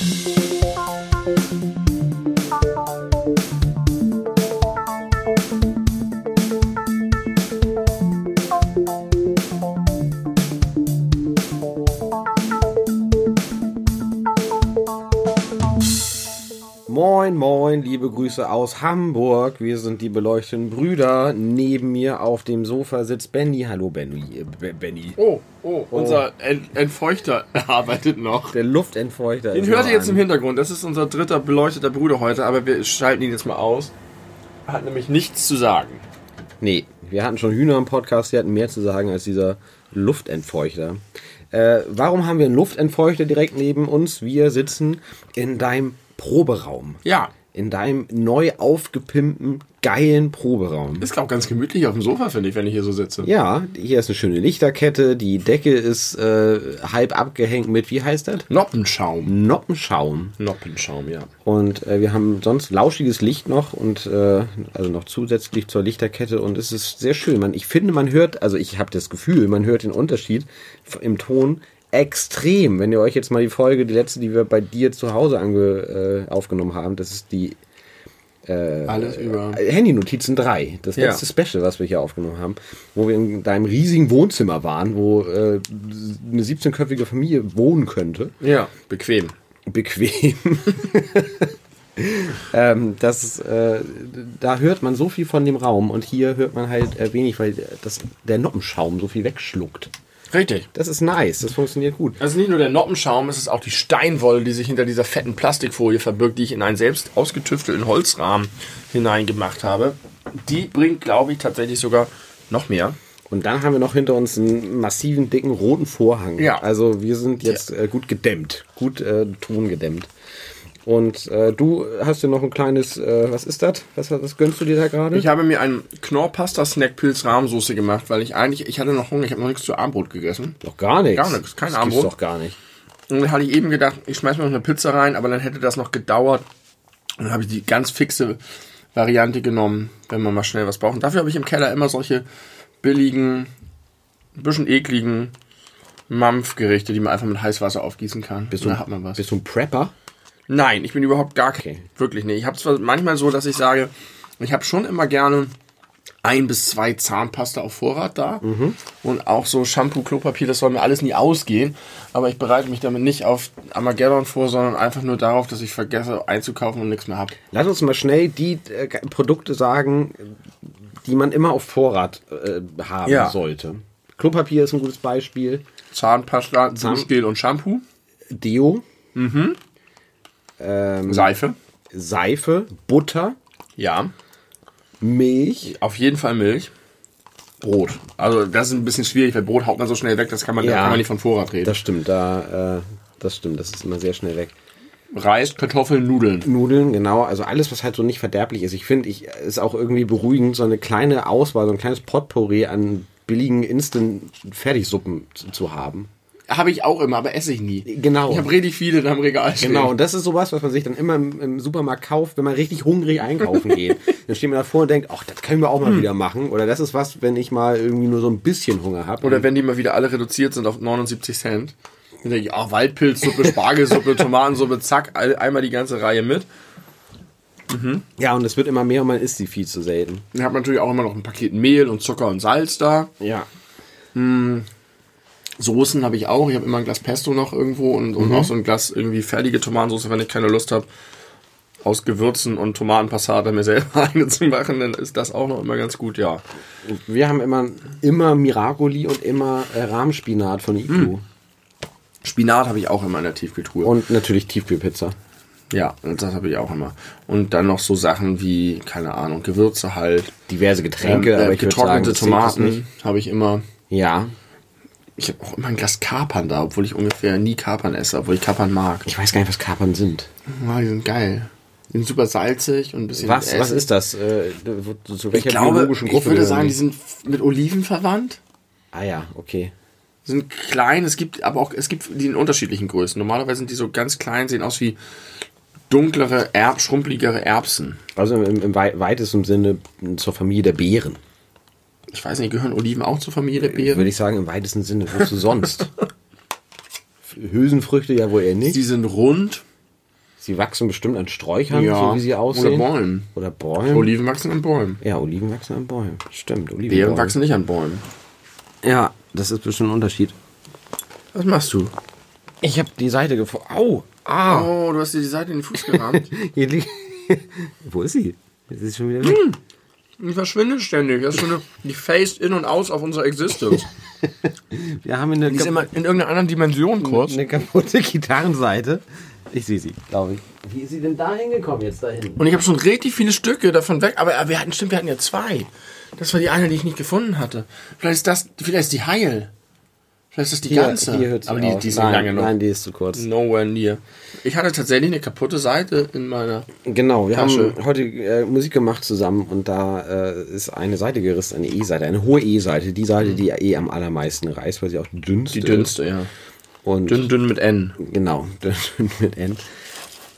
Thank you. Grüße aus Hamburg. Wir sind die beleuchteten Brüder. Neben mir auf dem Sofa sitzt Benny. Hallo, Benny. Äh, Benny. Oh, oh, unser Ent Entfeuchter arbeitet noch. Der Luftentfeuchter. Den ist hört ihr jetzt an. im Hintergrund. Das ist unser dritter beleuchteter Bruder heute, aber wir schalten ihn jetzt mal aus. Er hat nämlich nichts zu sagen. Nee, wir hatten schon Hühner im Podcast, die hatten mehr zu sagen als dieser Luftentfeuchter. Äh, warum haben wir einen Luftentfeuchter direkt neben uns? Wir sitzen in deinem Proberaum. Ja, In deinem neu aufgepimpten, geilen Proberaum. ist auch ganz gemütlich auf dem Sofa, finde ich, wenn ich hier so sitze. Ja, hier ist eine schöne Lichterkette, die Decke ist äh, halb abgehängt mit, wie heißt das? Noppenschaum. Noppenschaum. Noppenschaum, ja. Und äh, wir haben sonst lauschiges Licht noch und äh, also noch zusätzlich zur Lichterkette und es ist sehr schön. Man, ich finde, man hört, also ich habe das Gefühl, man hört den Unterschied im Ton extrem. Wenn ihr euch jetzt mal die Folge, die letzte, die wir bei dir zu Hause ange, äh, aufgenommen haben, das ist die Alles über. äh, Handy-Notizen 3, das Ja. letzte Special, was wir hier aufgenommen haben, wo wir in deinem riesigen Wohnzimmer waren, wo äh, eine 17-köpfige Familie wohnen könnte Ja, bequem. bequem. ähm, das, äh, da hört man so viel von dem Raum und hier hört man halt äh, wenig, weil das, der Noppenschaum so viel wegschluckt. Richtig. Das ist nice, das funktioniert gut. Also nicht nur der Noppenschaum, es ist auch die Steinwolle, die sich hinter dieser fetten Plastikfolie verbirgt, die ich in einen selbst ausgetüftelten Holzrahmen hineingemacht habe. Die bringt, glaube ich, tatsächlich sogar noch mehr. Und dann haben wir noch hinter uns einen massiven, dicken, roten Vorhang. Ja. Also wir sind jetzt äh, gut gedämmt, gut äh, tongedämmt. Und äh, du hast ja noch ein kleines, äh, was ist das? Was, was gönnst du dir da gerade? Ich habe mir einen Knorr-Pasta-Snack-Pilz-Rahmsoße gemacht, weil ich eigentlich, ich hatte noch Hunger, ich habe noch nichts zu Abendbrot gegessen. Doch gar nichts. Gar nichts, kein das Armbrot. doch gar nicht. Und dann hatte ich eben gedacht, ich schmeiß mir noch eine Pizza rein, aber dann hätte das noch gedauert. Und dann habe ich die ganz fixe Variante genommen, wenn man mal schnell was braucht. Und dafür habe ich im Keller immer solche billigen, ein bisschen ekligen Mampfgerichte, die man einfach mit Heißwasser aufgießen kann. Bist du, hat man was. bist du ein Prepper? Nein, ich bin überhaupt gar kein. Okay. Wirklich nicht. Ich habe zwar manchmal so, dass ich sage, ich habe schon immer gerne ein bis zwei Zahnpasta auf Vorrat da und auch so Shampoo, Klopapier, das soll mir alles nie ausgehen. Aber ich bereite mich damit nicht auf Armageddon vor, sondern einfach nur darauf, dass ich vergesse einzukaufen und nichts mehr habe. Lass uns mal schnell die äh, Produkte sagen, die man immer auf Vorrat äh, haben Ja. sollte. Klopapier ist ein gutes Beispiel. Zahnpasta, Duschgel und Shampoo, Deo, Seife. Seife, Butter, Ja, Milch. auf jeden Fall Milch. Brot. Also das ist ein bisschen schwierig, weil Brot haut man so schnell weg, das kann man, Ja. kann man nicht von Vorrat reden. Das stimmt, da, äh, das stimmt, das ist immer sehr schnell weg. Reis, Kartoffeln, Nudeln. Nudeln, genau, also alles, was halt so nicht verderblich ist. Ich finde, ich ist auch irgendwie beruhigend, so eine kleine Auswahl, so ein kleines Potpourri an billigen Instant-Fertigsuppen zu, zu haben. Habe ich auch immer, aber esse ich nie. Genau. Ich habe richtig viele da im Regal stehen. Genau, und das ist sowas, was man sich dann immer im, im Supermarkt kauft, wenn man richtig hungrig einkaufen geht. dann steht man davor und denkt, ach, das können wir auch mal wieder machen. Oder das ist was, wenn ich mal irgendwie nur so ein bisschen Hunger habe. Oder wenn die mal wieder alle reduziert sind auf 79 Cent. Dann denke ich, ach, Waldpilzsuppe, Spargelsuppe, Tomatensuppe, zack, einmal die ganze Reihe mit. ja, und es wird immer mehr und man isst sie viel zu selten. Dann hat man natürlich auch immer noch ein Paket Mehl und Zucker und Salz da. Ja. Soßen habe ich auch. Ich habe immer ein Glas Pesto noch irgendwo und, und auch so ein Glas irgendwie fertige Tomatensauce, wenn ich keine Lust habe, aus Gewürzen und Tomatenpassata mir selber eine zu machen, dann ist das auch noch immer ganz gut, ja. Wir haben immer, immer Miracoli und immer äh, Rahmspinat von Iku. Spinat habe ich auch immer in der Tiefkühltruhe. Und natürlich Tiefkühlpizza. Ja, das habe ich auch immer. Und dann noch so Sachen wie, keine Ahnung, Gewürze halt. Diverse Getränke, Ähm, äh, sagen, getrocknete jetzt Tomaten habe ich immer. Ja. Ich habe auch immer ein Glas Kapern da, obwohl ich ungefähr nie Kapern esse, obwohl ich Kapern mag. Ich weiß gar nicht, was Kapern sind. Ja, die sind geil. Die sind super salzig und ein bisschen Was, was ist das? Äh, zu welcher Ich glaube, biologischen Gruppe ich würde sagen, die? sind mit Oliven verwandt. Ah ja, okay. Sind klein, es gibt aber auch, es gibt die in unterschiedlichen Größen. Normalerweise sind die so ganz klein, sehen aus wie dunklere, erb, schrumpeligere Erbsen. Also im, im wei- weitesten Sinne zur Familie der Beeren. Ich weiß nicht, gehören Oliven auch zur Familie Beeren? Würde ich sagen, im weitesten Sinne. Wozu sonst? Hülsenfrüchte ja wohl eher nicht. Die sind rund, Sie wachsen bestimmt an Sträuchern, Ja. so wie sie aussehen. Oder Bäumen. Oder Bäumen. Oliven wachsen an Bäumen. ja, Oliven wachsen an Bäumen. Stimmt, Oliven. Beeren wachsen nicht an Bäumen. Ja, das ist bestimmt ein Unterschied. Was machst du? Ich habe die Seite gefunden. Au! Ah! Oh, du hast dir die Seite in den Fuß gerammt. Hier liegt. Wo ist sie? Jetzt ist sie schon wieder weg. Die verschwindet ständig. Das ist schon eine, die phased in und aus auf unserer Existence. Wir haben eine, Die ist immer in irgendeiner anderen Dimension kurz. eine kaputte Gitarrenseite. Ich sehe sie, glaube ich. Wie ist sie denn da hingekommen jetzt dahin? Und ich habe schon richtig viele Stücke davon weg. Aber wir hatten, stimmt, wir hatten ja zwei. Das war die eine, die ich nicht gefunden hatte. Vielleicht ist das, vielleicht ist die heil. Vielleicht ist das die ganze. hört sie aber die, auf. die ist nein, nicht lange noch. Nein, die ist zu kurz. Nowhere near. Ich hatte tatsächlich eine kaputte Seite in meiner. Genau, wir Tasche. haben heute äh, Musik gemacht zusammen und da äh, ist eine Seite gerissen, eine E-Seite, eine hohe E-Seite, die Seite, die eh am allermeisten reißt, weil sie auch die dünnste Die dünnste, ja. ist. Und Dünn, dünn mit N. Genau, dünn mit N.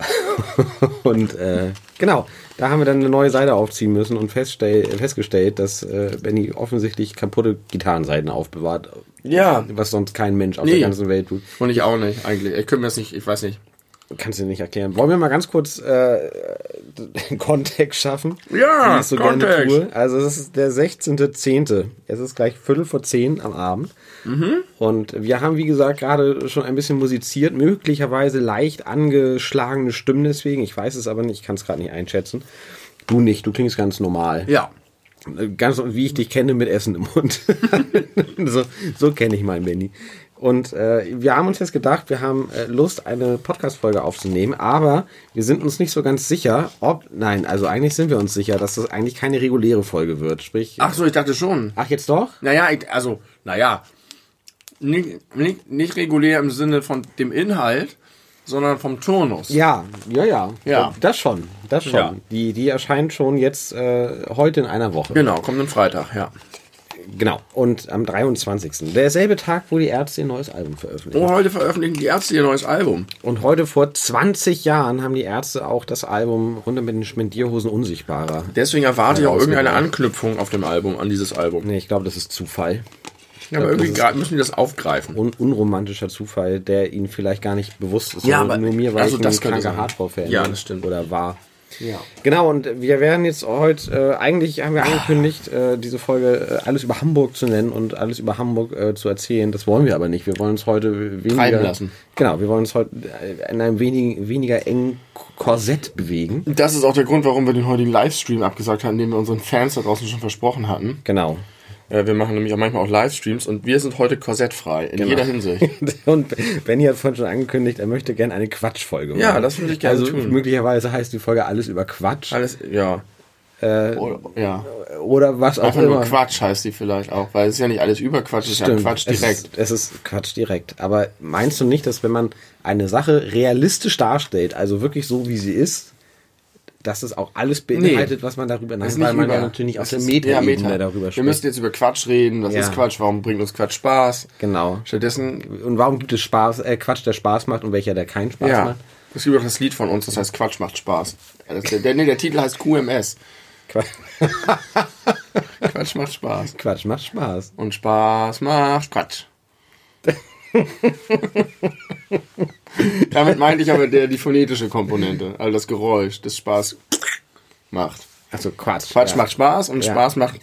und äh, genau, da haben wir dann eine neue Seite aufziehen müssen und festgestellt, dass äh, Benny offensichtlich kaputte Gitarrenseiten aufbewahrt. Ja. Was sonst kein Mensch auf Nee. der ganzen Welt tut. Und ich auch nicht, eigentlich. Ich könnte mir das nicht, ich weiß nicht. Kannst du nicht erklären. Wollen wir mal ganz kurz äh, den Kontext schaffen? Ja, Wie ich so Kontext. gerne tue. Also es ist der 16.10. Es ist gleich Viertel vor zehn am Abend. Mhm. Und wir haben, wie gesagt, gerade schon ein bisschen musiziert. Möglicherweise leicht angeschlagene Stimmen deswegen. Ich weiß es aber nicht. Ich kann es gerade nicht einschätzen. Du nicht. Du klingst ganz normal. Ja. Ganz wie ich dich kenne mit Essen im Mund. so so kenne ich meinen Benny. Und äh, wir haben uns jetzt gedacht, wir haben äh, Lust, eine Podcast-Folge aufzunehmen, aber wir sind uns nicht so ganz sicher, ob. Nein, also eigentlich sind wir uns sicher, dass das eigentlich keine reguläre Folge wird. Sprich. Ach so, ich dachte schon. ach jetzt doch? Naja, ich, also, naja. Nicht, nicht, nicht regulär im Sinne von dem Inhalt, sondern vom Turnus. Ja, ja, ja. Ja. Das schon. Das schon. Ja. Die, die erscheint schon jetzt äh, heute in einer Woche. Genau, kommt am Freitag, ja. Genau. Und am 23. Derselbe Tag, wo die Ärzte ihr neues Album veröffentlichen. Oh, heute veröffentlichen die Ärzte ihr neues Album. Und heute vor 20 Jahren haben die Ärzte auch das Album runter mit den Spendierhosen unsichtbarer. Deswegen erwarte ich auch irgendeine Anknüpfung auf dem Album, an dieses Album. Nee, ich glaube, das ist Zufall. Ja, aber irgendwie ist- gra- müssen die das aufgreifen. Un unromantischer Zufall, der ihnen vielleicht gar nicht bewusst ist. Ja, aber- nur mir, weil also ich das ein kranker. Hardcore-Fan Ja, das stimmt. Oder war. Ja. Genau, und wir werden jetzt heute, äh, eigentlich haben wir angekündigt, äh, diese Folge äh, alles über Hamburg zu nennen und alles über Hamburg äh, zu erzählen. Das wollen wir aber nicht. Wir wollen uns heute weniger. Treiben lassen. Genau, wir wollen uns heute äh, in einem wenig, weniger engen Korsett bewegen. Das ist auch der Grund, warum wir den heutigen Livestream abgesagt haben, den wir unseren Fans da draußen schon versprochen hatten. Genau. Äh, wir machen nämlich auch manchmal auch Livestreams und wir sind heute korsettfrei, in jeder Hinsicht. Und Benny hat vorhin schon angekündigt, er möchte gerne eine Quatschfolge machen. Ja, das würde ich gerne also, tun. möglicherweise heißt die Folge alles über Quatsch. Alles, ja. Oder, ja. Oder was auch nur immer. Quatsch heißt die vielleicht auch, weil es ist ja nicht alles über Quatsch, es ist ja Quatsch es direkt. Ist, es ist Quatsch direkt. Aber meinst du nicht, dass wenn man eine Sache realistisch darstellt, also wirklich so wie sie ist, dass es auch alles beinhaltet, was man darüber ist weil man über. ja natürlich auf Das der ja, Meta. darüber Wir spricht. müssen jetzt über Quatsch reden, das Ja. ist Quatsch, warum bringt uns Quatsch Spaß? genau. Stattdessen, Und warum gibt es Spaß, äh, Quatsch, der Spaß macht und welcher, der keinen Spaß ja, macht? es gibt auch das Lied von uns, das heißt Quatsch macht Spaß. Das, der, der, nee, der Titel heißt QMS. Quatsch, Quatsch macht Spaß. Quatsch macht Spaß. Und Spaß macht Quatsch. Damit meinte ich aber der, die phonetische Komponente, also das Geräusch, das Spaß macht. Also Quatsch. Quatsch ja. macht Spaß und Ja. Spaß macht.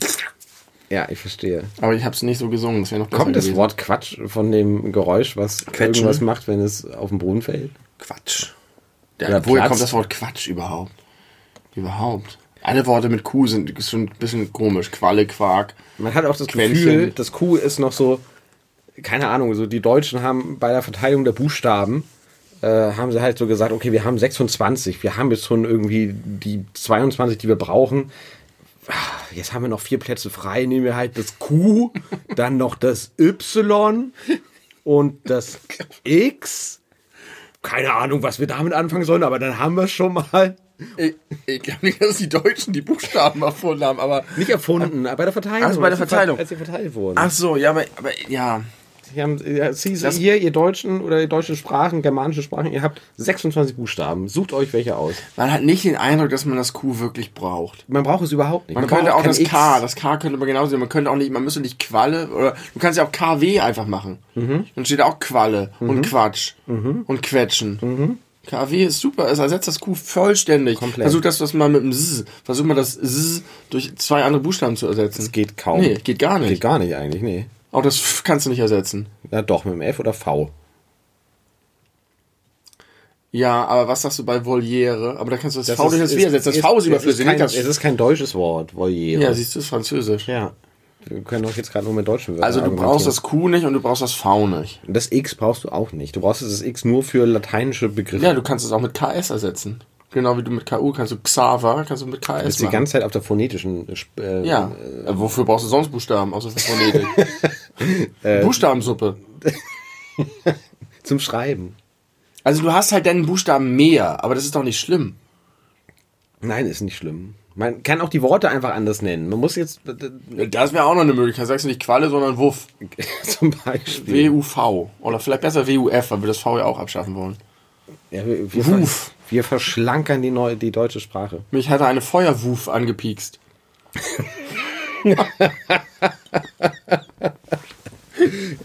Ja, ich verstehe. Aber ich habe es nicht so gesungen, das noch Kommt das gewesen. Wort Quatsch von dem Geräusch, was Quetschen? irgendwas macht, wenn es auf den Boden fällt? Quatsch. Ja, Oder woher Platz. kommt das Wort Quatsch überhaupt? Überhaupt. Alle Worte mit Q sind schon ein bisschen komisch. Qualle, Quark. Man hat auch das Quäntchen. Gefühl, das Q ist noch so, keine Ahnung, so die Deutschen haben bei der Verteilung der Buchstaben, äh, haben sie halt so gesagt, okay, wir haben 26, wir haben jetzt schon irgendwie die 22, die wir brauchen. Ah, Jetzt haben wir noch vier Plätze frei, nehmen wir halt das Q, dann noch das Y und das X. Keine Ahnung, was wir damit anfangen sollen, aber dann haben wir es schon mal. Ich, ich glaube nicht, dass die Deutschen die Buchstaben erfunden haben, aber. Nicht erfunden, aber bei der Verteilung. Also bei der Verteilung. ver- Als sie verteilt wurden. Ach so, ja, aber, aber ja. Sie haben, ja, Sie, Das- hier, ihr Deutschen oder ihr deutsche Sprachen, germanische Sprachen, ihr habt 26 Buchstaben. Sucht euch welche aus. Man hat nicht den Eindruck, dass man das Q wirklich braucht. Man braucht es überhaupt nicht. Man, könnte braucht auch das X. K, das K könnte man genauso sehen. Man könnte auch nicht, man müsste nicht Qualle oder du kannst ja auch KW einfach machen. Mhm. Dann steht auch Qualle und Quatsch und Quetschen. KW ist super, es ersetzt das Q vollständig. Komplett. Versuch das was mal mit dem S. Versuch mal das S durch zwei andere Buchstaben zu ersetzen. Das geht kaum. Nee, geht gar nicht. Geht gar nicht eigentlich, nee. Auch das F kannst du nicht ersetzen. Ja, doch, mit dem F oder V. Ja, aber was sagst du bei Voliere? Aber da kannst du das, Das V durch das W ersetzen. Das ist- V ist überflüssig. kein, es ist kein deutsches Wort, Voliere. ja, siehst du, es ist französisch. Ja. Wir können doch jetzt gerade nur mit deutschen Wörtern Also du brauchst das Q nicht und du brauchst das V nicht. Das X brauchst du auch nicht. Du brauchst das X nur für lateinische Begriffe. Ja, du kannst es auch mit KS ersetzen. Genau wie du mit KU kannst du Xaver, kannst du mit KS bist die machen. ganze Zeit auf der phonetischen äh, ja, äh, wofür brauchst du sonst Buchstaben außer für Phonetik? Äh, Buchstabensuppe. zum Schreiben. Also du hast halt dann Buchstaben mehr, aber das ist doch nicht schlimm. Nein, ist nicht schlimm. Man kann auch die Worte einfach anders nennen. Man muss jetzt Das wäre auch noch eine Möglichkeit. Sagst du nicht Qualle, sondern Wuff. zum Beispiel. WUV. Oder vielleicht besser WUF, weil wir das V ja auch abschaffen wollen. Ja, wir, wir, Wuf. Wir verschlankern die, neue, die deutsche Sprache. Mich hatte eine Feuerwuf angepiekst.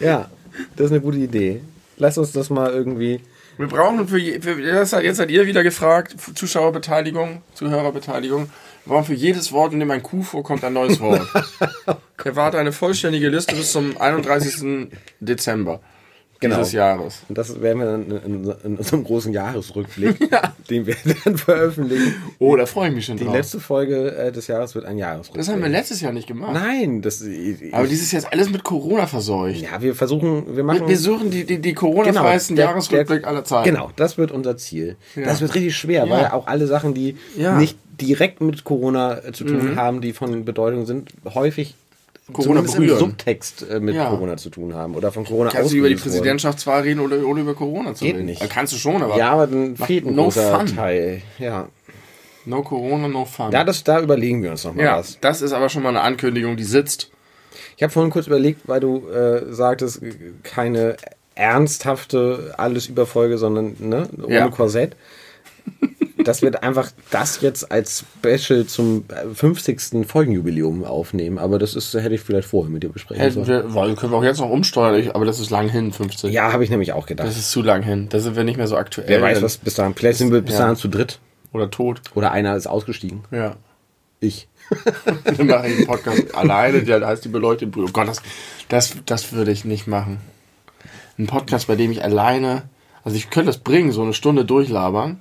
Ja, das ist eine gute Idee. Lass uns das mal irgendwie. Wir brauchen für, je, für das hat, jetzt seid ihr wieder gefragt, Zuschauerbeteiligung, Zuhörerbeteiligung. Wir brauchen für jedes Wort, in dem ein Q vorkommt, ein neues Wort. Ich erwarte eine vollständige Liste bis zum 31. Dezember Genau. dieses Jahres. Und das werden wir dann in, in unserem großen Jahresrückblick, den wir dann veröffentlichen. Oh, da freue ich mich schon Die drauf. letzte Folge äh, des Jahres wird ein Jahresrückblick. das haben wir letztes Jahr nicht gemacht. Nein, das. Ich, Aber dieses Jahr ist alles mit Corona verseucht. ja, wir versuchen, wir machen. Wir, wir suchen die, die, die Corona-freisten der- Jahresrückblick der- aller Zeiten. Genau, das wird unser Ziel. Ja. Das wird richtig schwer, Ja. weil auch alle Sachen, die Ja. Mhm. nicht direkt mit Corona äh, zu tun haben, die von Bedeutung sind, häufig Corona im berühren. Subtext äh, mit Ja. Corona zu tun haben oder von Corona Kannst du über die. Präsidentschaftswahl reden oder, oder über Corona zu Geht reden? nicht. Kannst du schon, aber Ja, aber dann fehlt ein no großer fun. Teil. Ja. no Corona, no fun. Ja, das, da überlegen wir uns nochmal ja, was. das ist aber schon mal eine Ankündigung, die sitzt. Ich habe vorhin kurz überlegt, weil du äh, sagtest, keine ernsthafte alles Überfolge, sondern ne, ohne Ja. Korsett. Dass wir einfach das jetzt als Special zum äh, 50. Folgenjubiläum aufnehmen. Aber das ist, hätte ich vielleicht vorher mit dir besprechen sollen. wir, weil können wir auch jetzt noch umsteuern, aber das ist lang hin, 50. Ja, habe ich nämlich auch gedacht. Das ist zu lang hin. Da sind wir nicht mehr so aktuell. Wer weiß, was bis dahin. Vielleicht sind wir bis Ja. dahin zu dritt. Oder tot. Oder einer ist ausgestiegen. Ja. Ich. Dann mache ich einen Podcast alleine, der heißt die beleuchteten Brüder. Oh Gott, das, das, das würde ich nicht machen. Ein Podcast, bei dem ich alleine, also ich könnte das bringen, so eine Stunde durchlabern.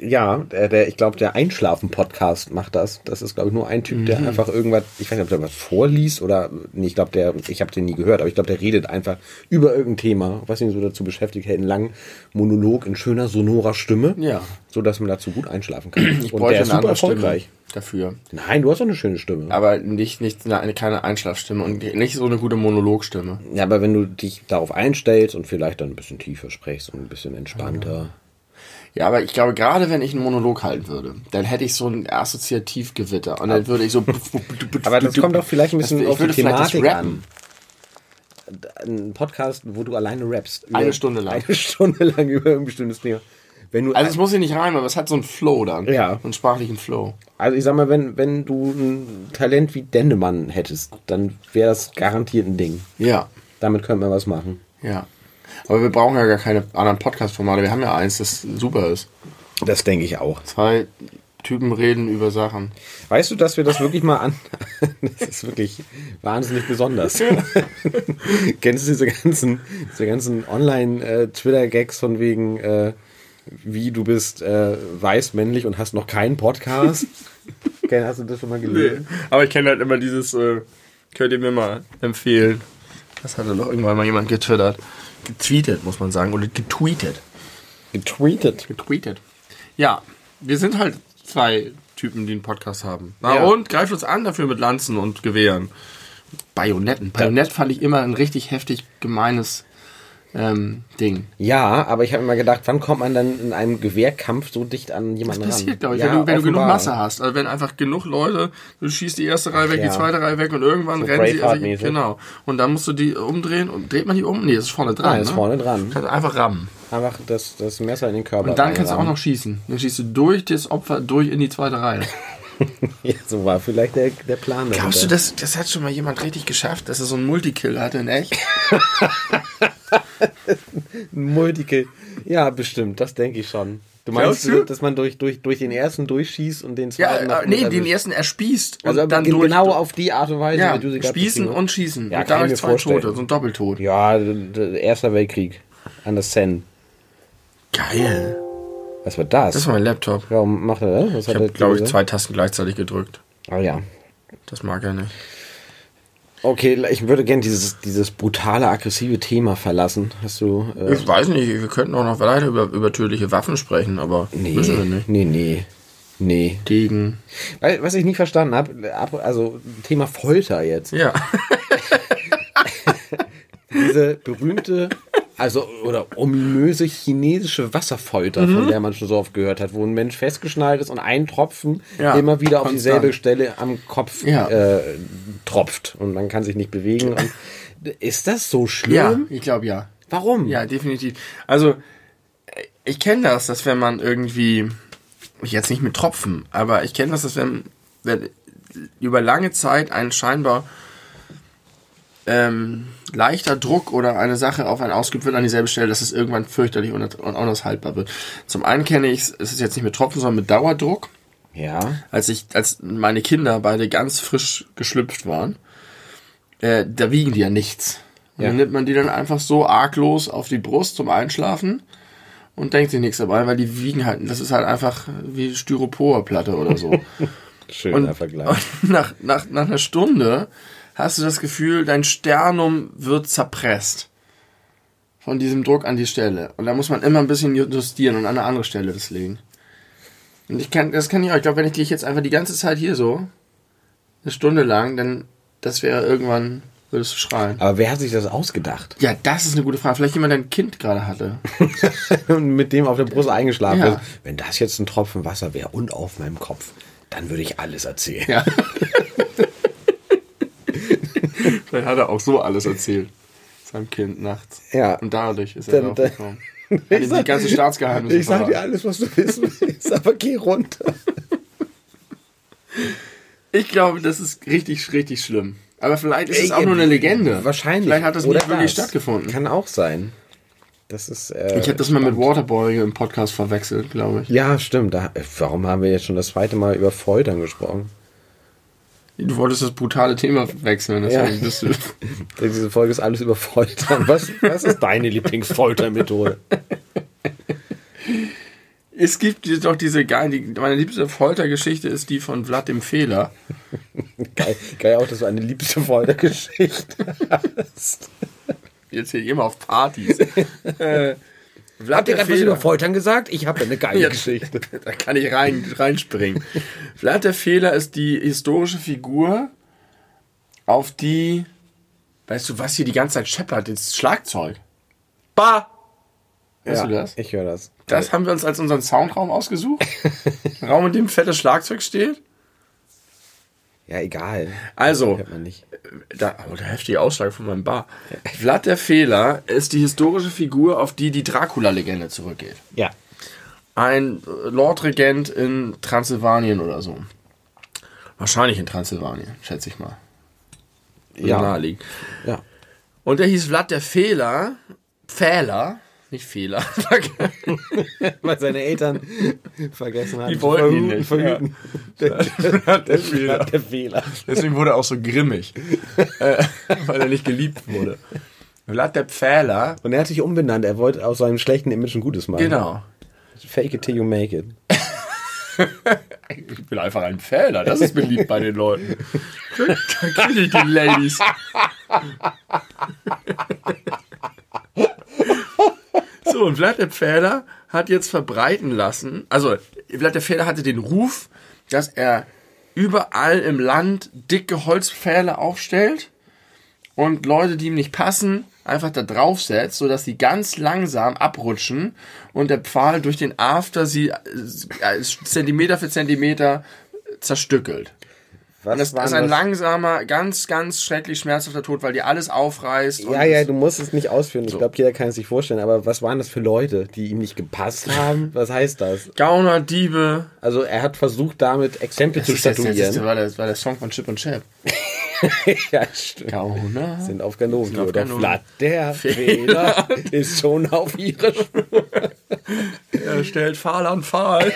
Ja, der, der, ich glaube, der Einschlafen-Podcast macht das. Das ist, glaube ich, nur ein Typ, Mhm. der einfach irgendwas, ich weiß nicht, ob der was vorliest oder, nee, ich glaube, der, ich habe den nie gehört, aber ich glaube, der redet einfach über irgendein Thema, was ihn so dazu beschäftigt, hält einen langen Monolog in schöner, sonorer Stimme. Ja. So, dass man dazu gut einschlafen kann. Ich Und der ist super andere Stimme erfolgreich. dafür. Nein, du hast doch eine schöne Stimme. Aber nicht, nicht eine, keine Einschlafstimme und nicht so eine gute Monologstimme. Ja, aber wenn du dich darauf einstellst und vielleicht dann ein bisschen tiefer sprichst und ein bisschen entspannter. Ja, aber ich glaube, gerade wenn ich einen Monolog halten würde, dann hätte ich so ein Assoziativgewitter und dann würde ich so. Aber das kommt doch vielleicht ein bisschen Das- auf ich würde die Thematik rappen. an. Ein Podcast, wo du alleine rappst. Eine Stunde lang. Eine Stunde lang über ein bestimmtes Thema. Wenn du, Also es muss hier nicht rein, aber es hat so einen Flow dann. Ja. So einen sprachlichen Flow. also ich sag mal, wenn, wenn du ein Talent wie Dendemann hättest, dann wäre das garantiert ein Ding. Ja. Damit könnte man was machen. Ja. Aber wir brauchen ja gar keine anderen Podcast-Formate. Wir haben ja eins, das super ist. Das denke ich auch. Zwei Typen reden über Sachen. Weißt du, dass wir das wirklich mal an. das ist wirklich wahnsinnig besonders. Kennst du diese ganzen, diese ganzen Online-Twitter-Gags von wegen, äh, wie du bist äh, weiß, männlich und hast noch keinen Podcast? Hast du das schon mal gelesen? Aber ich kenne halt immer dieses, äh, könnt ihr mir mal empfehlen. Das hatte doch irgendwann mal jemand getwittert. Getweetet, muss man sagen. Oder getweetet. Getweetet. Getweetet. Ja, wir sind halt zwei Typen, die einen Podcast haben. Na Ja. und greift uns an dafür mit Lanzen und Gewehren. Bajonetten. Bajonett fand ich immer ein richtig heftig gemeines ähm, Ding. Ja, aber ich habe immer gedacht, wann kommt man dann in einem Gewehrkampf so dicht an jemanden Das passiert, ran? glaube ich, Ja, wenn, du, wenn du genug. Masse hast. Also wenn einfach genug Leute, du schießt die erste Reihe weg, ja. die zweite Reihe weg und irgendwann So rennen sie. Also, genau. Und dann musst du die umdrehen und dreht man die um? Nee, das ist vorne dran. Nein, ist ne? vorne dran. Kannst einfach rammen. Einfach das, das Messer in den Körper. Und dann kannst du auch noch schießen. Dann schießt du durch das Opfer durch in die zweite Reihe. Ja, so war vielleicht der, der Plan. Glaubst du, das, das hat schon mal jemand richtig geschafft, dass er so einen Multikill hatte in echt? Multikill. Ja, bestimmt, das denke ich schon. Du meinst, du? dass man durch, durch, durch den ersten durchschießt und den Ja, zweiten noch äh, nee, den ersten erspießt und Also dann gen- durch, genau auf die Art und Weise, ja, wie du sie spießen und schießen. Ja, und dadurch zwei vorstellen. Tote, so ein Doppeltod. Ja, Erster Weltkrieg. An der Seine. Geil. Was war das? Das ist mein Laptop. Warum macht er das? Was Ich habe, glaube ich, zwei Tasten gleichzeitig gedrückt. Ah ja. Das mag er nicht. Okay, ich würde gerne dieses, dieses brutale, aggressive Thema verlassen. Hast du. Äh, Ich weiß nicht, wir könnten auch noch weiter über, über tödliche Waffen sprechen, aber nee, müssen wir nicht. nee, nee. Nee. Degen. Weil, was ich nie verstanden habe, also Thema Folter jetzt. Ja. Diese berühmte, also oder ominöse chinesische Wasserfolter, Mhm. von der man schon so oft gehört hat, wo ein Mensch festgeschnallt ist und ein Tropfen Ja, immer wieder auf dieselbe Stelle am Kopf Ja. äh, tropft und man kann sich nicht bewegen. Ist das so schlimm? Ja, ich glaube ja. Warum? Ja, definitiv. Also, ich kenne das, dass wenn man irgendwie, jetzt nicht mit Tropfen, aber ich kenne das, dass wenn, wenn über lange Zeit ein scheinbar ähm, leichter Druck oder eine Sache auf einen ausgeübt wird an dieselbe Stelle, dass es irgendwann fürchterlich und und unaushaltbar wird. Zum einen kenne ich es, es ist jetzt nicht mit Tropfen, sondern mit Dauerdruck. Ja. Als ich, als meine Kinder beide ganz frisch geschlüpft waren, äh, da wiegen die ja nichts. Und Ja. dann nimmt man die dann einfach so arglos auf die Brust zum Einschlafen und denkt sich nichts dabei, weil die wiegen halt, das ist halt einfach wie Styroporplatte oder so. Schöner und, Vergleich. und nach, nach, nach einer Stunde hast du das Gefühl, dein Sternum wird zerpresst. Von diesem Druck an die Stelle. Und da muss man immer ein bisschen justieren und an eine andere Stelle das legen. Und ich kann, das kann ich auch. Ich glaube, wenn ich dich jetzt einfach die ganze Zeit hier so, eine Stunde lang, dann, das wäre irgendwann, würdest du schreien. Aber wer hat sich das ausgedacht? Ja, das ist eine gute Frage. Vielleicht jemand, der ein Kind gerade hatte. und mit dem auf der Brust eingeschlafen Ja. ist. Wenn das jetzt ein Tropfen Wasser wäre und auf meinem Kopf, dann würde ich alles erzählen. Ja. Vielleicht hat er auch so alles erzählt. Seinem Kind nachts. Ja. Und dadurch ist er Dann- drauf gekommen. Hat ihm die ganze Staatsgeheimnisse Ich sag dir alles, was du wissen willst, aber geh runter. Ich glaube, das ist richtig, richtig schlimm. Aber vielleicht ist es auch nur eine Legende. Wahrscheinlich. Vielleicht hat das Oder nicht wirklich das. stattgefunden. Kann auch sein. Das ist. Äh, Ich habe das mal mit Waterboarding im Podcast verwechselt, glaube ich. Ja, stimmt. Da, warum haben wir jetzt schon das zweite Mal über Foltern gesprochen? Du wolltest das brutale Thema wechseln, deswegen Ja. bist du. Diese Folge ist alles über Foltern. Was, was ist deine Lieblingsfoltermethode? Es gibt doch diese geile, die, meine liebste Foltergeschichte ist die von Vlad dem Fehler. Geil, geil auch, dass du eine liebste Foltergeschichte hast. Jetzt hier immer auf Partys. äh, Habt ihr gerade was über Foltern gesagt? Ich habe eine geile Geschichte. Da kann ich rein, reinspringen. Vlad der Fehler ist die historische Figur, auf die, weißt du, was hier die ganze Zeit scheppert? Das Schlagzeug. Ba! Hörst Ja, du das? Ich höre das. Das haben wir uns als unseren Soundraum ausgesucht. Raum, in dem fettes Schlagzeug steht. Ja, egal. Also, nicht. da, oh, der heftige Ausschlag von meinem Bar. Vlad der Fehler ist die historische Figur, auf die die Dracula-Legende zurückgeht. Ja. ein äh, Lordregent in Transsilvanien oder so. Wahrscheinlich in Transsilvanien, schätze ich mal. Ja. Naheliegen. Ja. Und der hieß Vlad der Fehler. Fehler. Nicht Fehler. Weil seine Eltern vergessen haben. Die wollten ihn verhüten, nicht, verhüten. der, der Fehler. Der Fehler. Deswegen wurde er auch so grimmig. äh, weil er nicht geliebt wurde. Vlad der Pfähler. Und er hat sich umbenannt. Er wollte aus seinem schlechten Image ein Gutes machen. Genau. Fake it till you make it. Ich bin einfach ein Pfähler. Das ist beliebt bei den Leuten. Da kriege ich die Ladies. So, und Vlad der Pfähler hat jetzt verbreiten lassen, also Vlad der Pfähler hatte den Ruf, dass er überall im Land dicke Holzpfähle aufstellt und Leute, die ihm nicht passen, einfach da draufsetzt, sodass sie ganz langsam abrutschen und der Pfahl durch den After sie äh, Zentimeter für Zentimeter zerstückelt. Was das waren ist ein das? langsamer, ganz, ganz schrecklich schmerzhafter Tod, weil die alles aufreißt. Ja, ja, du musst es nicht ausführen. Ich glaube, jeder kann es sich vorstellen. Aber was waren das für Leute, die ihm nicht gepasst haben? Was heißt das? Gauner, Diebe. Also er hat versucht, damit Exempel Das, zu ist das, statuieren. war, der, das war der Song von Chip und Chap. ja, stimmt. Gauner. Sind auf Ganoven. Oder der Fehler ist schon auf ihre Spur. Er stellt Pfahl an Pfahl.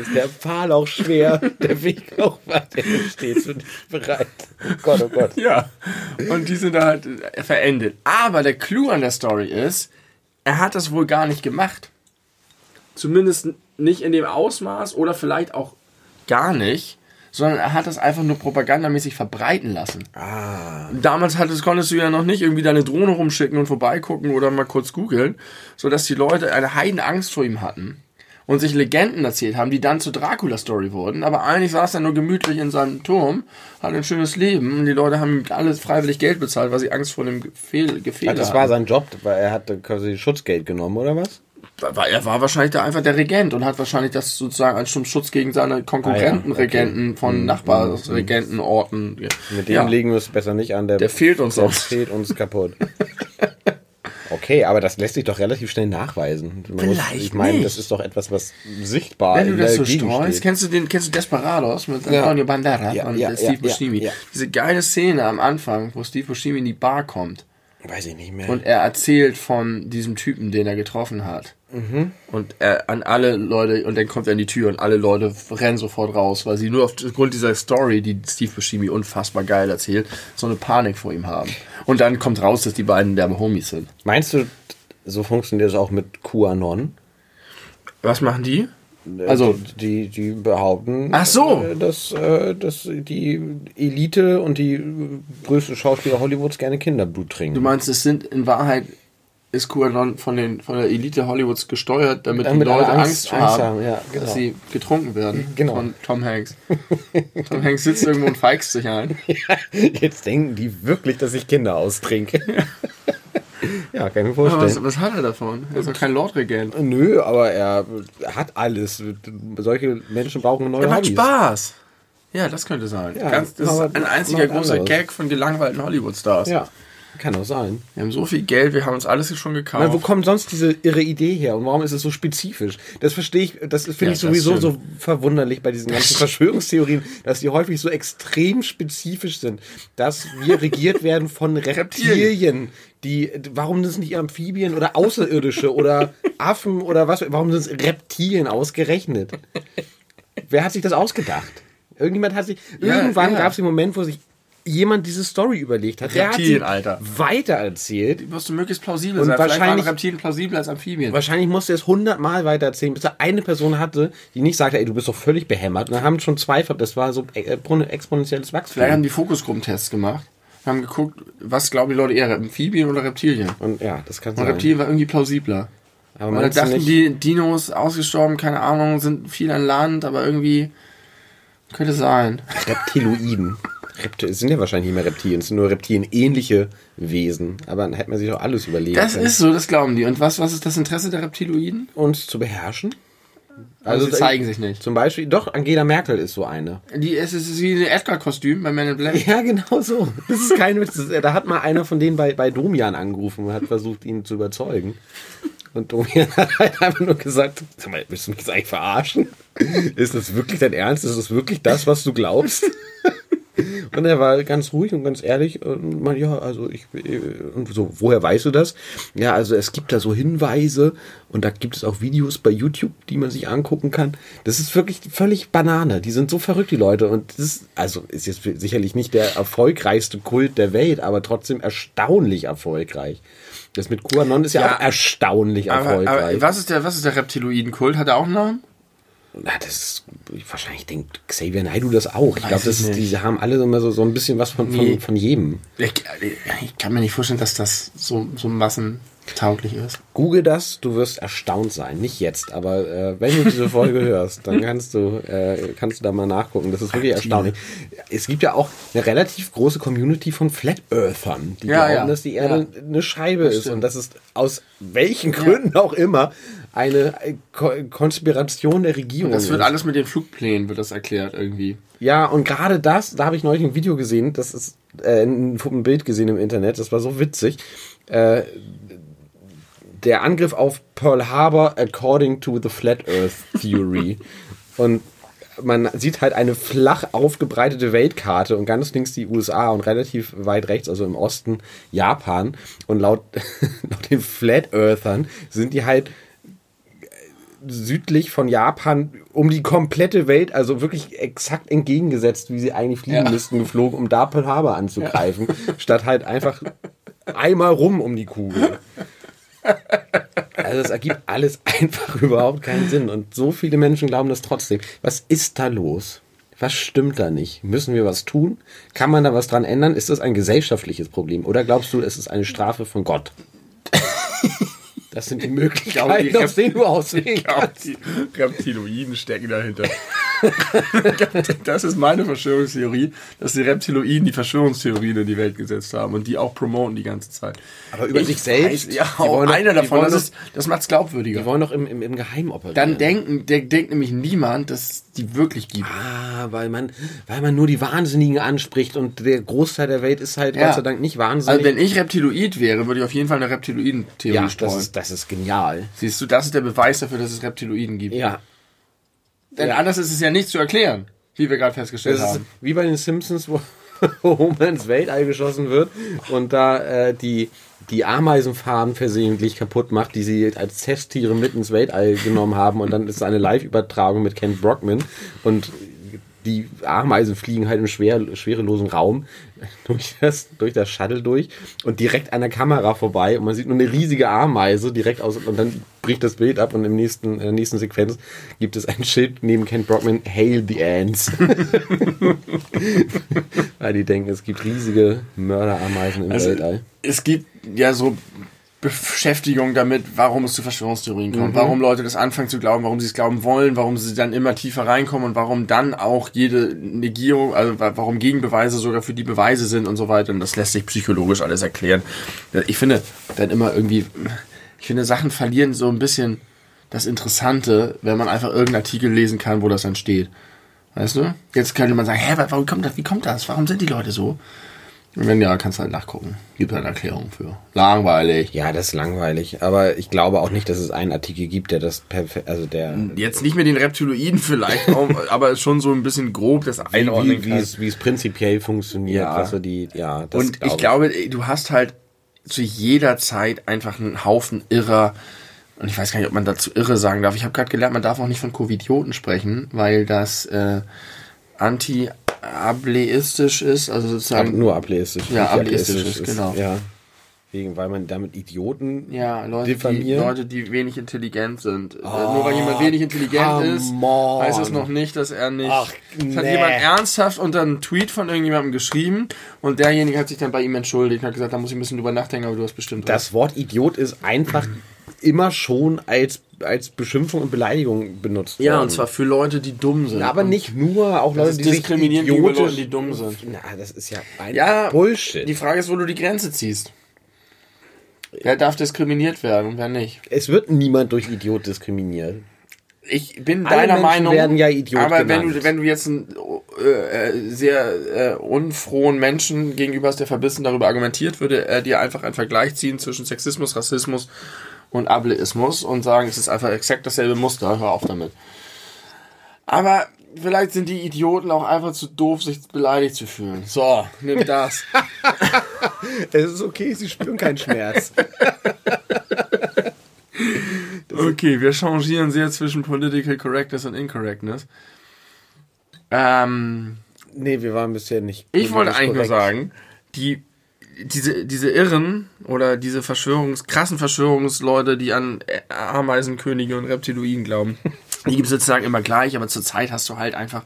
Ist der Pfahl auch schwer, der Weg auch weit, der steht dich bereit. Oh Gott, oh Gott. ja. Und die sind da halt verendet. Aber der Clou an der Story ist, er hat das wohl gar nicht gemacht. Zumindest nicht in dem Ausmaß oder vielleicht auch gar nicht, sondern er hat das einfach nur propagandamäßig verbreiten lassen. Ah. Damals hattest, konntest du ja noch nicht irgendwie deine Drohne rumschicken und vorbeigucken oder mal kurz googeln, sodass die Leute eine Heidenangst vor ihm hatten und sich Legenden erzählt haben, die dann zur Dracula-Story wurden. Aber eigentlich saß er nur gemütlich in seinem Turm, hatte ein schönes Leben und die Leute haben ihm alles freiwillig Geld bezahlt, weil sie Angst vor dem Gefehl, Gefehle Ja, das war sein Job, weil er hatte quasi Schutzgeld genommen, oder was? Er war wahrscheinlich da einfach der Regent und hat wahrscheinlich das sozusagen als Schutz gegen seine Konkurrenten, Ah ja, okay. Regenten von Nachbarregentenorten. Mit dem ja. legen wir es besser nicht an. Der, Der fehlt uns der fehlt uns kaputt. Okay, aber das lässt sich doch relativ schnell nachweisen. Man muss, Vielleicht ich meine, das ist doch etwas, was sichtbar Wenn du das so streust, steht. kennst du den, kennst du Desperados mit Ja. Antonio Banderas Ja, und ja, Steve Buscemi? Diese geile Szene am Anfang, wo Steve Buscemi in die Bar kommt Weiß ich nicht mehr. und er erzählt von diesem Typen, den er getroffen hat. Mhm. Und er an alle Leute, und dann kommt er in die Tür und alle Leute rennen sofort raus, weil sie nur aufgrund dieser Story, die Steve Buscemi unfassbar geil erzählt, so eine Panik vor ihm haben. Und dann kommt raus, dass die beiden derbe Homies sind. Meinst du, so funktioniert es auch mit QAnon? Was machen die? Also, die, die behaupten, Ach so. äh, dass, äh, dass die Elite und die größten Schauspieler Hollywoods gerne Kinderblut trinken. Du meinst, es sind in Wahrheit ist QAnon von, den, von der Elite Hollywoods gesteuert, damit, Damit die Leute Angst, Angst- haben, haben, ja, genau. dass sie getrunken werden Genau. von Tom Hanks. Tom Hanks sitzt irgendwo und feigst sich ein. Jetzt denken die wirklich, dass ich Kinder austrinke. ja, kann ich mir vorstellen. was, was hat er davon? Er ist doch kein Lordregent. Nö, aber er hat alles. Solche Menschen brauchen neue Er macht Hobbys. Spaß. Ja, das könnte sein. Ja, Ganz, das ist ein einziger großer anderes. Gag von gelangweilten Hollywood-Stars. Ja, kann auch sein. Wir haben so viel Geld, wir haben uns alles schon gekauft. Meine, wo kommt sonst diese irre Idee her und warum ist es so spezifisch? Das verstehe ich, das finde Ja, ich sowieso so verwunderlich bei diesen ganzen Verschwörungstheorien, dass die häufig so extrem spezifisch sind, dass wir regiert werden von Reptilien. Die, warum sind es nicht Amphibien oder Außerirdische oder Affen oder was? Warum sind es Reptilien ausgerechnet? Wer hat sich das ausgedacht? Irgendjemand hat sich, Ja, irgendwann ja. gab es den Moment, wo sich jemand diese Story überlegt hat. Reptilien, Alter. weitererzählt wirst du möglichst plausibel Und sein. Vielleicht waren wahrscheinlich- Reptilien plausibler als Amphibien. Wahrscheinlich musste er es hundertmal weitererzählen, bis er eine Person hatte, die nicht sagte, ey, du bist doch völlig behämmert. Und dann haben schon zwei, das war so äh, exponentielles Wachstum. Vielleicht haben die Fokusgruppentests gemacht. Haben geguckt, was glauben die Leute eher, Amphibien oder Reptilien? Und ja, das kann Und sein. Reptilien war irgendwie plausibler. Aber du dachten die Dinos ausgestorben, keine Ahnung, sind viel an Land, aber irgendwie könnte sein. Reptiloiden. Reptil es sind ja wahrscheinlich nicht mehr Reptilien, es sind nur reptilienähnliche Wesen. Aber dann hätte man sich doch alles überlegen Das können. ist so, das glauben die. Und was, was ist das Interesse der Reptiloiden? uns zu beherrschen. Also da- zeigen sich nicht. Zum Beispiel, doch, Angela Merkel ist so eine. Die, es ist wie ein Edgar-Kostüm bei Men in Black. Ja, genau so. Das ist kein Witz. Da hat mal einer von denen bei, bei Domian angerufen und hat versucht, ihn zu überzeugen. Und Domian hat halt einfach nur gesagt, sag mal, willst du mich jetzt eigentlich verarschen? Ist das wirklich dein Ernst? Ist das wirklich das, was du glaubst? Und er war ganz ruhig und ganz ehrlich und man, ja, also ich, und so, woher weißt du das? Ja, also es gibt da so Hinweise und da gibt es auch Videos bei YouTube, die man sich angucken kann. Das ist wirklich völlig Banane. Die sind so verrückt, die Leute. Und das ist, also ist jetzt sicherlich nicht der erfolgreichste Kult der Welt, aber trotzdem erstaunlich erfolgreich. Das mit QAnon ist ja, Ja, auch erstaunlich Aber, erfolgreich. aber was ist der, was ist der Reptiloiden-Kult? Hat er auch einen Namen? Na, das ist, wahrscheinlich denkt Xavier Naidoo das auch. Ich glaube, das die haben alle immer so, so ein bisschen was von, von, Nee. von jedem. Ich, ich kann mir nicht vorstellen, dass das so, so massentauglich ist. Google das, du wirst erstaunt sein. Nicht jetzt, aber äh, wenn du diese Folge hörst, dann kannst du, äh, kannst du da mal nachgucken. Das ist wirklich erstaunlich. Es gibt ja auch eine relativ große Community von Flat Earthern, die Ja, glauben, ja. dass die Erde eine Scheibe ist stimmt. und das ist aus welchen Gründen auch immer eine Ko Konspiration der Regierung Das wird ist. alles mit den Flugplänen, wird das erklärt irgendwie. Ja, und gerade das, da habe ich neulich ein Video gesehen, das ist äh, ein, ein Bild gesehen im Internet, das war so witzig. Äh, der Angriff auf Pearl Harbor according to the Flat Earth Theory. und man sieht halt eine flach aufgebreitete Weltkarte und ganz links die USA und relativ weit rechts, also im Osten, Japan. Und laut, laut den Flat Earthern sind die halt südlich von Japan um die komplette Welt, also wirklich exakt entgegengesetzt, wie sie eigentlich fliegen Ja. müssten, geflogen, um da Pearl Harbor anzugreifen, statt halt einfach einmal rum um die Kugel. Also es ergibt alles einfach überhaupt keinen Sinn und so viele Menschen glauben das trotzdem. Was ist da los? Was stimmt da nicht? Müssen wir was tun? Kann man da was dran ändern? Ist das ein gesellschaftliches Problem? Oder glaubst du, es ist eine Strafe von Gott? Das sind die Möglichkeiten, die aus denen du auswählen kannst. Die Reptiloiden stecken dahinter. das ist meine Verschwörungstheorie, dass die Reptiloiden die Verschwörungstheorien in die Welt gesetzt haben und die auch promoten die ganze Zeit. Aber über sich selbst? Weiß, ja, auch doch- einer die davon. Das, doch- ist, das macht's glaubwürdiger. Die wollen doch im, im, im Geheim operieren. Dann denken, der denkt nämlich niemand, dass es die wirklich gibt. Ah, weil man, weil man nur die Wahnsinnigen anspricht und der Großteil der Welt ist halt Ja. Gott sei Dank nicht wahnsinnig. Also wenn ich Reptiloid wäre, würde ich auf jeden Fall eine Reptiloiden-Theorie ja, streuen. das ist, das ist genial. Siehst du, das ist der Beweis dafür, dass es Reptiloiden gibt. Ja, Denn Ja. anders ist es ja nicht zu erklären, wie wir gerade festgestellt das ist haben. wie bei den Simpsons, wo Homer ins Weltall geschossen wird und da äh, die, die Ameisenfarmen versehentlich kaputt macht, die sie als Testtiere mit ins Weltall genommen haben und dann ist eine Live-Übertragung mit Ken Brockman und die Ameisen fliegen halt im schwer, schwerelosen Raum durch das, durch das Shuttle durch und direkt an der Kamera vorbei und man sieht nur eine riesige Ameise direkt aus und dann bricht das Bild ab und im nächsten, in der nächsten Sequenz gibt es ein Schild neben Ken Brockman, Hail the Ants. Weil die denken, es gibt riesige Mörderameisen im Also, Weltall. es gibt ja so Beschäftigung damit, warum es zu Verschwörungstheorien kommt, warum Leute das anfangen zu glauben, warum sie es glauben wollen, warum sie dann immer tiefer reinkommen und warum dann auch jede Negierung, also wa- warum Gegenbeweise sogar für die Beweise sind und so weiter. Und das lässt sich psychologisch alles erklären. Ich finde dann immer irgendwie, ich finde Sachen verlieren so ein bisschen das Interessante, wenn man einfach irgendeinen Artikel lesen kann, wo das dann steht. Weißt du? Jetzt könnte man sagen, hä, wa- warum kommt das, wie kommt das? Warum sind die Leute so? Und wenn ja, kannst du halt nachgucken. Gibt halt Erklärungen für. Langweilig. Ja, das ist langweilig. Aber ich glaube auch nicht, dass es einen Artikel gibt, der das perfekt, also der, Jetzt nicht mit den Reptiloiden vielleicht, aber schon so ein bisschen grob das einordnen wie, wie, kann. es, wie es prinzipiell funktioniert, Ja. was so die, ja, das Und ich glaube, du hast halt zu jeder Zeit einfach einen Haufen Irrer. Und ich weiß gar nicht, ob man dazu Irre sagen darf. Ich habe gerade gelernt, man darf auch nicht von Covidioten sprechen, weil das äh, anti-ableistisch ist. Also Ab, sozusagen. nur ableistisch. Ja, ableistisch ist, genau. Ja. Wegen, weil man damit Idioten Ja, Leute die. Leute, die wenig intelligent sind. Äh, Nur weil jemand wenig intelligent ist, on. heißt es noch nicht, dass er nicht. Ach, hat nee. jemand ernsthaft unter einen Tweet von irgendjemandem geschrieben und derjenige hat sich dann bei ihm entschuldigt und hat gesagt, da muss ich ein bisschen drüber nachdenken, aber du hast bestimmt recht. das Wort Idiot ist einfach immer schon als, als Beschimpfung und Beleidigung benutzt Ja, worden. und zwar für Leute, die dumm sind. aber Und nicht nur, auch Leute, die gegenüber idiotisch... Leuten, die dumm sind. Na, das ist ja ein Ja, Bullshit. Die Frage ist, wo du die Grenze ziehst. Wer darf diskriminiert werden und wer nicht? es wird niemand durch Idiot diskriminiert. Ich bin Alle deiner Menschen Meinung. werden ja Idiot Aber wenn du, wenn du jetzt einen äh, äh, sehr äh, unfrohen Menschen gegenüber hast, der verbissen darüber argumentiert, würde er dir einfach einen Vergleich ziehen zwischen Sexismus, Rassismus und Ableismus und sagen, es ist einfach exakt dasselbe Muster. Hör auf damit. Aber vielleicht sind die Idioten auch einfach zu doof, sich beleidigt zu fühlen. So, nimm das. Es ist okay, sie spüren keinen Schmerz. Okay, wir changieren sehr zwischen Political Correctness und Incorrectness. Ähm, nee, wir waren bisher nicht. ich wollte eigentlich nur korrekt. sagen, die, diese, diese Irren oder diese Verschwörungs-, krassen Verschwörungsleute, die an Ameisenkönige und Reptiloiden glauben, die gibt es sozusagen immer gleich, aber zurzeit hast du halt einfach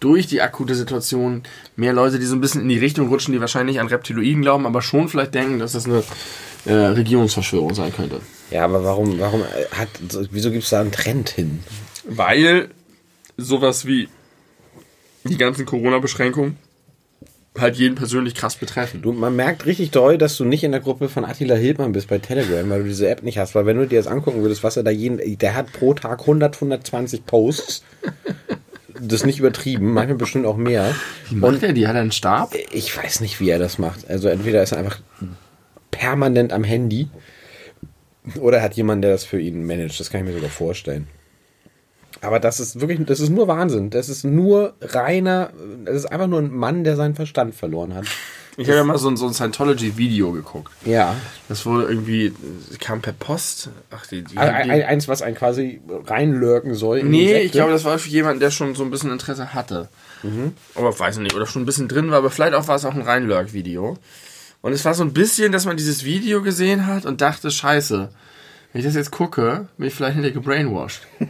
durch die akute Situation mehr Leute, die so ein bisschen in die Richtung rutschen, die wahrscheinlich an Reptiloiden glauben, aber schon vielleicht denken, dass das eine äh, Regierungsverschwörung sein könnte. Ja, aber warum, warum äh, hat, wieso gibt es da einen Trend hin? Weil sowas wie die ganzen Corona-Beschränkungen halt jeden persönlich krass betreffen. Du, man merkt richtig doll, dass du nicht in der Gruppe von Attila Hildmann bist bei Telegram, weil du diese App nicht hast. Weil wenn du dir das angucken würdest, was er da jeden, der hat pro Tag 100, 120 Posts. Das ist nicht übertrieben, manchmal bestimmt auch mehr. Wie macht er die? Hat er einen Stab? Ich weiß nicht, wie er das macht. Also entweder ist er einfach permanent am Handy oder er hat jemanden, der das für ihn managt. Das kann ich mir sogar vorstellen. Aber das ist wirklich, das ist nur Wahnsinn. Das ist nur reiner, das ist einfach nur ein Mann, der seinen Verstand verloren hat. Ich habe ja mal so ein, so ein Scientology-Video geguckt. Ja. Das wurde irgendwie, kam per Post. Ach, die, die, Ein, die ein, eins, was einen quasi reinlurken soll. Nee, ich glaube, das war für jemanden, der schon so ein bisschen Interesse hatte. Aber weiß ich nicht, oder schon ein bisschen drin war, aber vielleicht auch war es auch ein Reinlurk-Video. Und es war so ein bisschen, dass man dieses Video gesehen hat und dachte, scheiße, wenn ich das jetzt gucke, bin ich vielleicht hinterher gebrainwashed.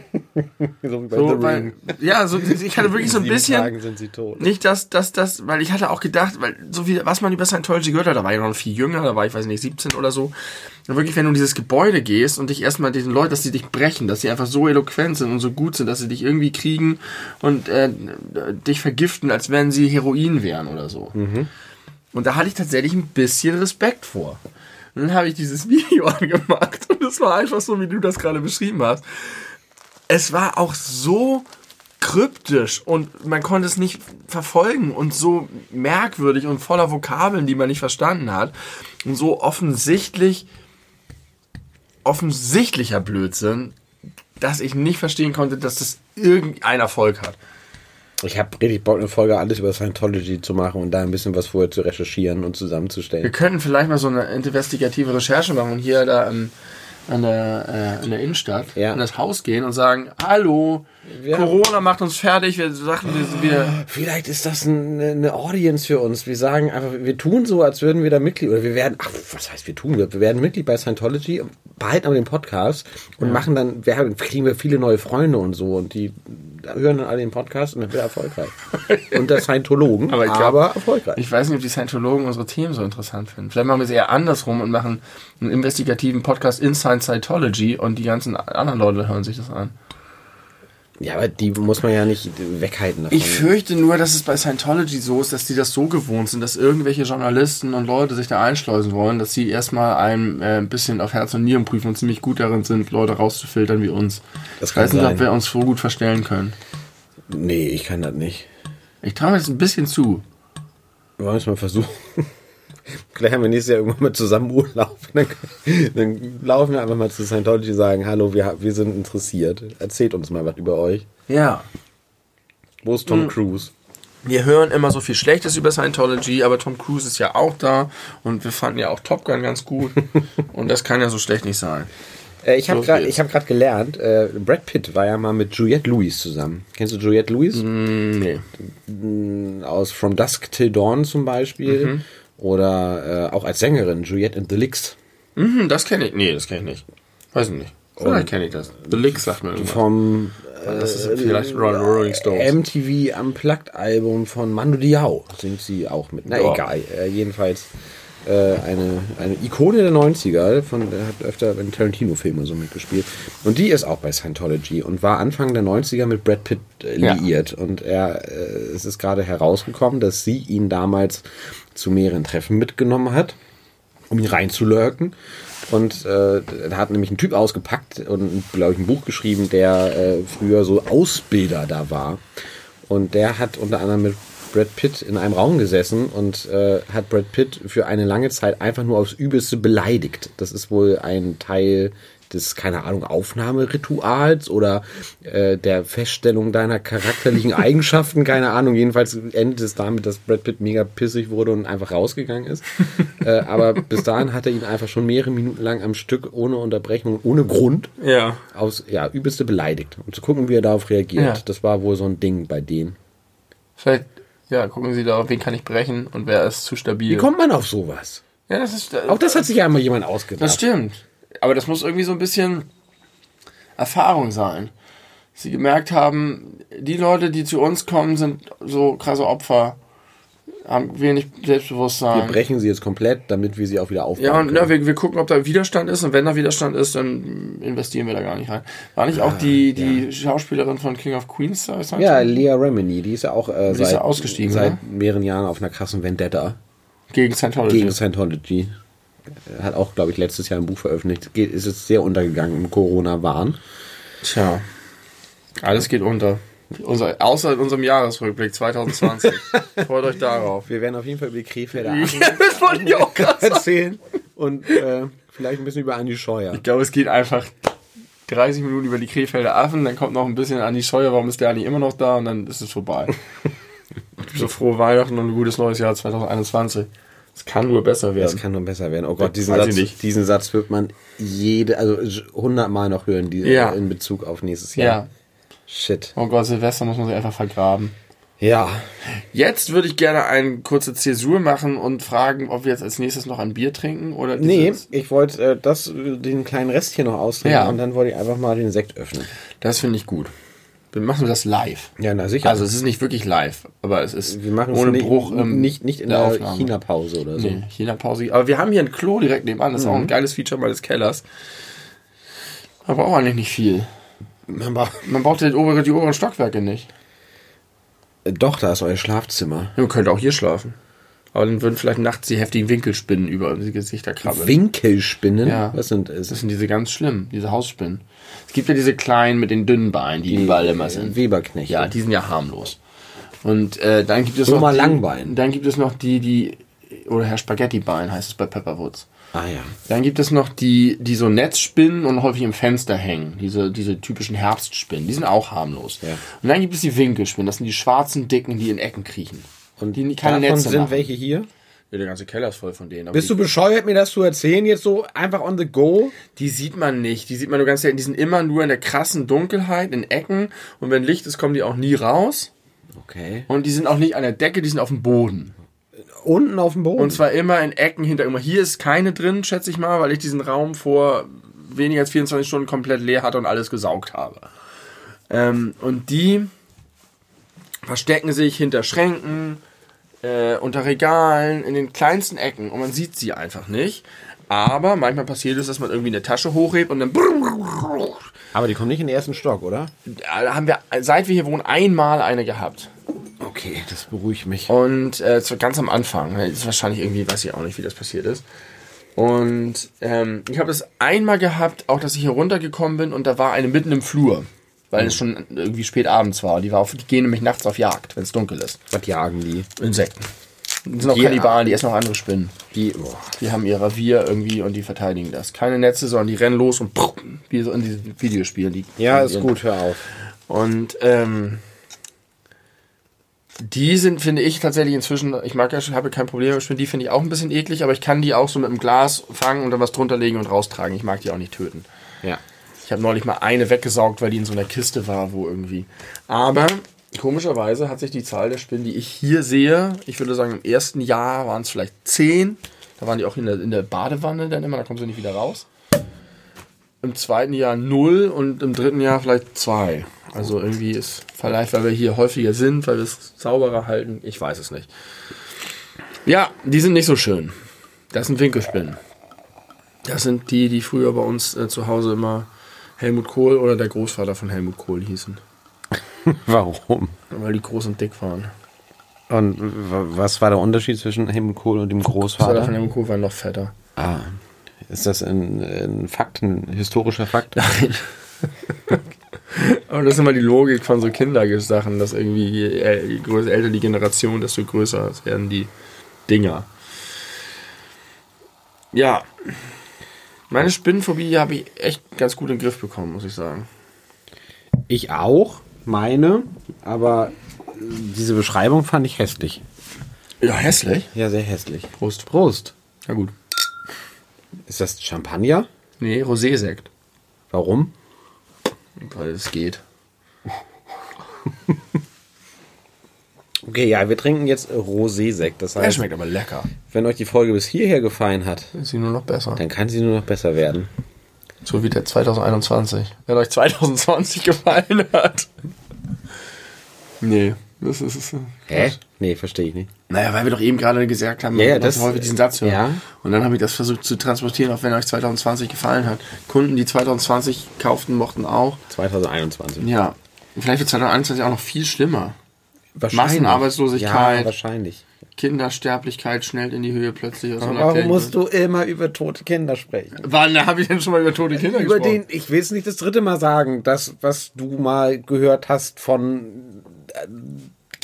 so wie bei So, The weil, Ring. ja, so, ich hatte wirklich so ein bisschen, Tagen sind sie tot. nicht, dass, dass das, weil ich hatte auch gedacht, weil so wie, was man über Scientology gehört hat, da war ich noch viel jünger, da war ich, weiß nicht, 17 oder so. Und wirklich, wenn du in dieses Gebäude gehst und dich erstmal diesen Leuten, dass sie dich brechen, dass sie einfach so eloquent sind und so gut sind, dass sie dich irgendwie kriegen und äh, dich vergiften, als wenn sie Heroin wären oder so. Und da hatte ich tatsächlich ein bisschen Respekt vor. Und dann habe ich dieses Video angemacht und es war einfach so, wie du das gerade beschrieben hast. Es war auch so kryptisch und man konnte es nicht verfolgen und so merkwürdig und voller Vokabeln, die man nicht verstanden hat und so offensichtlich offensichtlicher Blödsinn, dass ich nicht verstehen konnte, dass das irgendein Erfolg hat. Ich habe richtig Bock, eine Folge alles über Scientology zu machen und da ein bisschen was vorher zu recherchieren und Wir zusammenzustellen. könnten vielleicht mal so eine investigative Recherche machen, hier da ähm, an, der, äh, in der Innenstadt, Ja. in das Haus gehen und sagen, hallo, Wir- Corona macht uns fertig, wir sagten, wir, Vielleicht ist das eine, Audience für uns. Wir sagen einfach, wir tun so, als würden wir da Mitglied, oder wir werden, ach, was heißt wir tun? Wir wir werden Mitglied bei Scientology, behalten aber den Podcast und machen dann, wir haben, kriegen wir viele neue Freunde und so und die hören dann alle den Podcast und dann wird er erfolgreich. Unter Scientologen, Aber aber, ich glaub- erfolgreich. Ich weiß nicht, ob die Scientologen unsere Themen so interessant finden. Vielleicht machen wir es eher andersrum und machen einen investigativen Podcast in Scientology und die ganzen anderen Leute hören sich das an. Ja, aber die muss man ja nicht weghalten davon. Ich fürchte nur, dass es bei Scientology so ist, dass die das so gewohnt sind, dass irgendwelche Journalisten und Leute sich da einschleusen wollen, dass sie erstmal ein äh, ein bisschen auf Herz und Nieren prüfen und ziemlich gut darin sind, Leute rauszufiltern wie uns. Das ich weiß kann nicht, sein. ob wir uns so gut verstellen können. nee, ich kann das nicht. Ich traue mir jetzt ein bisschen zu. Wir wollen es mal versuchen. Gleich haben wir nächstes Jahr irgendwann mal zusammen Urlaub. Dann, dann laufen wir einfach mal zu Scientology und sagen, hallo, wir, wir sind interessiert. Erzählt uns mal was über euch. Ja. Wo ist Tom Cruise? Wir hören immer so viel Schlechtes über Scientology, aber Tom Cruise ist ja auch da und wir fanden ja auch Top Gun ganz gut. und das kann ja so schlecht nicht sein. Äh, ich habe So gerade hab gelernt, äh, Brad Pitt war ja mal mit Juliette Lewis zusammen. Kennst du Juliette Lewis? Nee. Aus From Dusk Till Dawn zum Beispiel. Oder äh, auch als Sängerin, Juliette and the Licks. Mhm, das kenne ich. Nee, das kenne ich nicht. Weiß ich nicht. Vielleicht kenne ich das. The Licks sagt mir irgendwas. Vom Das ist vielleicht Rolling Stones. MTV Unplugged Album von Manu Diao singt sie auch mit. Na Ja. egal, äh, jedenfalls äh, eine, eine Ikone der 90er, von, der hat öfter in Tarantino-Filmen so mitgespielt. Und die ist auch bei Scientology und war Anfang der 90er mit Brad Pitt äh, Ja. liiert. Und er, äh, es ist gerade herausgekommen, dass sie ihn damals zu mehreren Treffen mitgenommen hat um ihn reinzulurken. Und äh, da hat nämlich ein Typ ausgepackt und, glaube ich, ein Buch geschrieben, der äh, früher so Ausbilder da war. Und der hat unter anderem mit Brad Pitt in einem Raum gesessen und äh, hat Brad Pitt für eine lange Zeit einfach nur aufs Übelste beleidigt. Das ist wohl ein Teil des, keine Ahnung, Aufnahmerituals oder äh, der Feststellung deiner charakterlichen Eigenschaften, keine Ahnung. Jedenfalls endet es damit, dass Brad Pitt mega pissig wurde und einfach rausgegangen ist. äh, aber bis dahin hat er ihn einfach schon mehrere Minuten lang am Stück ohne Unterbrechung, ohne Grund Ja. aus, ja, übelste beleidigt. Um zu gucken, wie er darauf reagiert. Ja. Das war wohl so ein Ding bei denen. Vielleicht, ja, gucken Sie da, wen kann ich brechen und wer ist zu stabil. Wie kommt man auf sowas? ja, das ist, Auch das hat sich ja einmal jemand ausgedacht. Das stimmt. Aber das muss irgendwie so ein bisschen Erfahrung sein. Sie gemerkt haben, die Leute, die zu uns kommen, sind so krasse Opfer. Haben wenig Wir Selbstbewusstsein. brechen sie jetzt komplett, damit wir sie auch wieder aufbauen Ja, und ja, wir, wir gucken, ob da Widerstand ist und wenn da Widerstand ist, dann investieren wir da gar nicht rein. War nicht auch die, die Schauspielerin von King of Queens da? Ist Ja? Lea Remini, die ist ja auch äh, ja seit, ausgestiegen, seit ne? mehreren Jahren auf einer krassen Vendetta Gegen Scientology. gegen Scientology. Hat auch, glaube ich, letztes Jahr ein Buch veröffentlicht. Geht, ist jetzt sehr untergegangen im Corona-Wahn. Tja, alles geht unter. Unser, außer in unserem Jahresrückblick 2020. Freut euch darauf. Wir werden auf jeden Fall über die Krefelder Ja, Affen das wollte ich auch gerade sagen. erzählen und äh, vielleicht ein bisschen über Andi Scheuer. Ich glaube, es geht einfach 30 Minuten über die Krefelder Affen, dann kommt noch ein bisschen Andi Scheuer, warum ist der eigentlich immer noch da und dann ist es vorbei. so frohe Weihnachten und ein gutes neues Jahr 2021. Es kann nur besser werden. kann nur besser werden. Oh Gott, diesen Satz, nicht. diesen Satz wird man jede, also hundertmal noch hören, die, Ja. in Bezug auf nächstes Jahr. Ja. Shit. Oh Gott, Silvester muss man sich einfach vergraben. Ja. Jetzt würde ich gerne eine kurze Zäsur machen und fragen, ob wir jetzt als nächstes noch ein Bier trinken oder Nee, dieses- ich wollte äh, das, den kleinen Rest hier noch austrinken Ja. und dann wollte ich einfach mal den Sekt öffnen. Das finde ich gut. Wir machen das live. Ja, na sicher. Also es ist nicht wirklich live, aber es ist wir machen es ohne nicht, Bruch im, nicht, nicht in der der, Aufnahme. China-Pause oder so. Nee, China-Pause. Aber wir haben hier ein Klo direkt nebenan. Das ist Mhm. auch ein geiles Feature meines Kellers. Aber auch eigentlich nicht viel. Aber, Man braucht die, obere, die oberen Stockwerke nicht. äh, doch, da ist euer Schlafzimmer. Man könnte auch hier schlafen. Aber dann würden vielleicht nachts die heftigen Winkelspinnen über die Gesichter krabbeln. Winkelspinnen? Ja. Was sind das es? sind diese ganz schlimmen, diese Hausspinnen. Es gibt ja diese kleinen mit den dünnen Beinen, die, überall immer sind. Weberknechte. Ja, die sind ja harmlos. Und äh, dann gibt es Nur noch mal die, Langbein. Dann gibt es noch die, die oder Herr Spaghetti-Bein heißt es bei Pepperwoods. Ah ja. Dann gibt es noch die, die so Netzspinnen und häufig im Fenster hängen. Diese, diese typischen Herbstspinnen. Die sind auch harmlos. Ja. Und dann gibt es die Winkelspinnen. Das sind die schwarzen, dicken, die in Ecken kriechen. Und die keine davon Netze sind machen. welche hier? Ja, der ganze Keller ist voll von denen. aber Bist du bescheuert, mir das zu erzählen? Jetzt so einfach on the go? die sieht man nicht. Die sieht man nur ganz selten. Die sind immer nur in der krassen Dunkelheit, in Ecken. Und wenn Licht ist, kommen die auch nie raus. Okay. Und die sind auch nicht an der Decke, die sind auf dem Boden. Unten auf dem Boden? Und zwar immer in Ecken hinter immer. Hier ist keine drin, schätze ich mal, weil ich diesen Raum vor weniger als 24 Stunden komplett leer hatte und alles gesaugt habe. Ähm, und die verstecken sich hinter Schränken, äh, unter Regalen, in den kleinsten Ecken und man sieht sie einfach nicht. Aber manchmal passiert es, dass man irgendwie eine Tasche hochhebt und dann Aber die kommen nicht in den ersten Stock, oder? Da haben wir, seit wir hier wohnen, einmal eine gehabt. Okay, das beruhigt mich. Und äh, ganz am Anfang. Das ist wahrscheinlich irgendwie, weiß ich auch nicht, wie das passiert ist. Und ähm, ich habe es einmal gehabt, auch dass ich hier runtergekommen bin und da war eine mitten im Flur. Weil es schon irgendwie spät abends war. Die, war auf, die gehen nämlich nachts auf Jagd, wenn es dunkel ist. Was jagen die? Insekten. Das sind auch Die- Kannibalen, die essen auch andere Spinnen. Die, boah. Die haben ihr Revier irgendwie und die verteidigen das. Keine Netze, sondern die rennen los und wie so in diesen Videospielen. Die Ja, ist gut, hör auf. Und ähm, die sind, finde ich, tatsächlich inzwischen, ich mag ja schon, habe kein Problem mit Spinnen, die finde ich auch ein bisschen eklig, aber ich kann die auch so mit einem Glas fangen und dann was drunter legen und raustragen. Ich mag die auch nicht töten. Ja. Ich habe neulich mal eine weggesaugt, weil die in so einer Kiste war, wo irgendwie. Aber komischerweise hat sich die Zahl der Spinnen, die ich hier sehe, ich würde sagen, im ersten Jahr waren es vielleicht zehn. Da waren die auch in der, in der Badewanne dann immer, da kommen sie nicht wieder raus. Im zweiten Jahr null und im dritten Jahr vielleicht zwei. Also irgendwie ist vielleicht, weil wir hier häufiger sind, weil wir es sauberer halten. Ich weiß es nicht. Ja, die sind nicht so schön. Das sind Winkelspinnen. Das sind die, die früher bei uns äh, zu Hause immer Helmut Kohl oder der Großvater von Helmut Kohl hießen. Warum? Weil die groß und dick waren. Und was war der Unterschied zwischen Helmut Kohl und dem Der Vater von Großvater? Helmut Kohl war noch fetter. Ah. Ist das ein, ein Fakt, ein historischer Fakt? Aber das ist immer die Logik von so Kindersachen, dass irgendwie je größer, älter die Generation, desto größer werden die Dinger. Ja. Meine Spinnenphobie habe ich echt ganz gut in den Griff bekommen, muss ich sagen. Ich auch, meine, aber diese Beschreibung fand ich hässlich. Ja, hässlich. Ja, sehr hässlich. Prost. Prost. Na gut. Ist das Champagner? Nee, Rosé-Sekt. Warum? Weil es geht. Okay, ja, wir trinken jetzt Rosé-Sekt. Das Er heißt, schmeckt aber lecker. wenn euch die Folge bis hierher gefallen hat, Ist sie nur noch besser. dann kann sie nur noch besser werden. So wie der 2021. Wenn euch 2020 gefallen hat. Nee, Das ist, ist Hä? Nee, verstehe ich nicht. Naja, weil wir doch eben gerade gesagt haben, Ja, ja, dass das- wir häufig diesen Satz hören. ja. Und dann habe ich das versucht zu transportieren, auch wenn euch 2020 gefallen hat. Kunden, die 2020 kauften, mochten auch. 2021. Ja. Vielleicht wird 2021 auch noch viel schlimmer. Wahrscheinlich. Massenarbeitslosigkeit. Ja, wahrscheinlich. Kindersterblichkeit schnellt in die Höhe plötzlich. Aus Aber warum musst du immer über tote Kinder sprechen? Wann habe ich denn schon mal über tote Kinder Über gesprochen? den, ich will es nicht das dritte Mal sagen, das, was du mal gehört hast von äh,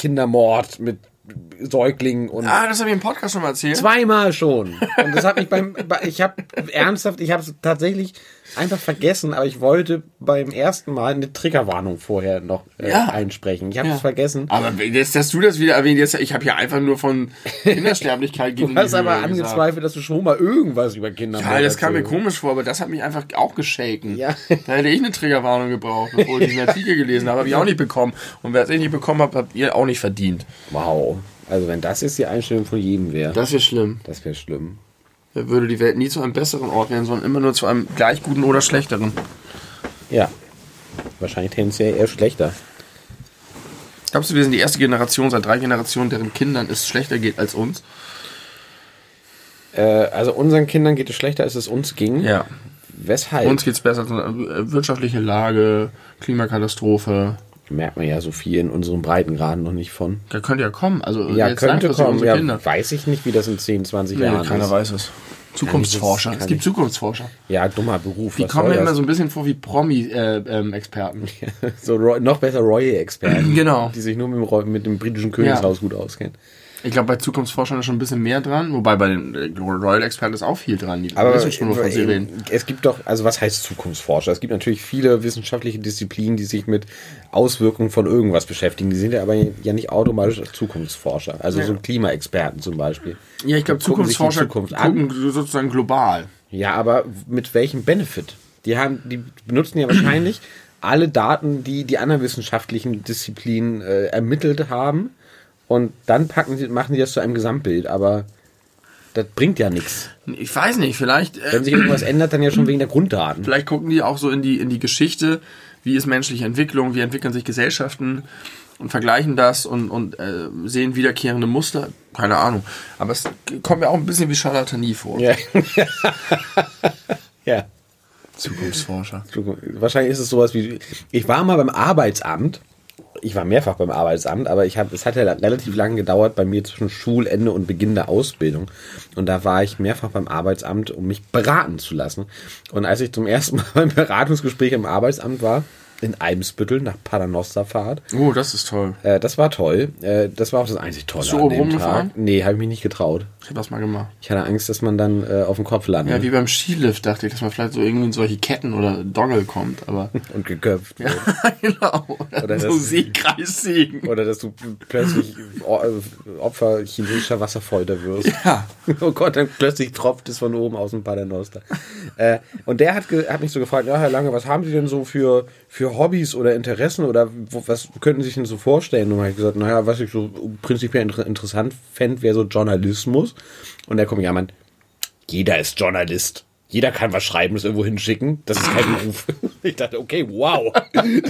Kindermord mit Säuglingen und Ah, das habe ich im Podcast schon mal erzählt. zweimal schon. Und das hat mich beim, bei- ich habe ernsthaft, ich habe es tatsächlich einfach vergessen, aber ich wollte beim ersten Mal eine Triggerwarnung vorher noch äh, Ja. einsprechen. Ich habe Ja. es vergessen. Aber jetzt, dass du das wieder erwähnt, jetzt, ich habe ja einfach nur von Kindersterblichkeit gegen Du hast aber Höhe gesagt. angezweifelt, dass du schon mal irgendwas über Kinder Ja, das kam mir komisch vor, aber das hat mich einfach auch geshaken. Ja. Da hätte ich eine Triggerwarnung gebraucht, bevor ich diesen Artikel gelesen habe. Habe ich auch nicht bekommen. Und wer es nicht bekommen hat, habt ihr auch nicht verdient. Wow. Also wenn das jetzt die Einstellung von jedem wäre, Das wäre schlimm. das wäre schlimm. Würde die Welt nie zu einem besseren Ort werden, sondern immer nur zu einem gleich guten oder schlechteren. Ja. Wahrscheinlich tendenziell eher schlechter. Glaubst du, wir sind die erste Generation seit drei Generationen, deren Kindern es schlechter geht als uns? Äh, also unseren Kindern geht es schlechter, als es uns ging. Ja. Weshalb? Uns geht es besser. Äh, Wirtschaftliche Lage, Klimakatastrophe. Merkt man ja so viel in unseren Breitengraden noch nicht von. Da könnte ja kommen. Also Ja, jetzt könnte kommen. Ja, Kinder. weiß ich nicht, wie das in 10, 20 Nee, Jahren keiner ist. weiß es. Zukunftsforscher. Es gibt Zukunftsforscher. Ja, dummer Beruf. Die was kommen mir immer so ein bisschen vor wie Promi-Experten. so Roy- noch besser Royal-Experten. Genau. Die sich nur mit dem, mit dem britischen Königshaus gut auskennen. Ich glaube, bei Zukunftsforschern ist schon ein bisschen mehr dran, wobei bei den äh, Royal-Experten ist auch viel dran. Die Aber wissen schon, wovon sie reden. es gibt doch, also was heißt Zukunftsforscher? Es gibt natürlich viele wissenschaftliche Disziplinen, die sich mit Auswirkungen von irgendwas beschäftigen. Die sind ja aber ja nicht automatisch als Zukunftsforscher. Also so Klimaexperten zum Beispiel. Ja, ich glaube, Zukunftsforscher Zukunft gucken sozusagen global. Ja, aber mit welchem Benefit? Die haben, die benutzen ja wahrscheinlich alle Daten, die die anderen wissenschaftlichen Disziplinen äh, ermittelt haben. Und dann packen sie, machen sie das zu einem Gesamtbild. Aber das bringt ja nichts. Ich weiß nicht, vielleicht, äh, Wenn sich irgendwas ändert, dann ja schon wegen der Grunddaten. vielleicht gucken die auch so in die, in die Geschichte, wie ist menschliche Entwicklung, wie entwickeln sich Gesellschaften und vergleichen das und, und äh, sehen wiederkehrende Muster. Keine Ahnung. Aber es kommt mir auch ein bisschen wie Charlatanie vor. Ja. ja. Zukunftsforscher. Wahrscheinlich ist es sowas wie. Ich war mal beim Arbeitsamt. Ich war mehrfach beim Arbeitsamt, aber ich habe, es hat ja relativ lange gedauert bei mir zwischen Schulende und Beginn der Ausbildung. Und da war ich mehrfach beim Arbeitsamt, um mich beraten zu lassen. Und als ich zum ersten Mal beim Beratungsgespräch im Arbeitsamt war, in Eimsbüttel nach Paternosterfahrt, Oh, das ist toll. äh, das war toll. Äh, das war auch das einzig Tolle Bist du an dem? Tag. Nee, habe ich mich nicht getraut. Ich habe das mal gemacht. Ich hatte Angst, dass man dann äh, auf dem Kopf landet Ja, wie beim Skilift dachte ich, dass man vielleicht so irgendwie in solche Ketten oder Dongle kommt, aber. und geköpft wird. genau. Oder so das- Seekreissägen. Oder dass du plötzlich O- Opfer chinesischer Wasserfolter wirst. Ja. Oh Gott, dann plötzlich tropft es von oben aus dem Paternoster. äh, und der hat, hat mich so gefragt, ja, Herr Lange, was haben Sie denn so für, für Hobbys oder Interessen oder wo, was könnten Sie sich denn so vorstellen? Und habe ich gesagt, naja, was ich so prinzipiell inter interessant fände, wäre so Journalismus. Und der kommt, ja, man, jeder ist Journalist. Jeder kann was schreiben, das irgendwo hinschicken. Das ist kein Beruf. Ich dachte, okay, wow.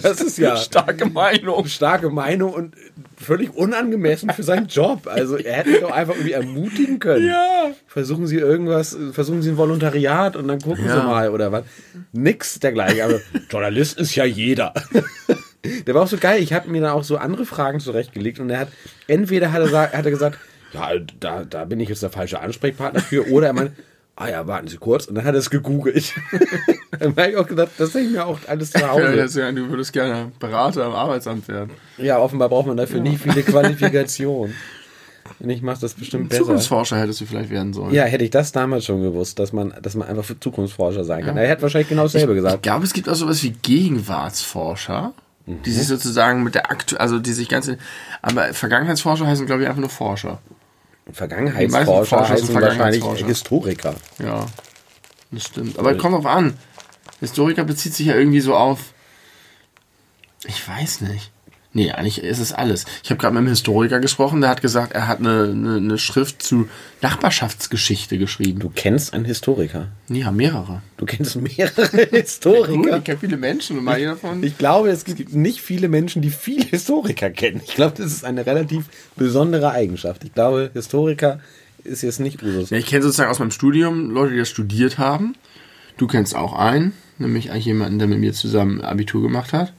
Das ist ja Starke Meinung. starke Meinung und völlig unangemessen für seinen Job. Also er hätte mich doch einfach irgendwie ermutigen können. Ja. Versuchen Sie irgendwas, versuchen Sie ein Volontariat und dann gucken Ja. Sie mal oder was. Nix dergleichen. Aber Journalist ist ja jeder. Der war auch so geil. Ich habe mir dann auch so andere Fragen zurechtgelegt und er hat entweder hat er, hat er gesagt, ja, da, da bin ich jetzt der falsche Ansprechpartner für, oder er meint, ah ja, warten Sie kurz und dann hat er es gegoogelt. dann habe ich auch gedacht, das denke ich mir auch alles zu Ja, Hause. ja, du würdest gerne Berater am Arbeitsamt werden. Ja, offenbar braucht man dafür nicht viele Qualifikationen. Und ich mache das bestimmt besser. Zukunftsforscher hättest du vielleicht werden sollen. Ja, hätte ich das damals schon gewusst, dass man, dass man einfach für Zukunftsforscher sein kann. Er hätte wahrscheinlich genau dasselbe Ich gesagt. glaube, es gibt auch sowas wie Gegenwartsforscher, Mhm. die sich sozusagen mit der aktu also die sich ganz, aber Vergangenheitsforscher heißen glaube ich einfach nur Forscher. Vergangenheitsforscher heißen wahrscheinlich Vergangenheitsforscher. Historiker. Ja, das stimmt. Aber kommt drauf an. Historiker bezieht sich ja irgendwie so auf, ich weiß nicht. Nee, eigentlich ist es alles. Ich habe gerade mit einem Historiker gesprochen, der hat gesagt, er hat eine, eine, eine Schrift zu Nachbarschaftsgeschichte geschrieben. Du kennst einen Historiker. Ja, mehrere. Du kennst mehrere Historiker. ich kenne viele Menschen und mal davon. Ich glaube, es gibt nicht viele Menschen, die viele Historiker kennen. Ich glaube, das ist eine relativ besondere Eigenschaft. Ich glaube, Historiker ist jetzt nicht Usus. Ja, ich kenne sozusagen aus meinem Studium Leute, die das studiert haben. Du kennst auch einen, nämlich eigentlich jemanden, der mit mir zusammen Abitur gemacht hat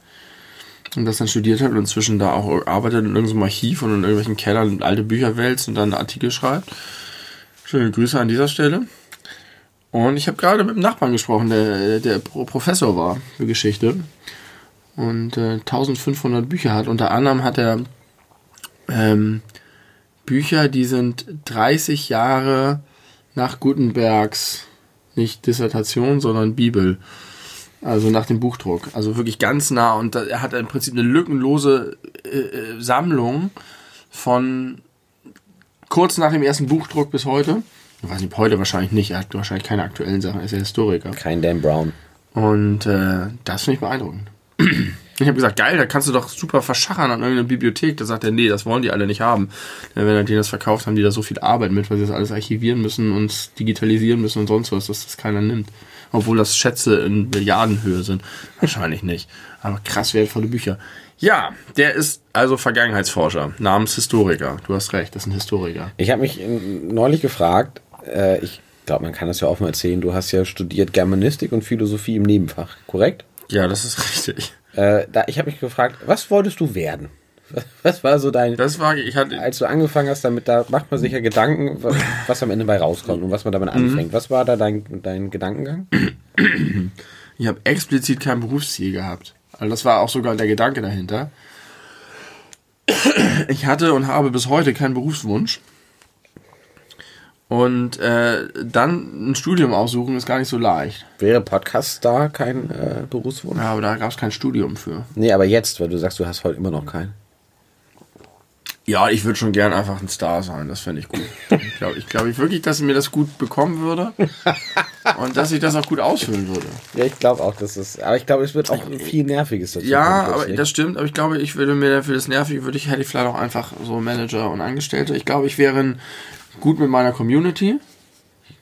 und das dann studiert hat und inzwischen da auch arbeitet in irgendeinem Archiv und in irgendwelchen Kellern alte Bücher wälzt und dann Artikel schreibt. Schöne Grüße an dieser Stelle. Und ich habe gerade mit einem Nachbarn gesprochen, der, der Professor war für Geschichte und äh, 1500 Bücher hat. Unter anderem hat er ähm, Bücher, die sind 30 Jahre nach Gutenbergs, nicht Dissertation, sondern Bibel. Also nach dem Buchdruck. Also wirklich ganz nah. Und er hat im Prinzip eine lückenlose äh, äh, Sammlung von kurz nach dem ersten Buchdruck bis heute. Ich weiß nicht, heute wahrscheinlich nicht. Er hat wahrscheinlich keine aktuellen Sachen. Er ist ja Historiker. Kein Dan Brown. Und äh, das finde ich beeindruckend. Ich habe gesagt, geil, da kannst du doch super verschachern an irgendeiner Bibliothek. Da sagt er, nee, das wollen die alle nicht haben. Denn wenn er denen das verkauft, haben die da so viel Arbeit mit, weil sie das alles archivieren müssen und digitalisieren müssen und sonst was, dass das keiner nimmt obwohl das Schätze in Milliardenhöhe sind. Wahrscheinlich nicht. Aber krass wertvolle Bücher. Ja, der ist also Vergangenheitsforscher namens Historiker. Du hast recht, das ist ein Historiker. Ich habe mich neulich gefragt, äh, ich glaube, man kann das ja offen erzählen, du hast ja studiert Germanistik und Philosophie im Nebenfach, korrekt? Ja, das ist richtig. Äh, da, ich habe mich gefragt, was wolltest du werden? Was war so dein. Das war, ich hatte. Als du angefangen hast, damit, da macht man sich ja Gedanken, was am Ende bei rauskommt und was man damit mhm. anfängt. Was war da dein, dein Gedankengang? Ich habe explizit kein Berufsziel gehabt. Also das war auch sogar der Gedanke dahinter. Ich hatte und habe bis heute keinen Berufswunsch. Und äh, dann ein Studium aussuchen ist gar nicht so leicht. Wäre Podcast da kein äh, Berufswunsch? Ja, aber da gab es kein Studium für. Nee, aber jetzt, weil du sagst, du hast heute immer noch keinen. Ja, ich würde schon gern einfach ein Star sein. Das fände ich gut. Ich glaube ich glaub ich wirklich, dass ich mir das gut bekommen würde. und dass ich das auch gut ausfüllen würde. Ja, ich glaube auch, dass es. Aber ich glaube, es wird auch viel Nerviges dazu. Ja, aber das stimmt. Aber ich glaube, ich würde mir dafür das Nervige, würde ich, hätte ich vielleicht auch einfach so Manager und Angestellte. Ich glaube, ich wäre gut mit meiner Community.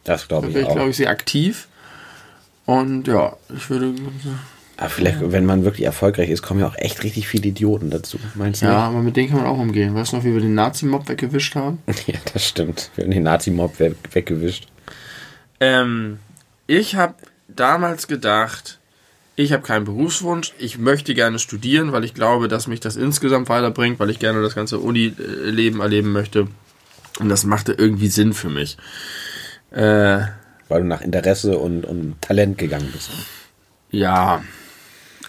Das glaube ich wäre ich, glaube ich, sehr aktiv. Und ja, ich würde. Aber vielleicht, wenn man wirklich erfolgreich ist, kommen ja auch echt richtig viele Idioten dazu. Meinst du? Ja, nicht? aber mit denen kann man auch umgehen. Weißt du noch, wie wir den Nazi-Mob weggewischt haben? ja, das stimmt. Wir haben den Nazi-Mob we weggewischt. Ähm, ich habe damals gedacht, ich habe keinen Berufswunsch, ich möchte gerne studieren, weil ich glaube, dass mich das insgesamt weiterbringt, weil ich gerne das ganze Uni-Leben erleben möchte. Und das machte irgendwie Sinn für mich. Äh, weil du nach Interesse und, und Talent gegangen bist. Ja,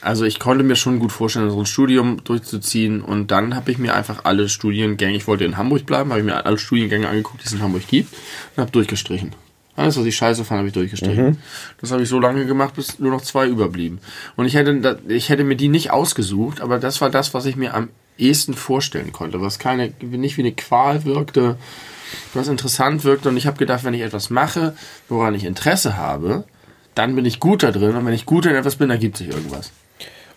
also ich konnte mir schon gut vorstellen, so ein Studium durchzuziehen und dann habe ich mir einfach alle Studiengänge, ich wollte in Hamburg bleiben, habe ich mir alle Studiengänge angeguckt, die es in Hamburg gibt und habe durchgestrichen. Alles, was ich scheiße fand, habe ich durchgestrichen. Mhm. Das habe ich so lange gemacht, bis nur noch zwei überblieben. Und ich hätte, ich hätte mir die nicht ausgesucht, aber das war das, was ich mir am ehesten vorstellen konnte, was keine, nicht wie eine Qual wirkte, was interessant wirkte. Und ich habe gedacht, wenn ich etwas mache, woran ich Interesse habe, dann bin ich gut da drin. Und wenn ich gut in etwas bin, dann gibt sich irgendwas.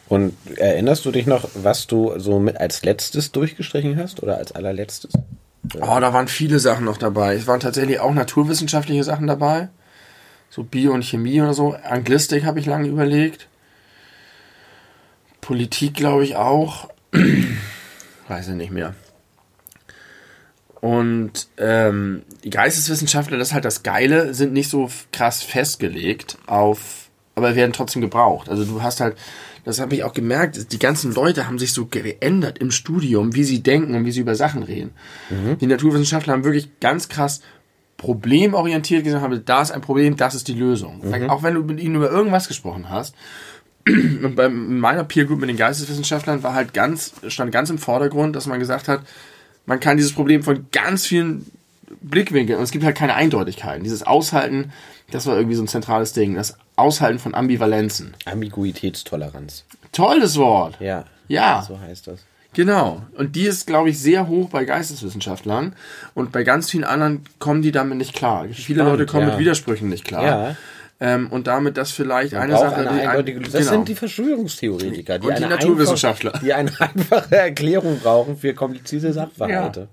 Und erinnerst du dich noch, was du so mit als letztes durchgestrichen hast oder als allerletztes? Oh, da waren viele Sachen noch dabei. Es waren tatsächlich auch naturwissenschaftliche Sachen dabei. So Bio und Chemie oder so. Anglistik habe ich lange überlegt. Politik glaube ich auch. Weiß ich nicht mehr. Und ähm, Geisteswissenschaftler, das ist halt das Geile, sind nicht so krass festgelegt auf, aber werden trotzdem gebraucht. Also du hast halt das habe ich auch gemerkt, die ganzen Leute haben sich so geändert im Studium, wie sie denken und wie sie über Sachen reden. Mhm. Die Naturwissenschaftler haben wirklich ganz krass problemorientiert gesagt, haben, da ist ein Problem, das ist die Lösung. Mhm. Auch wenn du mit ihnen über irgendwas gesprochen hast, und bei meiner Peer Group mit den Geisteswissenschaftlern war halt ganz, stand ganz im Vordergrund, dass man gesagt hat, man kann dieses Problem von ganz vielen Blickwinkeln, und es gibt halt keine Eindeutigkeiten. Dieses Aushalten, das war irgendwie so ein zentrales Ding. Das Aushalten von Ambivalenzen. Ambiguitätstoleranz. Tolles Wort. Ja. Ja. So heißt das. Genau. Und die ist, glaube ich, sehr hoch bei Geisteswissenschaftlern. Und bei ganz vielen anderen kommen die damit nicht klar. Spannend, Viele Leute kommen ja. mit Widersprüchen nicht klar. Ja. Ähm, und damit das vielleicht Man eine Sache. eine die- eindeutige das genau. sind die Verschwörungstheoretiker, die, Und die eine Naturwissenschaftler. Einfach, die eine einfache Erklärung brauchen für komplizierte Sachverhalte.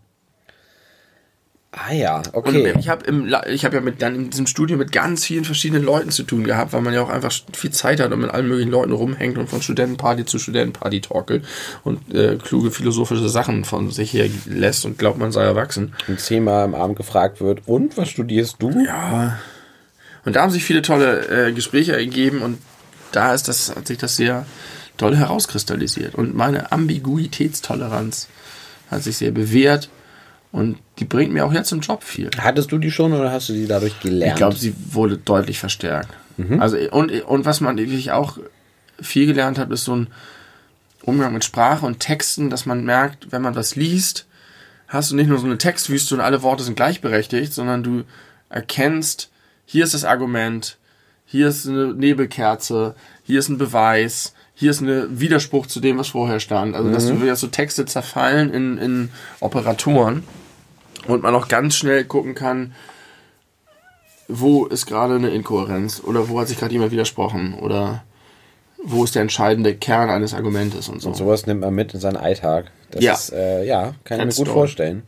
Ah ja, Und okay. ich habe im ich habe ja mit dann in diesem Studio mit ganz vielen verschiedenen Leuten zu tun gehabt, weil man ja auch einfach viel Zeit hat und mit allen möglichen Leuten rumhängt und von Studentenparty zu Studentenparty torkelt und äh, kluge philosophische Sachen von sich her lässt und glaubt, man sei erwachsen. Und zehnmal am Abend gefragt wird, und was studierst du? Ja. Und da haben sich viele tolle äh, Gespräche ergeben und da ist das, hat sich das sehr toll herauskristallisiert. Und meine Ambiguitätstoleranz hat sich sehr bewährt und die bringt mir auch jetzt im Job viel. Hattest du die schon oder hast du die dadurch gelernt? Ich glaube, sie wurde deutlich verstärkt. Also, und, und was man wirklich auch viel gelernt hat, ist so ein Umgang mit Sprache und Texten, dass man merkt, wenn man was liest, hast du nicht nur so eine Textwüste und alle Worte sind gleichberechtigt, sondern du erkennst, hier ist das Argument, hier ist eine Nebelkerze, hier ist ein Beweis, hier ist ein Widerspruch zu dem, was vorher stand. Also, dass du wirklich so Texte zerfallen in, in Operatoren und man auch ganz schnell gucken kann, wo ist gerade eine Inkohärenz oder wo hat sich gerade jemand widersprochen oder wo ist der entscheidende Kern eines Argumentes und so. Und sowas nimmt man mit in seinen Alltag. Das Ja. ist, äh, ja, kann ich mir gut vorstellen.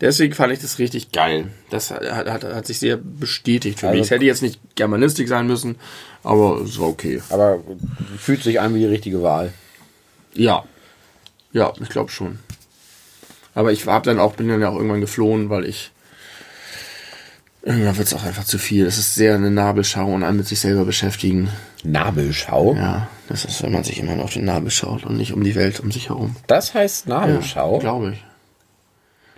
Deswegen fand ich das richtig geil. Das hat, hat, hat sich sehr bestätigt für Also- mich. Es hätte jetzt nicht Germanistik sein müssen, aber es war okay. Aber fühlt sich an wie die richtige Wahl. Ja. Ja, ich glaube schon. Aber ich hab dann auch, bin dann ja auch irgendwann geflohen, weil ich. Irgendwann wird es auch einfach zu viel. Es ist sehr eine Nabelschau und einen mit sich selber beschäftigen. Nabelschau? Ja, das ist, wenn man sich immer nur auf den Nabel schaut und nicht um die Welt um sich herum. Das heißt Nabelschau? Glaube ich.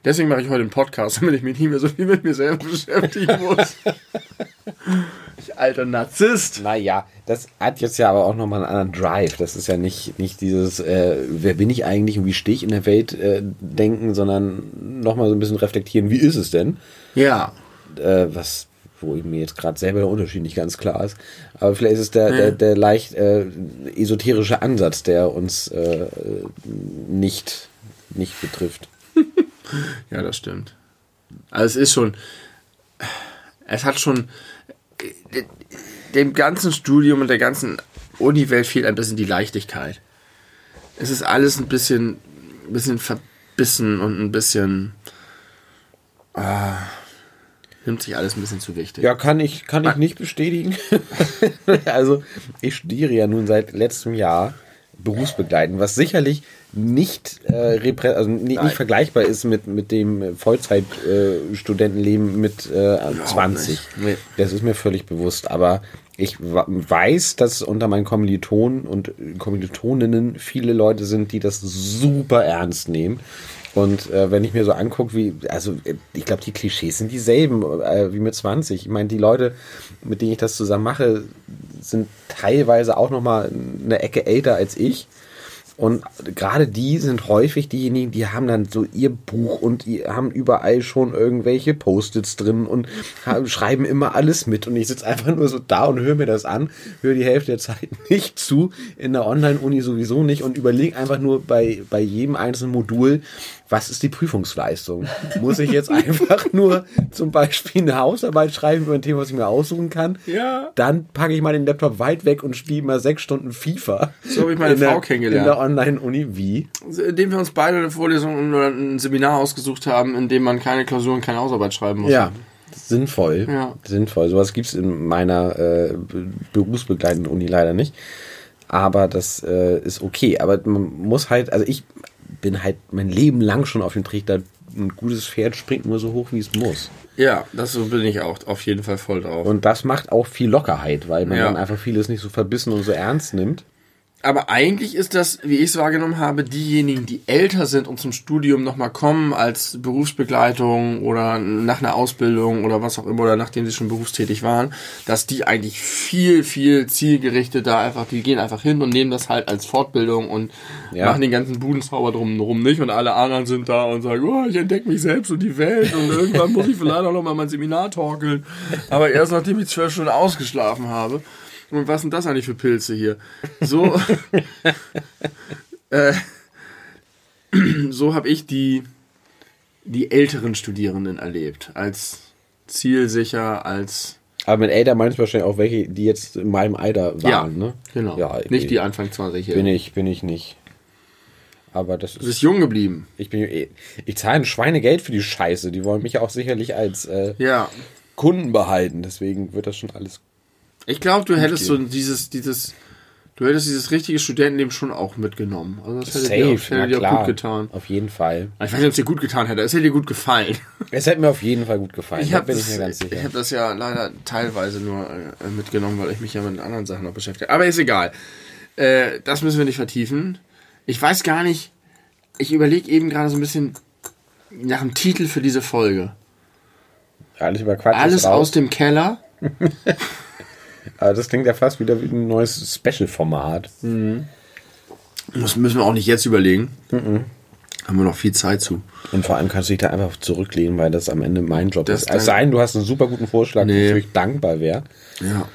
Deswegen mache ich heute einen Podcast, damit ich mich nicht mehr so viel mit mir selber beschäftigen muss. alter Narzisst. Naja, das hat jetzt ja aber auch nochmal einen anderen Drive. Das ist ja nicht, nicht dieses, äh, wer bin ich eigentlich und wie stehe ich in der Welt äh, denken, sondern nochmal so ein bisschen reflektieren, wie ist es denn? Ja. Äh, was, wo mir jetzt gerade selber der Unterschied nicht ganz klar ist. Aber vielleicht ist es der, der, der leicht äh, esoterische Ansatz, der uns äh, nicht, nicht betrifft. Ja, das stimmt. Also es ist schon, es hat schon, dem ganzen Studium und der ganzen Uni-Welt fehlt ein bisschen die Leichtigkeit. Es ist alles ein bisschen, ein bisschen verbissen und ein bisschen, ah, nimmt sich alles ein bisschen zu wichtig. Ja, kann ich, kann ich nicht bestätigen. also, ich studiere ja nun seit letztem Jahr berufsbegleitend, was sicherlich nicht, äh, also nicht, nicht vergleichbar ist mit, mit dem Vollzeitstudentenleben äh, mit äh, 20. nicht. Nee. Das ist mir völlig bewusst, aber ich weiß, dass unter meinen Kommilitonen und Kommilitoninnen viele Leute sind, die das super ernst nehmen. Und äh, wenn ich mir so angucke, wie, also äh, ich glaube, die Klischees sind dieselben äh, wie mit 20. Ich meine, die Leute, mit denen ich das zusammen mache, sind teilweise auch noch mal eine Ecke älter als ich. Und gerade die sind häufig diejenigen, die haben dann so ihr Buch und die haben überall schon irgendwelche Post-its drin und haben, schreiben immer alles mit. Und ich sitze einfach nur so da und höre mir das an, höre die Hälfte der Zeit nicht zu, in der Online-Uni sowieso nicht und überlege einfach nur bei, bei jedem einzelnen Modul, was ist die Prüfungsleistung? Muss ich jetzt einfach nur zum Beispiel eine Hausarbeit schreiben über ein Thema, was ich mir aussuchen kann? Ja. Dann packe ich mal den Laptop weit weg und spiele mal sechs Stunden FIFA. So habe ich meine in der, Frau kennengelernt. In der Online-Uni. Wie? indem wir uns beide eine Vorlesung oder ein Seminar ausgesucht haben, in dem man keine Klausuren, keine Hausarbeit schreiben muss. Ja. Sinnvoll. Ja. Sinnvoll. Sowas gibt's in meiner äh, be- berufsbegleitenden Uni leider nicht. Aber das äh, ist okay. Aber man muss halt, also ich bin halt mein Leben lang schon auf dem Trichter, ein gutes Pferd springt nur so hoch, wie es muss. Ja, das so bin ich auch auf jeden Fall voll drauf. Und das macht auch viel Lockerheit, weil man Ja. dann einfach vieles nicht so verbissen und so ernst nimmt. Aber eigentlich ist das, wie ich es wahrgenommen habe, diejenigen, die älter sind und zum Studium nochmal kommen als Berufsbegleitung oder nach einer Ausbildung oder was auch immer oder nachdem sie schon berufstätig waren, dass die eigentlich viel, viel zielgerichteter einfach, die gehen einfach hin und nehmen das halt als Fortbildung und Ja. machen den ganzen Budenzauber drumherum nicht und alle anderen sind da und sagen, oh, ich entdecke mich selbst und die Welt und irgendwann muss ich vielleicht auch nochmal mein Seminar torkeln. Aber erst nachdem ich zwölf Stunden ausgeschlafen habe. Und was sind das eigentlich für Pilze hier? So, äh, so habe ich die, die älteren Studierenden erlebt. Als zielsicher, als Aber mit älter meinst du wahrscheinlich auch welche, die jetzt in meinem Alter waren, Ja, ne? genau. Ja, ich Nicht die Anfang 20 bin ich, bin ich nicht. Aber das Du ist, bist jung geblieben. ich bin, ich zahle ein Schweinegeld für die Scheiße. Die wollen mich auch sicherlich als äh, Ja. Kunden behalten. Deswegen wird das schon alles. Ich glaube, du hättest so dieses, dieses, du hättest dieses richtige Studentenleben schon auch mitgenommen. Also das hätte dir, auch, Safe, hätte dir klar. gut getan. Auf jeden Fall. Ich weiß nicht, ob es dir gut getan hätte. Es hätte dir gut gefallen. Es hätte mir auf jeden Fall gut gefallen. Ich habe hab das ja leider teilweise nur äh, mitgenommen, weil ich mich ja mit anderen Sachen noch beschäftige. Aber ist egal. Äh, das müssen wir nicht vertiefen. Ich weiß gar nicht. Ich überlege eben gerade so ein bisschen nach dem Titel für diese Folge. Alles über Quatsch. Alles aus dem Keller. Aber das klingt ja fast wieder wie ein neues Special-Format. Das müssen wir auch nicht jetzt überlegen. Mhm. Haben wir noch viel Zeit zu. Und vor allem kannst du dich da einfach zurücklehnen, weil das am Ende mein Job Das ist. Es sei denn, du hast einen super guten Vorschlag, Nee. wofür ich dankbar wäre. Ja.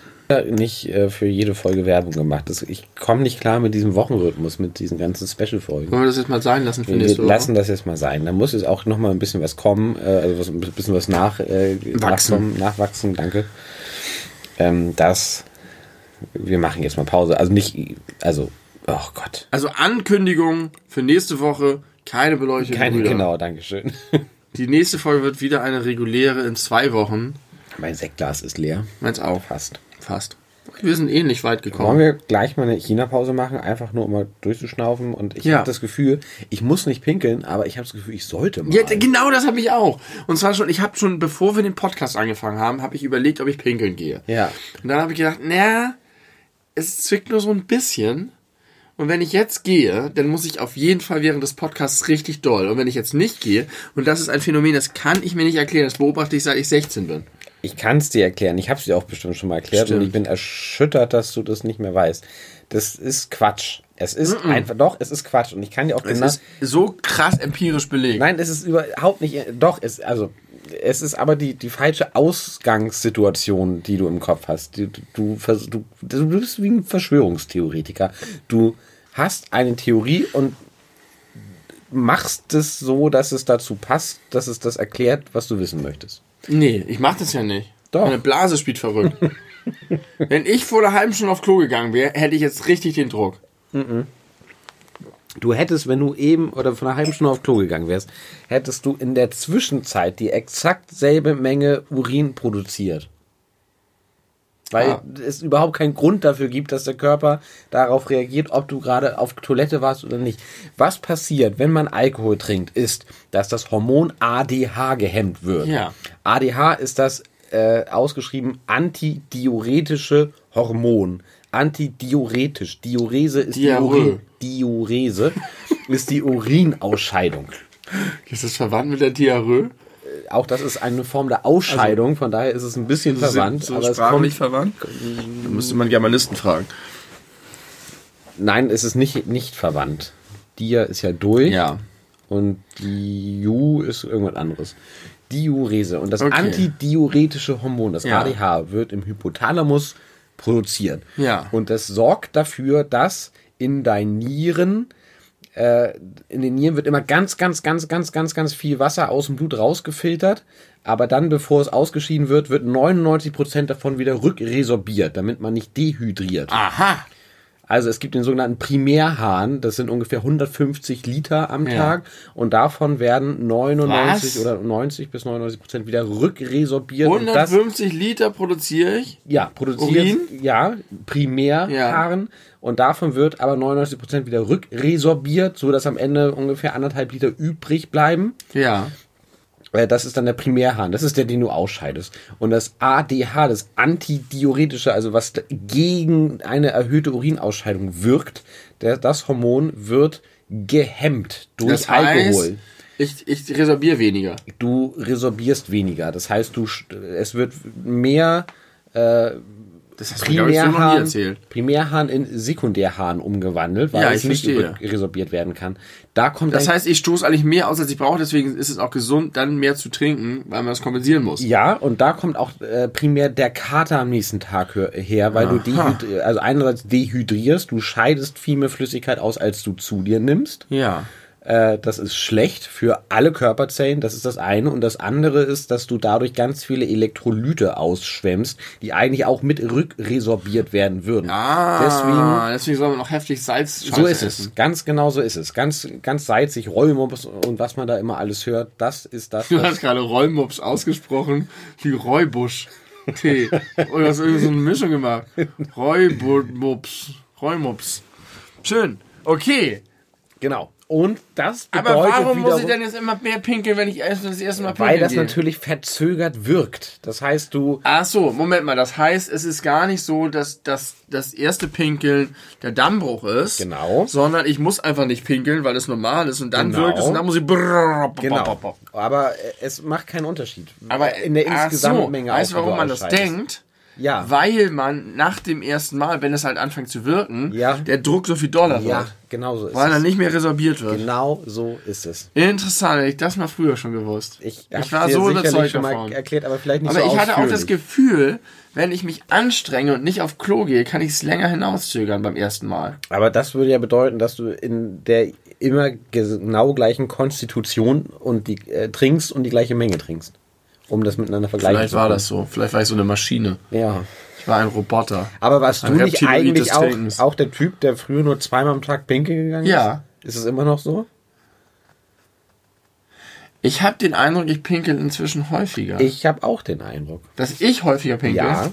Nicht äh, für jede Folge Werbung gemacht. Das, ich komme nicht klar mit diesem Wochenrhythmus, mit diesen ganzen Special-Folgen. Wollen wir das jetzt mal sein lassen für Wir Woche? lassen das jetzt mal sein. Da muss jetzt auch noch mal ein bisschen was kommen, äh, also was, ein bisschen was nach, äh, nachkommen, nachwachsen, danke. Ähm, das, wir machen jetzt mal Pause. Also nicht, also, oh Gott. Also Ankündigung für nächste Woche. Keine beleuchteten Keine, Brüder. genau, danke schön. Die nächste Folge wird wieder eine reguläre in zwei Wochen. mein Sektglas ist leer. Meins auch. Fast. Fast. Wir sind ähnlich weit Wollen gekommen. wir gleich mal eine China-Pause machen, einfach nur um mal durchzuschnaufen? Und ich Ja. habe das Gefühl, ich muss nicht pinkeln, aber ich habe das Gefühl, ich sollte mal. Ja, genau das habe ich auch. Und zwar schon, ich habe schon, bevor wir den Podcast angefangen haben, habe ich überlegt, ob ich pinkeln gehe. Ja. Und dann habe ich gedacht, naja, es zwickt nur so ein bisschen. Und wenn ich jetzt gehe, dann muss ich auf jeden Fall während des Podcasts richtig doll. Und wenn ich jetzt nicht gehe, und das ist ein Phänomen, das kann ich mir nicht erklären, das beobachte ich seit ich 16 bin. Ich kann es dir erklären. Ich habe es dir auch bestimmt schon mal erklärt Stimmt. und ich bin erschüttert, dass du das nicht mehr weißt. Das ist Quatsch. Es ist einfach, doch, es ist Quatsch. Und ich kann dir auch Es genau. ist so krass empirisch belegt. Nein, es ist überhaupt nicht. Doch, es, also, es ist aber die, die falsche Ausgangssituation, die du im Kopf hast. Du, du, du, du bist wie ein Verschwörungstheoretiker. Du hast eine Theorie und machst es so, dass es dazu passt, dass es das erklärt, was du wissen möchtest. Nee, ich mach das ja nicht. Doch. Meine Blase spielt verrückt. Wenn ich vor einer halben Stunde auf Klo gegangen wäre, hätte ich jetzt richtig den Druck. Du hättest, wenn du eben oder von einer halben Stunde auf Klo gegangen wärst, hättest du in der Zwischenzeit die exakt selbe Menge Urin produziert. Weil Ah. es überhaupt keinen Grund dafür gibt, dass der Körper darauf reagiert, ob du gerade auf Toilette warst oder nicht. Was passiert, wenn man Alkohol trinkt, ist, dass das Hormon ADH gehemmt wird. Ja. ADH ist das äh, ausgeschrieben antidiuretische Hormon. Antidiuretisch. Diurese ist die Diarrhoe. Urin. Diurese ist die Urinausscheidung. Ist das verwandt mit der Diarrhoe? Auch das ist eine Form der Ausscheidung, von daher ist es ein bisschen verwandt. So aber es sprachlich kommt, verwandt? Da müsste man Germanisten fragen. nein, es ist nicht, nicht verwandt. Dia ist ja durch Ja. und Diu ist irgendwas anderes. Diurese. Und das Okay. antidiuretische Hormon, das Ja. ADH, wird im Hypothalamus produziert. Ja. Und das sorgt dafür, dass in deinen Nieren äh, in den Nieren wird immer ganz, ganz, ganz, ganz, ganz, ganz viel Wasser aus dem Blut rausgefiltert. Aber dann, bevor es ausgeschieden wird, wird 99% davon wieder rückresorbiert, damit man nicht dehydriert. Aha. Also es gibt den sogenannten Primärhahn, das sind ungefähr 150 Liter am Ja. Tag und davon werden 99 Was? oder 90 bis 99 Prozent wieder rückresorbiert. Und das, 150 Liter produziere ich. ja, produziert, Urin? ja, Primärhaaren und davon wird aber 99 Prozent wieder rückresorbiert, so dass am Ende ungefähr anderthalb Liter übrig bleiben. Ja. Äh, Das ist dann der Primärhahn. Das ist der, den du ausscheidest. Und das ADH, das Antidiuretische, also was gegen eine erhöhte Urinausscheidung wirkt, der, das Hormon wird gehemmt durch Das heißt, Alkohol. ich, ich resorbiere weniger. Du resorbierst weniger. Das heißt, du, es wird mehr äh, Das hast du, glaube ich, so noch nie Primärhahn, erzählt. Primärhahn in Sekundärhahn umgewandelt, weil Ja, es ich nicht resorbiert werden kann. Da kommt Das heißt, ich stoße eigentlich mehr aus, als ich brauche, deswegen ist es auch gesund, dann mehr zu trinken, weil man das kompensieren muss. Ja, und da kommt auch äh, primär der Kater am nächsten Tag her, weil du dehydri also einerseits dehydrierst, du scheidest viel mehr Flüssigkeit aus, als du zu dir nimmst. Ja. Äh, das ist schlecht für alle Körperzellen, das ist das eine. Und das andere ist, dass du dadurch ganz viele Elektrolyte ausschwemmst, die eigentlich auch mit rückresorbiert werden würden. Ah, deswegen, deswegen soll man noch heftig Salz So ist essen. es. Ganz genau so ist es. Ganz, ganz salzig, Rollmops und was man da immer alles hört, das ist das. Du hast gerade Rollmops ausgesprochen wie Räubusch. Tee. Oder hast du irgendwie so eine Mischung gemacht? Räumops. Räumops. Schön. Okay. Genau. Und das bedeutet Aber warum muss ich denn jetzt immer mehr pinkeln, wenn ich das erste Mal pinkeln Weil das gehe? natürlich verzögert wirkt. Das heißt, du... Ach so, Moment mal. Das heißt, es ist gar nicht so, dass, dass das erste Pinkeln der Dammbruch ist. Genau. Sondern ich muss einfach nicht pinkeln, weil es normal ist. Und dann genau. wirkt es und dann muss ich... Genau. Aber es macht keinen Unterschied. Aber in der insgesamten so, Menge Weißt du, warum man das denkt? Ja. Weil man nach dem ersten Mal, wenn es halt anfängt zu wirken, ja. der Druck so viel doller wird. Ja, genau so ist Weil es. er nicht mehr resorbiert wird. Genau so ist es. Interessant, hätte ich das mal früher schon gewusst. Ich, ich war so überzeugt schon davon. mal erklärt, aber vielleicht nicht aber so ich hatte auch das Gefühl, wenn ich mich anstrenge und nicht auf Klo gehe, kann ich es länger hinauszögern beim ersten Mal. Aber das würde ja bedeuten, dass du in der immer genau gleichen Konstitution und die äh, trinkst und die gleiche Menge trinkst um das miteinander vergleichen Vielleicht war das so. Vielleicht war ich so eine Maschine. Ja. Ich war ein Roboter. Aber warst du nicht eigentlich auch, auch der Typ, der früher nur zweimal am Tag pinkeln gegangen ist? Ja. Ist es immer noch so? Ich habe den Eindruck, ich pinkel inzwischen häufiger. Ich habe auch den Eindruck. Dass ich häufiger pinkel? Ja.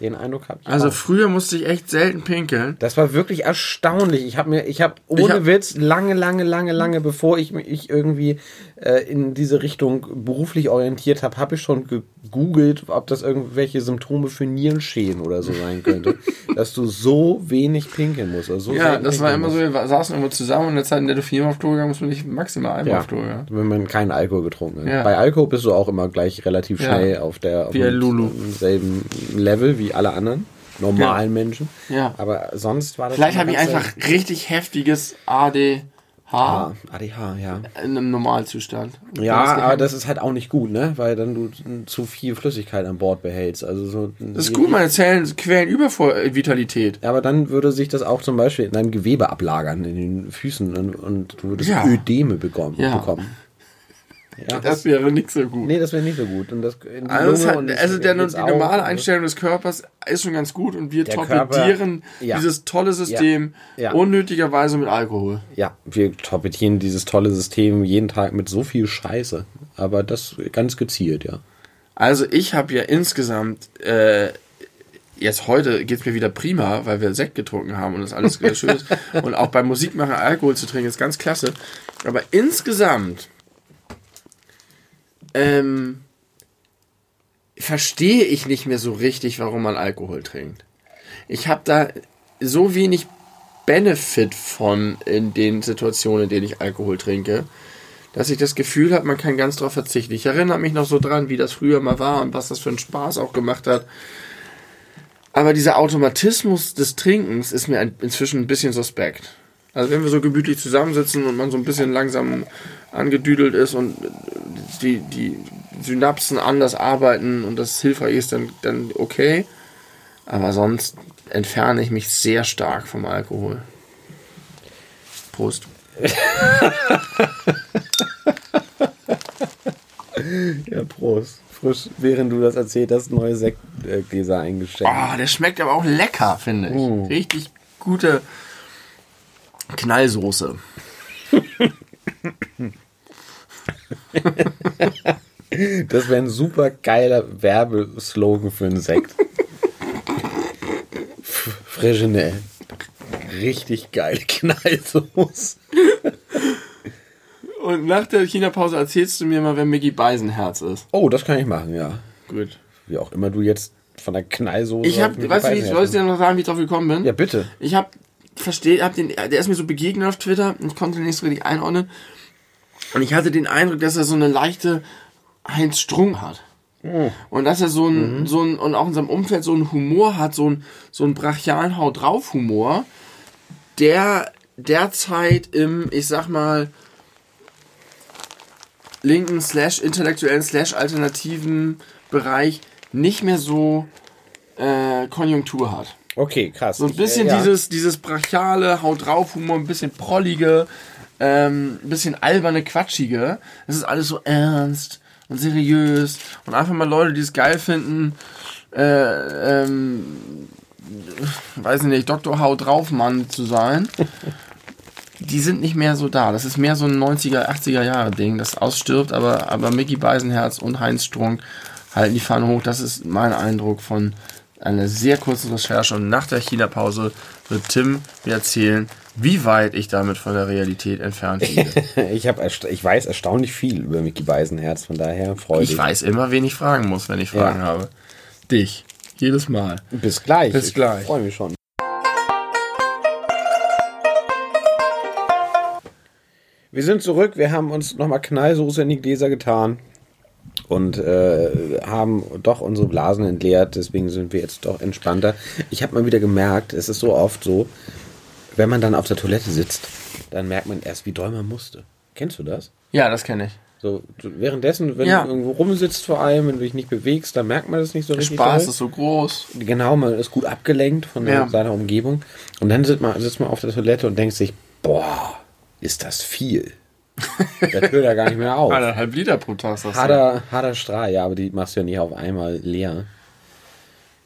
Den Eindruck habe ich. Also auch. früher musste ich echt selten pinkeln. Das war wirklich erstaunlich. Ich habe mir, ich habe ohne ich hab, Witz lange, lange, lange, lange, bevor ich mich irgendwie äh, in diese Richtung beruflich orientiert habe, habe ich schon gegoogelt, ob das irgendwelche Symptome für Nierenschäden oder so sein könnte, dass du so wenig pinkeln musst. Also so ja, das war immer musst. so, wir saßen irgendwo zusammen und in der Zeit, in der du viermal auf Klo gegangen muss man nicht maximal einmal ja, auf Klo. Ja. Wenn man keinen Alkohol getrunken hat. Ja. Bei Alkohol bist du auch immer gleich relativ schnell auf der auf selben Level wie alle anderen normalen ja. Menschen. Ja. Aber sonst war das. Vielleicht habe ich einfach richtig heftiges ADH. Ah, ADH, ja. In einem Normalzustand. Ja, aber das ist halt auch nicht gut, ne? Weil dann du zu viel Flüssigkeit an Bord behältst. Also so. Das ist gut, meine Zellen quälen über vor Vitalität. Ja, aber dann würde sich das auch zum Beispiel in deinem Gewebe ablagern, in den Füßen und, und du würdest ja. Ödeme bekommen. Ja. bekommen. Ja, das wäre nicht so gut. Nee, das wäre nicht so gut. Und das, also, hat, also der, die normale Einstellung des Körpers ist schon ganz gut und wir torpedieren Körper, ja. dieses tolle System. Ja. unnötigerweise mit Alkohol. Ja, wir torpedieren dieses tolle System jeden Tag mit so viel Scheiße. Aber das ganz gezielt, ja. Also ich habe ja insgesamt äh, jetzt heute geht es mir wieder prima, weil wir Sekt getrunken haben und das alles schön ist. Und auch beim Musikmachen Alkohol zu trinken ist ganz klasse. Aber insgesamt ähm, verstehe ich nicht mehr so richtig, warum man Alkohol trinkt. Ich habe da so wenig Benefit von in den Situationen, in denen ich Alkohol trinke, dass ich das Gefühl habe, man kann ganz drauf verzichten. Ich erinnere mich noch so dran, wie das früher mal war und was das für einen Spaß auch gemacht hat. Aber dieser Automatismus des Trinkens ist mir inzwischen ein bisschen suspekt. Also wenn wir so gemütlich zusammensitzen und man so ein bisschen langsam angedüdelt ist und die, die Synapsen anders arbeiten und das hilfreich ist, dann, dann okay. Aber sonst entferne ich mich sehr stark vom Alkohol. Prost. ja, Prost. Frisch, während du das erzählt hast, neue Sektgläser eingeschenkt. Oh, der schmeckt aber auch lecker, finde ich. Mm. Richtig gute Knallsoße. Das wäre ein super geiler Werbeslogan für einen Sekt. Frischene. Richtig geile Knallsoße. Und nach der China-Pause erzählst du mir mal, wer Mickey Beisenherz ist. Oh, das kann ich machen, ja. Gut. Wie auch immer du jetzt von der Knallsoße. Ich hab, weißt du, ich soll dir noch sagen, wie ich drauf gekommen bin? Ja, bitte. Ich hab verstehe, hab den, der ist mir so begegnet auf Twitter und ich konnte den nicht so richtig einordnen. Und ich hatte den Eindruck, dass er so eine leichte Heinz Strung hat. Oh. Und dass er so ein, mhm. so ein, und auch in seinem Umfeld so einen Humor hat, so ein, so ein brachialen Haut drauf Humor, der derzeit im, ich sag mal, linken slash intellektuellen slash alternativen Bereich nicht mehr so äh, Konjunktur hat. Okay, krass. So ein bisschen ja. dieses, dieses brachiale, Haut drauf Humor, ein bisschen prollige, ähm, ein bisschen alberne, quatschige. Es ist alles so ernst und seriös und einfach mal Leute, die es geil finden, äh, ähm, weiß ich nicht, Dr. Hau drauf Mann zu sein. die sind nicht mehr so da. Das ist mehr so ein 90er, 80er Jahre Ding, das ausstirbt, aber, aber Mickey Beisenherz und Heinz Strunk halten die Fahne hoch. Das ist mein Eindruck von einer sehr kurzen Recherche und nach der China-Pause wird Tim mir erzählen, wie weit ich damit von der Realität entfernt liege. ich, hab, ich weiß erstaunlich viel über Mickey Beisenherz, von daher freue ich. Ich weiß immer, wen ich fragen muss, wenn ich Fragen ja. habe. Dich. Jedes Mal. Bis gleich. Bis gleich. Ich freue mich schon. Wir sind zurück. Wir haben uns nochmal Knallsoße in die Gläser getan und äh, haben doch unsere Blasen entleert. Deswegen sind wir jetzt doch entspannter. Ich habe mal wieder gemerkt, es ist so oft so, wenn man dann auf der Toilette sitzt, dann merkt man erst, wie doll man musste. Kennst du das? Ja, das kenne ich. So, währenddessen, wenn ja. du irgendwo rumsitzt vor allem, wenn du dich nicht bewegst, dann merkt man das nicht so Der richtig. Der Spaß doll. ist so groß. Genau, man ist gut abgelenkt von ja. seiner Umgebung. Und dann sitzt man, sitzt man auf der Toilette und denkt sich, boah, ist das viel. Der hört ja gar nicht mehr auf. Eineinhalb Liter pro Tag. Harder, harder Strahl, ja, aber die machst du ja nicht auf einmal leer.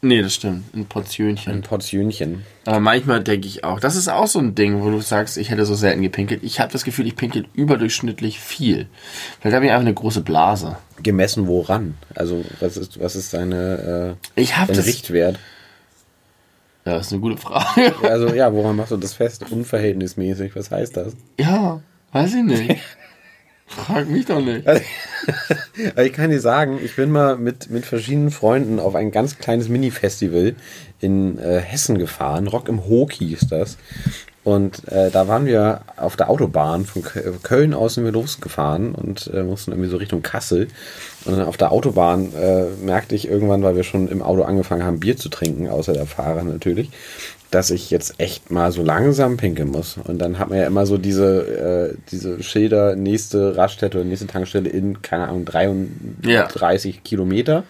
Nee, das stimmt. Ein Portionchen. Ein Portionchen. Aber manchmal denke ich auch, das ist auch so ein Ding, wo du sagst, ich hätte so selten gepinkelt. Ich habe das Gefühl, ich pinkel überdurchschnittlich viel. Vielleicht habe ich einfach eine große Blase. Gemessen woran? Also, was ist, was ist deine, äh, ich dein das, Richtwert? Ja, das ist eine gute Frage. Also, ja, woran machst du das fest? Unverhältnismäßig, was heißt das? Ja, weiß ich nicht. Frag mich doch nicht. Also, ich kann dir sagen, ich bin mal mit, mit verschiedenen Freunden auf ein ganz kleines Mini-Festival in äh, Hessen gefahren. Rock im Hook hieß das. Und äh, da waren wir auf der Autobahn von Köln aus sind wir losgefahren und äh, mussten irgendwie so Richtung Kassel. Und dann auf der Autobahn äh, merkte ich irgendwann, weil wir schon im Auto angefangen haben, Bier zu trinken, außer der Fahrer natürlich, dass ich jetzt echt mal so langsam pinkeln muss. Und dann hat man ja immer so diese, äh, diese Schilder, nächste Raststätte oder nächste Tankstelle in, keine Ahnung, 33 ja. Kilometer.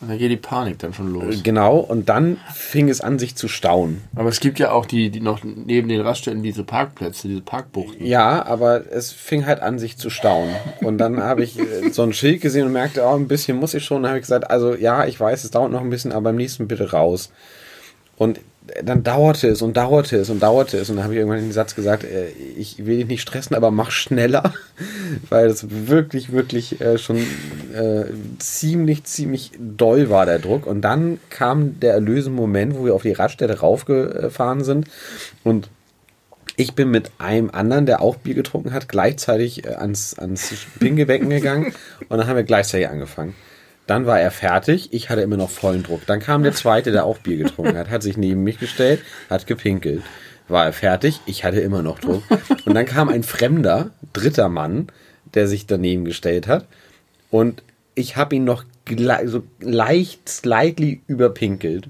Und da geht die Panik dann schon los. Genau, und dann fing es an, sich zu stauen. Aber es gibt ja auch die, die noch neben den Raststätten diese Parkplätze, diese Parkbuchten. Ja, aber es fing halt an, sich zu stauen. Und dann habe ich äh, so ein Schild gesehen und merkte, oh, ein bisschen muss ich schon. Dann habe ich gesagt, also ja, ich weiß, es dauert noch ein bisschen, aber beim nächsten bitte raus. Und dann dauerte es und dauerte es und dauerte es. Und dann habe ich irgendwann den Satz gesagt, äh, ich will dich nicht stressen, aber mach schneller, weil es wirklich, wirklich äh, schon äh, ziemlich, ziemlich doll war der Druck. Und dann kam der erlösende Moment, wo wir auf die Radstätte raufgefahren sind. Und ich bin mit einem anderen, der auch Bier getrunken hat, gleichzeitig äh, ans, ans Pinkelbecken gegangen. Und dann haben wir gleichzeitig angefangen. Dann war er fertig. Ich hatte immer noch vollen Druck. Dann kam der zweite, der auch Bier getrunken hat, hat sich neben mich gestellt, hat gepinkelt. War er fertig. Ich hatte immer noch Druck. Und dann kam ein fremder, dritter Mann, der sich daneben gestellt hat. Und ich habe ihn noch so leicht, slightly überpinkelt.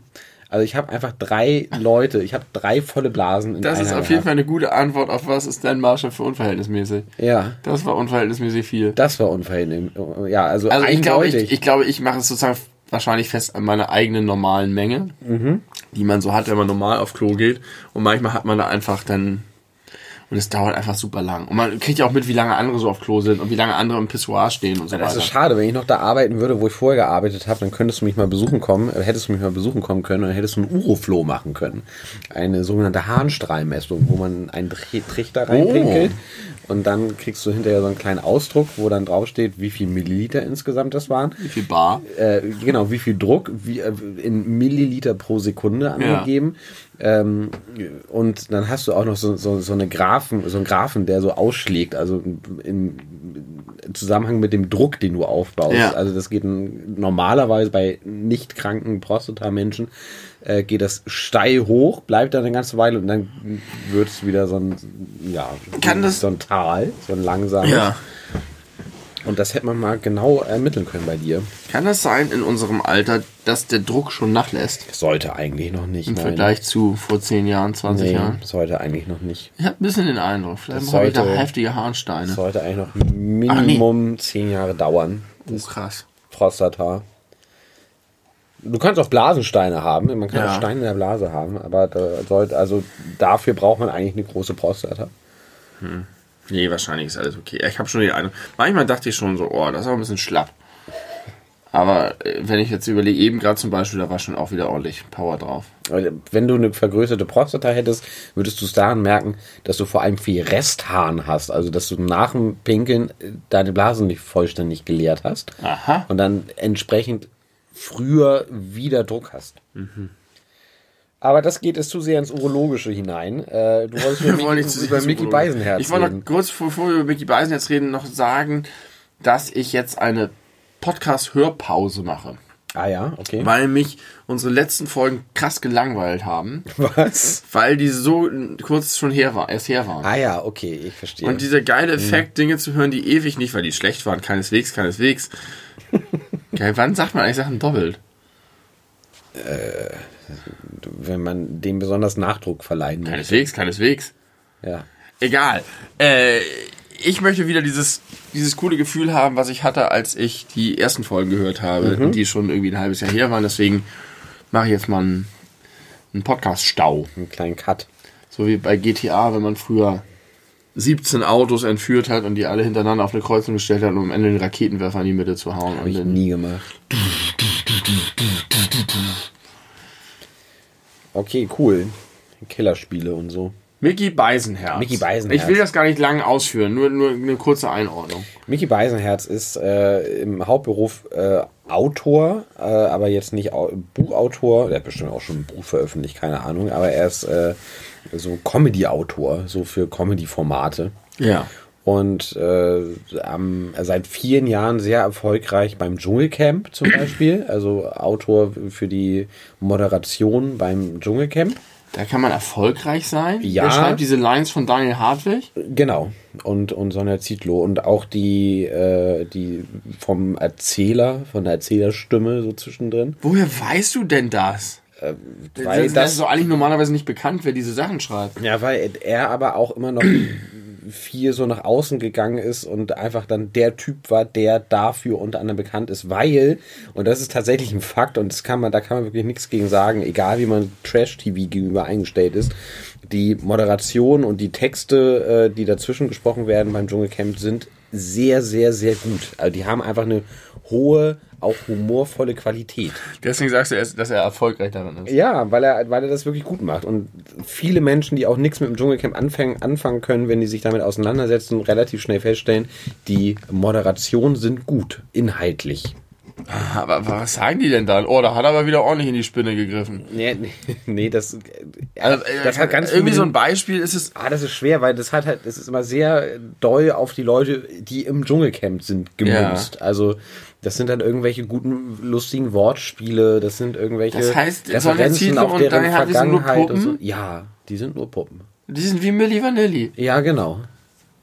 Also ich habe einfach drei Leute, ich habe drei volle Blasen in Das ist auf gehabt. jeden Fall eine gute Antwort auf was ist dein Marshall für unverhältnismäßig. Ja. Das war unverhältnismäßig viel. Das war unverhältnismäßig. Ja, also, also ich glaube, ich, ich, glaube, ich mache es sozusagen wahrscheinlich fest an meiner eigenen normalen Menge, mhm. die man so hat, wenn man normal auf Klo geht. Und manchmal hat man da einfach dann und es dauert einfach super lang. Und man kriegt ja auch mit, wie lange andere so auf Klo sind und wie lange andere im Pissoir stehen und so ja, das weiter. Das ist schade. Wenn ich noch da arbeiten würde, wo ich vorher gearbeitet habe, dann könntest du mich mal besuchen kommen, äh, hättest du mich mal besuchen kommen können und dann hättest du ein Uroflow machen können. Eine sogenannte Harnstrahlmessung, wo man einen Trichter reinpinkelt. Und dann kriegst du hinterher so einen kleinen Ausdruck, wo dann draufsteht, wie viel Milliliter insgesamt das waren. Wie viel Bar. Äh, genau, wie viel Druck wie, äh, in Milliliter pro Sekunde angegeben. Ja. Ähm, und dann hast du auch noch so, so, so eine Graphen, so einen Graphen, der so ausschlägt, also im Zusammenhang mit dem Druck, den du aufbaust. Ja. Also das geht normalerweise bei nicht kranken Prostata-Menschen äh, geht das steil hoch, bleibt dann eine ganze Weile und dann wird es wieder so ein, ja, Kann das so ein Tal, so ein langsames. Ja. Und das hätte man mal genau ermitteln können bei dir. Kann das sein in unserem Alter, dass der Druck schon nachlässt? Sollte eigentlich noch nicht. Im nein. Vergleich zu vor 10 Jahren, 20 nee, Jahren? Sollte eigentlich noch nicht. Ich habe ein bisschen den Eindruck, vielleicht habe ich da heftige Harnsteine. Sollte eigentlich noch Minimum nee. 10 Jahre dauern. Oh, krass. Prostata. Du kannst auch Blasensteine haben, man kann ja. auch Steine in der Blase haben, aber da sollte, also dafür braucht man eigentlich eine große Prostata. Hm. Nee, wahrscheinlich ist alles okay. Ich habe schon die Ahnung. Manchmal dachte ich schon so, oh, das ist aber ein bisschen schlapp. Aber äh, wenn ich jetzt überlege, eben gerade zum Beispiel, da war schon auch wieder ordentlich Power drauf. Wenn du eine vergrößerte Prostata hättest, würdest du es daran merken, dass du vor allem viel Restharn hast. Also, dass du nach dem Pinkeln äh, deine Blasen nicht vollständig geleert hast. Aha. Und dann entsprechend früher wieder Druck hast. Aber das geht es zu sehr ins Urologische hinein. Äh, du wolltest über, Wir wollen Mickey, nicht zu über Mickey Beisenherz Ich wollte noch kurz, bevor wir über Mickey Beisenherz reden, noch sagen, dass ich jetzt eine Podcast-Hörpause mache. Ah ja, okay. Weil mich unsere letzten Folgen krass gelangweilt haben. Was? Weil die so kurz schon her war, erst her waren. Ah ja, okay, ich verstehe. Und dieser geile Effekt, Dinge zu hören, die ewig nicht, weil die schlecht waren, keineswegs, keineswegs. Geil, wann sagt man eigentlich Sachen doppelt? wenn man dem besonders Nachdruck verleihen möchte. Keineswegs, keineswegs. Ja. Egal. Äh, ich möchte wieder dieses, dieses coole Gefühl haben, was ich hatte, als ich die ersten Folgen gehört habe, die schon irgendwie ein halbes Jahr her waren. Deswegen mache ich jetzt mal einen, einen Podcast-Stau. Einen kleinen Cut. So wie bei GTA, wenn man früher 17 Autos entführt hat und die alle hintereinander auf eine Kreuzung gestellt hat, um am Ende den Raketenwerfer in die Mitte zu hauen. Habe ich nie gemacht. Okay, cool. Killerspiele und so. Mickey Beisenherz. Mickey Beisenherz. Ich will das gar nicht lange ausführen, nur, nur eine kurze Einordnung. Mickey Beisenherz ist äh, im Hauptberuf äh, Autor, äh, aber jetzt nicht Au Buchautor. Der hat bestimmt auch schon ein Buch veröffentlicht, keine Ahnung. Aber er ist äh, so Comedy-Autor, so für Comedy-Formate. Ja. Und äh, am, seit vielen Jahren sehr erfolgreich beim Dschungelcamp zum Beispiel. Also Autor für die Moderation beim Dschungelcamp. Da kann man erfolgreich sein. Ja. Der schreibt diese Lines von Daniel Hartwig. Genau. Und, und Sonja Zietlow. Und auch die, äh, die vom Erzähler, von der Erzählerstimme so zwischendrin. Woher weißt du denn das? Weil das, das ist doch eigentlich normalerweise nicht bekannt, wer diese Sachen schreibt. Ja, weil er aber auch immer noch viel so nach außen gegangen ist und einfach dann der Typ war, der dafür unter anderem bekannt ist, weil, und das ist tatsächlich ein Fakt und das kann man, da kann man wirklich nichts gegen sagen, egal wie man Trash-TV gegenüber eingestellt ist, die Moderation und die Texte, äh, die dazwischen gesprochen werden beim Dschungelcamp, sind sehr, sehr, sehr gut. Also die haben einfach eine hohe, auch humorvolle Qualität. Deswegen sagst du, dass er erfolgreich darin ist. Ja, weil er, weil er das wirklich gut macht. Und viele Menschen, die auch nichts mit dem Dschungelcamp anfangen, anfangen können, wenn die sich damit auseinandersetzen, relativ schnell feststellen, die Moderationen sind gut, inhaltlich. Aber, aber was sagen die denn dann? Oh, da hat er aber wieder ordentlich in die Spinne gegriffen. Nee, nee, nee das, äh, Also, das hat ganz irgendwie so ein Beispiel ist es. Ah, das ist schwer, weil das hat halt, das ist immer sehr doll auf die Leute, die im Dschungelcamp sind, gemünzt. Also, das sind dann irgendwelche guten, lustigen Wortspiele, das sind irgendwelche Das heißt, Referenzen auf und deren sind nur Vergangenheit. Und so. Ja, die sind nur Puppen. Die sind wie Milli Vanilli. Ja, genau.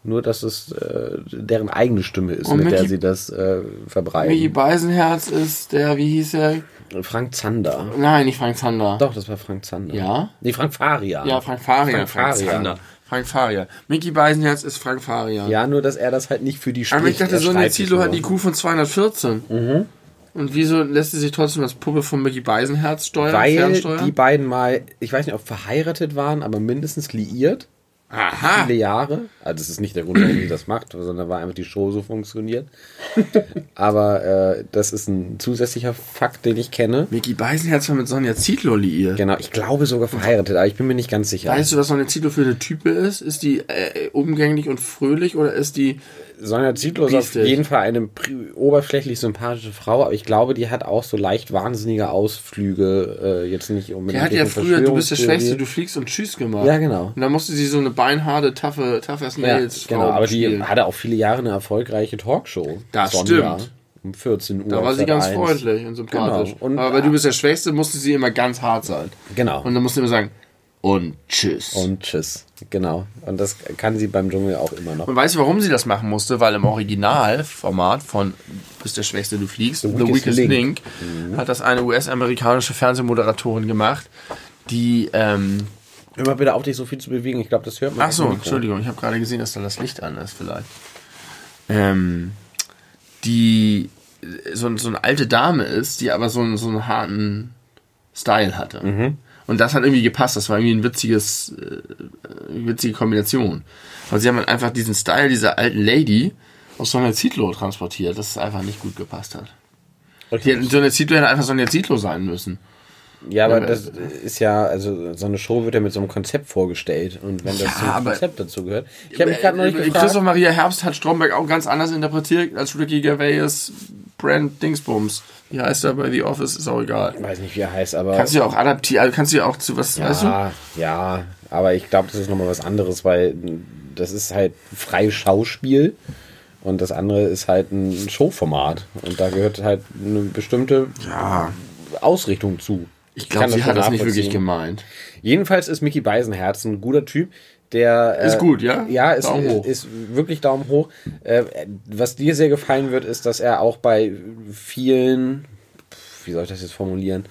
Nur, dass es äh, deren eigene Stimme ist, Und mit der Mickey- sie das äh, Mickey verbreiten. Beisenherz ist der, wie hieß er? Frank Zander. Nein, nicht Frank Zander. Doch, das war Frank Zander. Ja? Nee, Frank Faria. Ja, Frank Faria. Frank Faria. Zander. Frank Faria. Mickey Beisenherz ist Frank Faria. Ja, nur, dass er das halt nicht für die Aber ich spricht. dachte, Er es Zietlow nur. hat die Kuh von 214. Mhm. Und wieso lässt sie sich trotzdem als Puppe von Mickey Beisenherz steuern? Weil die beiden mal, ich weiß nicht, ob verheiratet waren, aber mindestens liiert. Aha. Viele Jahre. Also das ist nicht der Grund, warum sie das macht, sondern weil einfach die Show so funktioniert. aber äh, das ist ein zusätzlicher Fakt, den ich kenne. Mickey Beisenherz war mit Sonja Zietlow liiert. Genau, ich glaube sogar verheiratet, aber ich bin mir nicht ganz sicher. Weißt du, was Sonja Zietlow für eine Type ist? Ist die äh, umgänglich und fröhlich oder ist die... Sonja Zietlow ist auf jeden Fall eine oberflächlich sympathische Frau, aber ich glaube, die hat auch so leicht wahnsinnige Ausflüge, äh, jetzt nicht unbedingt. Die hat ja früher, du bist der. Schwächste, du fliegst und tschüss gemacht. Ja, genau. Und dann musste sie so eine beinharte, taffe, tough as Ja, nails genau, aber die spielen. hatte auch viele Jahre eine erfolgreiche Talkshow. Das stimmt. Um 14 Uhr. Da war sie ganz Sat.1. freundlich und sympathisch. Genau. Und- aber weil du bist der Schwächste, musste sie immer ganz hart sein. Genau. Und dann musste immer sagen, und tschüss. Und, Und tschüss. Genau. Und das kann sie beim Dschungel auch immer noch. weißt du, warum sie das machen musste? Weil im Originalformat von Du bist der Schwächste, du fliegst, The Weakest, Link. Link, hat das eine US-amerikanische Fernsehmoderatorin gemacht, die, ähm, Hör mal bitte auf, dich so viel zu bewegen. Ich glaube, das hört man. ach so. Entschuldigung, ich habe gerade gesehen, dass da das Licht an ist vielleicht. Ähm, die so, so eine alte Dame ist, die aber so, einen- so einen harten Style hatte. Und das hat irgendwie gepasst. Das war irgendwie ein witziges, äh, eine witzige Kombination. Weil sie haben halt einfach diesen Style dieser alten Lady aus Sonja Zietlow transportiert, dass es einfach nicht gut gepasst hat. Die, Sonja Zietlow hätte einfach Sonja Zietlow sein müssen. Ja, aber Ja, das ist ja, also so eine Show wird ja mit so einem Konzept vorgestellt und wenn das Ja, zum Konzept dazu gehört. Ich habe mich gerade noch nicht Äh, gefragt. Christoph Maria Herbst hat Stromberg auch ganz anders interpretiert als Ricky Gervais Brand Dingsbums. Wie heißt er bei The Office? Ist auch egal. Ich weiß nicht, wie er heißt, aber. Kannst du ja auch adaptieren, also kannst du ja auch zu was, weißt du? ja, ja, aber ich glaube, das ist nochmal was anderes, weil das ist halt freies Schauspiel und das andere ist halt ein Showformat und da gehört halt eine bestimmte Ja. Ausrichtung zu. Ich glaube, sie hat das nicht wirklich gemeint. Jedenfalls ist Mickey Beisenherz ein guter Typ, der Ist gut, ja? Ja, ist, hoch. ist wirklich Daumen hoch. Äh, was dir sehr gefallen wird, ist, dass er auch bei vielen, wie soll ich das jetzt formulieren,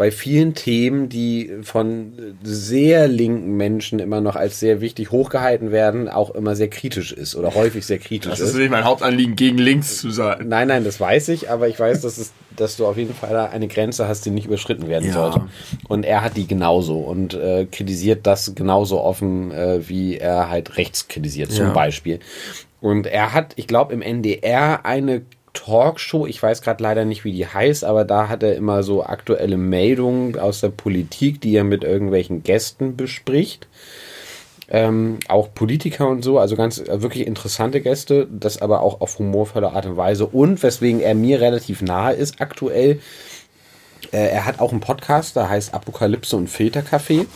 bei vielen Themen, die von sehr linken Menschen immer noch als sehr wichtig hochgehalten werden, auch immer sehr kritisch ist oder häufig sehr kritisch Das ist. ist nicht mein Hauptanliegen, gegen links zu sein. Nein, nein, das weiß ich, aber ich weiß, dass, es, dass du auf jeden Fall da eine Grenze hast, die nicht überschritten werden Ja. sollte. Und er hat die genauso und äh, kritisiert das genauso offen, äh, wie er halt rechts kritisiert, zum Ja. Beispiel. Und er hat, ich glaube, im NDR eine Talkshow, ich weiß gerade leider nicht, wie die heißt, aber da hat er immer so aktuelle Meldungen aus der Politik, die er mit irgendwelchen Gästen bespricht ähm, auch Politiker und so, also ganz äh, wirklich interessante Gäste, das aber auch auf humorvolle Art und Weise und weswegen er mir relativ nahe ist aktuell. Äh, er hat auch einen Podcast, der heißt Apokalypse und Filterkaffee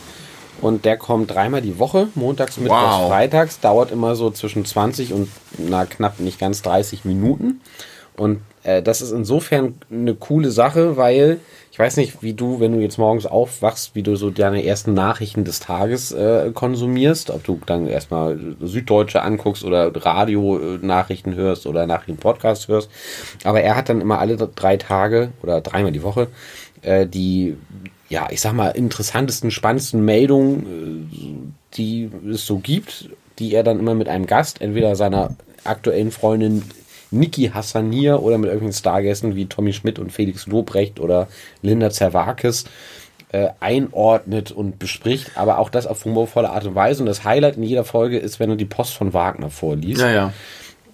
und der kommt dreimal die Woche, montags, mittwochs, Wow. freitags, dauert immer so zwischen 20 und na, knapp nicht ganz 30 Minuten und äh, das ist insofern eine coole Sache, weil ich weiß nicht, wie du, wenn du jetzt morgens aufwachst, wie du so deine ersten Nachrichten des Tages äh, konsumierst, ob du dann erstmal Süddeutsche anguckst oder Radio-Nachrichten hörst oder Nachrichten-Podcast hörst. Aber er hat dann immer alle drei Tage oder dreimal die Woche äh, die, ja, ich sag mal, interessantesten, spannendsten Meldungen, äh, die es so gibt, die er dann immer mit einem Gast, entweder seiner aktuellen Freundin Niki Hassanier oder mit irgendwelchen Stargästen wie Tommy Schmidt und Felix Lobrecht oder Linda Zerwakis äh, einordnet und bespricht, aber auch das auf humorvolle Art und Weise. Und das Highlight in jeder Folge ist, wenn er die Post von Wagner vorliest. Ja, ja.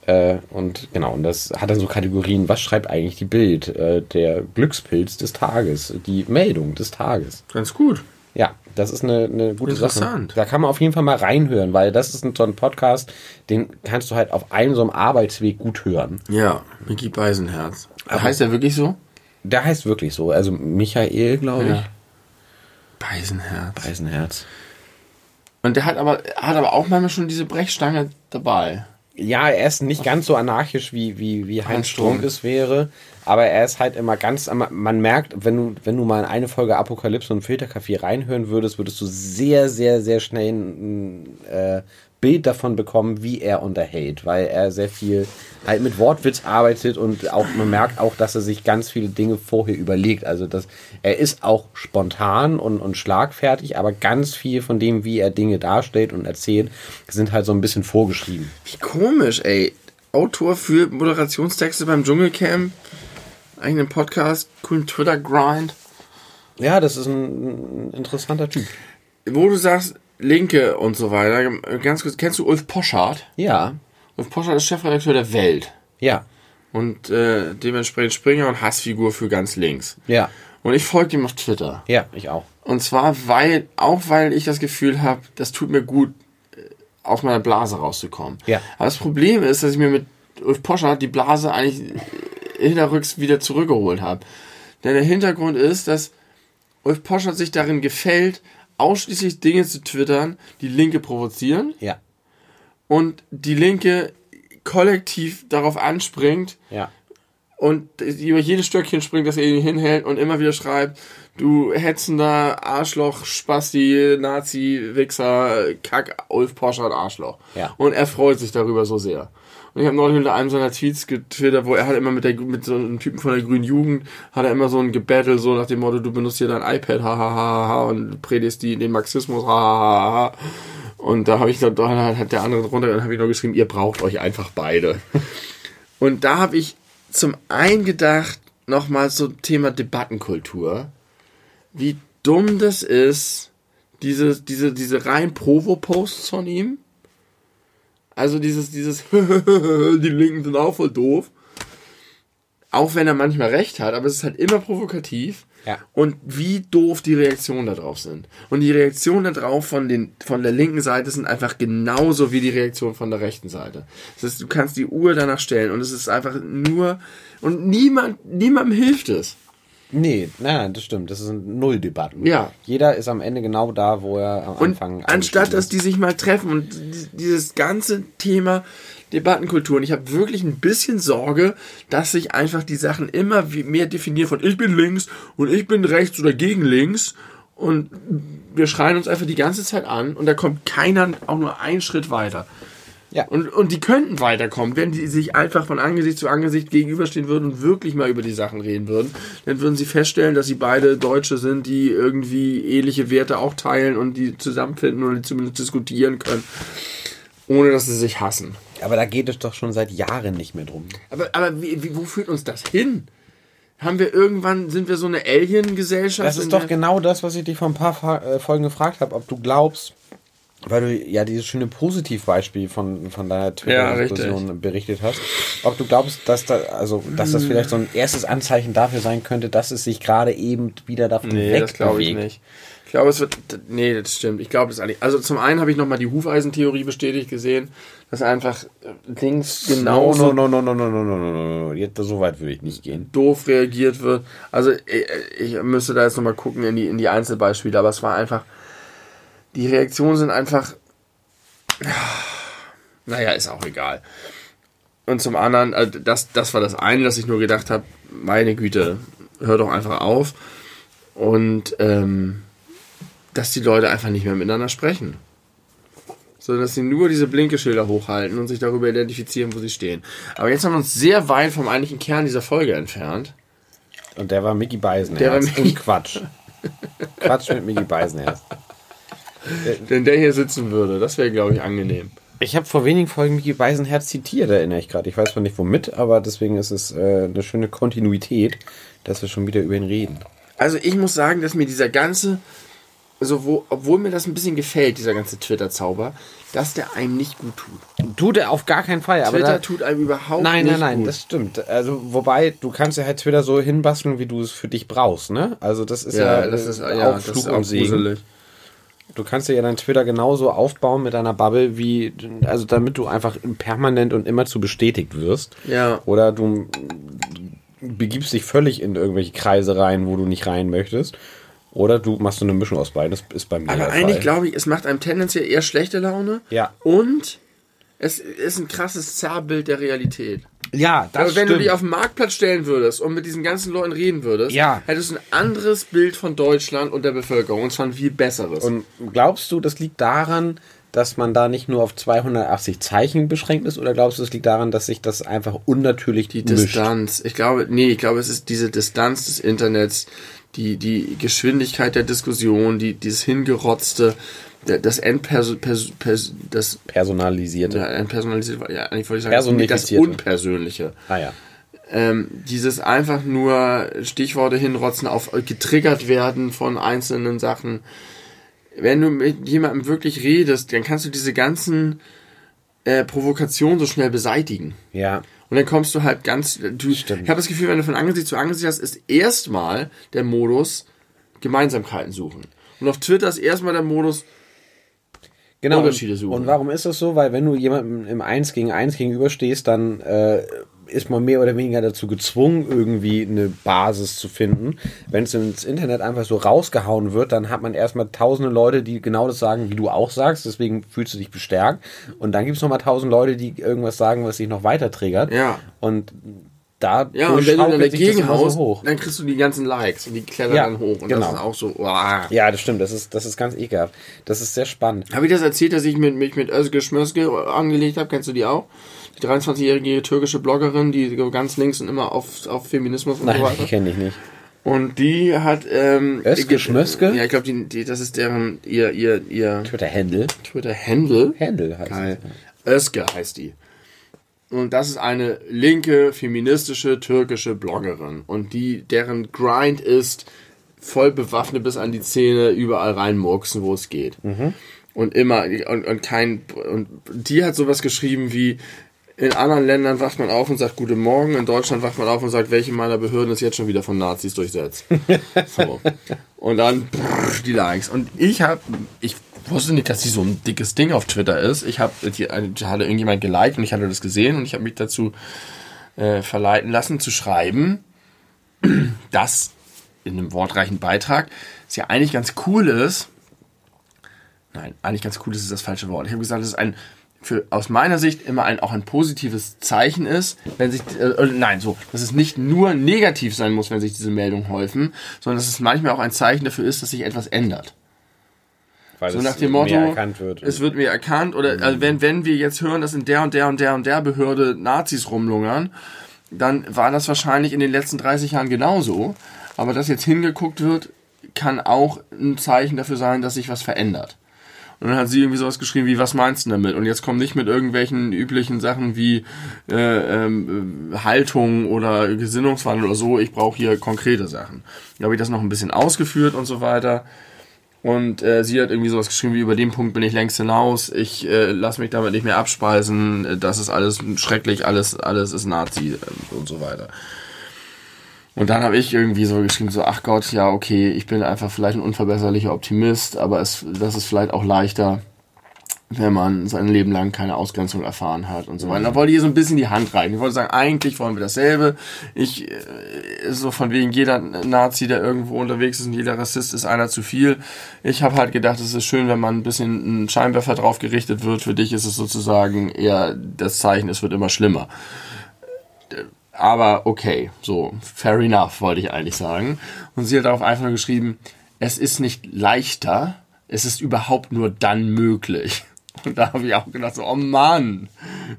Äh, und genau, und das hat dann so Kategorien, was schreibt eigentlich die Bild? Äh, der Glückspilz des Tages, die Meldung des Tages. Ganz gut. Ja, das ist eine, eine gute Sache. Interessant. Da kann man auf jeden Fall mal reinhören, weil das ist ein, so ein Podcast, den kannst du halt auf einem so einem Arbeitsweg gut hören. Ja, Mickey Beisenherz. heißt er wirklich so? Der heißt wirklich so, also Michael, glaube Ja. ich. Beisenherz. Eisenherz. Und der hat aber, hat aber auch manchmal schon diese Brechstange dabei. Ja, er ist nicht ganz so anarchisch, wie, wie, wie Heinz Strunk. es wäre. Aber er ist halt immer ganz, man merkt, wenn du, wenn du mal in eine Folge Apokalypse und Filterkaffee reinhören würdest, würdest du sehr, sehr, sehr schnell ein äh, Bild davon bekommen, wie er unterhält, weil er sehr viel halt mit Wortwitz arbeitet und auch, man merkt auch, dass er sich ganz viele Dinge vorher überlegt. Also, dass er ist auch spontan und, und schlagfertig, aber ganz viel von dem, wie er Dinge darstellt und erzählt, sind halt so ein bisschen vorgeschrieben. Wie komisch, ey. Autor für Moderationstexte beim Dschungelcamp, eigenen Podcast, coolen Twitter-Grind. Ja, das ist ein, ein interessanter Typ. Wo du sagst, Linke und so weiter, ganz kurz, kennst du Ulf Poschardt? Ja, Ulf Poschardt ist Chefredakteur der Welt. ja, Und äh, dementsprechend Springer und Hassfigur für ganz links. ja, Und ich folge ihm auf Twitter. ja, ich auch. Und zwar, weil, auch weil ich das Gefühl habe, das tut mir gut, äh, aus meiner Blase rauszukommen. Ja. Aber das Problem ist, dass ich mir mit Ulf Poschardt die Blase eigentlich hinterrücks wieder zurückgeholt habe. Denn der Hintergrund ist, dass Ulf Poschardt sich darin gefällt, ausschließlich Dinge zu twittern, die Linke provozieren Ja, und die Linke kollektiv darauf anspringt, ja, und über jedes Stöckchen springt, das er ihn hinhält und immer wieder schreibt, du hetzender Arschloch, Spasti, Nazi, Wichser, Kack, Ulf Poschardt, Arschloch. Ja. Und er freut sich darüber so sehr. Und ich habe neulich unter einem seiner Tweets getwittert, wo er hat immer mit, der, mit so einem Typen von der grünen Jugend, hat er immer so ein Gebattle, so nach dem Motto, du benutzt hier dein iPad, hahaha, und predigst die, den Marxismus, hahaha. Und da habe ich, da hat der andere drunter, dann habe ich noch geschrieben, ihr braucht euch einfach beide. Und da habe ich zum einen gedacht, nochmal zum Thema Debattenkultur, wie dumm das ist, diese, diese, diese rein Provo-Posts von ihm. Also dieses, dieses, die Linken sind auch voll doof. Auch wenn er manchmal recht hat, aber es ist halt immer provokativ. Ja. Und wie doof die Reaktionen darauf sind. Und die Reaktionen darauf von, den, von der linken Seite sind einfach genauso wie die Reaktion von der rechten Seite. Das heißt, du kannst die Uhr danach stellen und es ist einfach nur, und niemand, niemandem hilft es. Nee, nein, nein, das stimmt. Das sind Null-Debatten. Ja. Jeder ist am Ende genau da, wo er am Und Anfang. anstatt dass die sich mal treffen und dieses ganze Thema Debattenkultur, und ich habe wirklich ein bisschen Sorge, dass sich einfach die Sachen immer mehr definieren von ich bin links und ich bin rechts oder gegen links und wir schreien uns einfach die ganze Zeit an und da kommt keiner auch nur einen Schritt weiter. Ja. Und, und die könnten weiterkommen, wenn die sich einfach von Angesicht zu Angesicht gegenüberstehen würden und wirklich mal über die Sachen reden würden. Dann würden sie feststellen, dass sie beide Deutsche sind, die irgendwie ähnliche Werte auch teilen und die zusammenfinden oder die zumindest diskutieren können, ohne dass sie sich hassen. Aber da geht es doch schon seit Jahren nicht mehr drum. Aber, aber wie, wie, wo führt uns das hin? Haben wir irgendwann, sind wir so eine Alien-Gesellschaft? Das ist doch genau das, was ich dich vor ein paar äh, Folgen gefragt habe, ob du glaubst, weil du ja dieses schöne Positivbeispiel von, von deiner Twitter-Diskussion berichtet hast, ob du glaubst, dass da, also, dass das vielleicht so ein erstes Anzeichen dafür sein könnte, dass es sich gerade eben wieder davon Nee, das glaube ich wegbewegt. nicht. Ich glaube, es wird. Nee, das stimmt. Ich glaube das eigentlich. Also zum einen habe ich nochmal die Hufeisentheorie bestätigt gesehen, dass einfach äh, links No, genauso no, no, no, no, no, no, no, no, no. Jetzt, so weit würde ich nicht gehen. doof reagiert wird. Also ich, ich müsste da jetzt nochmal gucken in die, in die Einzelbeispiele, aber es war einfach. Die Reaktionen sind einfach. Naja, ist auch egal. Und zum anderen, also das, das war das eine, dass ich nur gedacht habe, meine Güte, hör doch einfach auf. Und ähm, dass die Leute einfach nicht mehr miteinander sprechen. Sondern dass sie nur diese Blinkeschilder hochhalten und sich darüber identifizieren, wo sie stehen. Aber jetzt haben wir uns sehr weit vom eigentlichen Kern dieser Folge entfernt. Und der war Mickey Beisenherz. Der war Mickey- Und Quatsch. Quatsch mit Mickey Beisenherz. Wenn der hier sitzen würde, das wäre, glaube ich, angenehm. Ich habe vor wenigen Folgen Mickey Beisenherz zitiert, erinnere ich gerade. Ich weiß zwar nicht womit, aber deswegen ist es äh, eine schöne Kontinuität, dass wir schon wieder über ihn reden. Also ich muss sagen, dass mir dieser ganze, also wo, obwohl mir das ein bisschen gefällt, dieser ganze Twitter-Zauber, dass der einem nicht gut tut. Tut er auf gar keinen Fall. Aber Twitter da, tut einem überhaupt nein, nicht nein, nein, gut. das stimmt. Also wobei du kannst ja halt Twitter so hinbasteln, wie du es für dich brauchst, ne? Also das ist ja, ja, das ist, äh, ja, auch das Fluch ist und auch. Du kannst dir ja dein Twitter genauso aufbauen mit deiner Bubble, wie, also damit du einfach permanent und immer zu bestätigt wirst. Ja. Oder du begibst dich völlig in irgendwelche Kreise rein, wo du nicht rein möchtest. Oder du machst so eine Mischung aus beiden. Das ist bei mir Aber eigentlich glaube ich, es macht einem tendenziell eher schlechte Laune. Ja. Und es ist ein krasses Zerrbild der Realität. Ja, das Aber wenn stimmt. du dich auf den Marktplatz stellen würdest und mit diesen ganzen Leuten reden würdest, Ja. hättest du ein anderes Bild von Deutschland und der Bevölkerung. Und zwar ein viel besseres. Und glaubst du, das liegt daran, dass man da nicht nur auf 280 Zeichen beschränkt ist? Oder glaubst du, es liegt daran, dass sich das einfach unnatürlich Die mischt? Distanz. Ich glaube, nee, ich glaube, es ist diese Distanz des Internets, die, die Geschwindigkeit der Diskussion, die, dieses hingerotzte, das Endperso, pers, pers, das, Personalisierte. ja, entpersonalisierte, ja, eigentlich wollte ich sagen, das. Unpersönliche. Ah ja. Ähm, dieses einfach nur Stichworte hinrotzen, auf getriggert werden von einzelnen Sachen. Wenn du mit jemandem wirklich redest, dann kannst du diese ganzen äh, Provokationen so schnell beseitigen. Ja. Und dann kommst du halt ganz. Du, Stimmt. ich habe das Gefühl, wenn du von Angesicht zu Angesicht hast, ist erstmal der Modus Gemeinsamkeiten suchen. Und auf Twitter ist erstmal der Modus. Genau. Unterschiede und, suchen. und warum ist das so? Weil wenn du jemandem im 1 gegen 1 gegenüberstehst, dann äh, ist man mehr oder weniger dazu gezwungen, irgendwie eine Basis zu finden. Wenn es ins Internet einfach so rausgehauen wird, dann hat man erstmal tausende Leute, die genau das sagen, wie du auch sagst, deswegen fühlst du dich bestärkt. Und dann gibt es nochmal tausend Leute, die irgendwas sagen, was dich noch weiter triggert. Ja. Und da Ja, und wenn du dann dagegen so haust, hoch. dann kriegst du die ganzen Likes und die klettern Ja, dann hoch. Und genau. das ist auch so. uah. Ja, das stimmt. Das ist, das ist ganz ekelhaft. Das ist sehr spannend. Habe ich das erzählt, dass ich mit, mich mit Özge Schmözge angelegt habe? Kennst du die auch? Die 23-jährige türkische Bloggerin, die so ganz links und immer auf, auf Feminismus und so Nein, weiter. die kenne ich nicht. Und die hat. Ähm, Özge Schmözge? Ja, ich glaube, die, die, das ist deren ihr, ihr, ihr Twitter-Handle. Twitter-Handle. Handle heißt Geil. es. Özge heißt die. Und das ist eine linke, feministische, türkische Bloggerin. Und die, deren Grind ist voll bewaffnet bis an die Zähne überall reinmurksen, wo es geht. Und immer, und, und kein, und die hat sowas geschrieben wie, in anderen Ländern wacht man auf und sagt Guten Morgen, in Deutschland wacht man auf und sagt, welche meiner Behörden ist jetzt schon wieder von Nazis durchsetzt. so. Und dann brrr, die Likes. Und ich habe, ich wusste nicht, dass sie so ein dickes Ding auf Twitter ist. Ich habe, hatte irgendjemand geliked und ich hatte das gesehen und ich habe mich dazu äh, verleiten lassen zu schreiben, dass in einem wortreichen Beitrag es ja eigentlich ganz cool ist. Nein, eigentlich ganz cool ist das falsche Wort. Ich habe gesagt, es ist ein für, aus meiner Sicht immer ein, auch ein positives Zeichen ist, wenn sich, äh, nein, so, dass es nicht nur negativ sein muss, wenn sich diese Meldungen häufen, sondern dass es manchmal auch ein Zeichen dafür ist, dass sich etwas ändert. Weil So es nach dem Motto, wird. es wird mir erkannt, oder also wenn, wenn wir jetzt hören, dass in der und der und der und der Behörde Nazis rumlungern, dann war das wahrscheinlich in den letzten 30 Jahren genauso. Aber dass jetzt hingeguckt wird, kann auch ein Zeichen dafür sein, dass sich was verändert. Und dann hat sie irgendwie sowas geschrieben wie, was meinst du damit? Und jetzt komm nicht mit irgendwelchen üblichen Sachen wie äh, ähm, äh, Haltung oder Gesinnungswandel oder so. Ich brauche hier konkrete Sachen. Da habe ich das noch ein bisschen ausgeführt und so weiter. Und äh, sie hat irgendwie sowas geschrieben wie, über den Punkt bin ich längst hinaus. Ich äh, lasse mich damit nicht mehr abspeisen. Das ist alles schrecklich, alles, alles ist Nazi äh, und so weiter. Und dann habe ich irgendwie so geschrieben, so, ach Gott, ja, okay, ich bin einfach vielleicht ein unverbesserlicher Optimist, aber es, das ist vielleicht auch leichter, wenn man sein Leben lang keine Ausgrenzung erfahren hat und so weiter. Da wollte ich so ein bisschen die Hand reichen. Ich wollte sagen, eigentlich wollen wir dasselbe. Ich, äh, so von wegen jeder Nazi, der irgendwo unterwegs ist und jeder Rassist ist einer zu viel. Ich habe halt gedacht, es ist schön, wenn man ein bisschen ein Scheinwerfer drauf gerichtet wird. Für dich ist es sozusagen eher das Zeichen, es wird immer schlimmer. Aber okay, so, fair enough, wollte ich eigentlich sagen. Und sie hat darauf einfach nur geschrieben, es ist nicht leichter, es ist überhaupt nur dann möglich. Und da habe ich auch gedacht, so, oh Mann,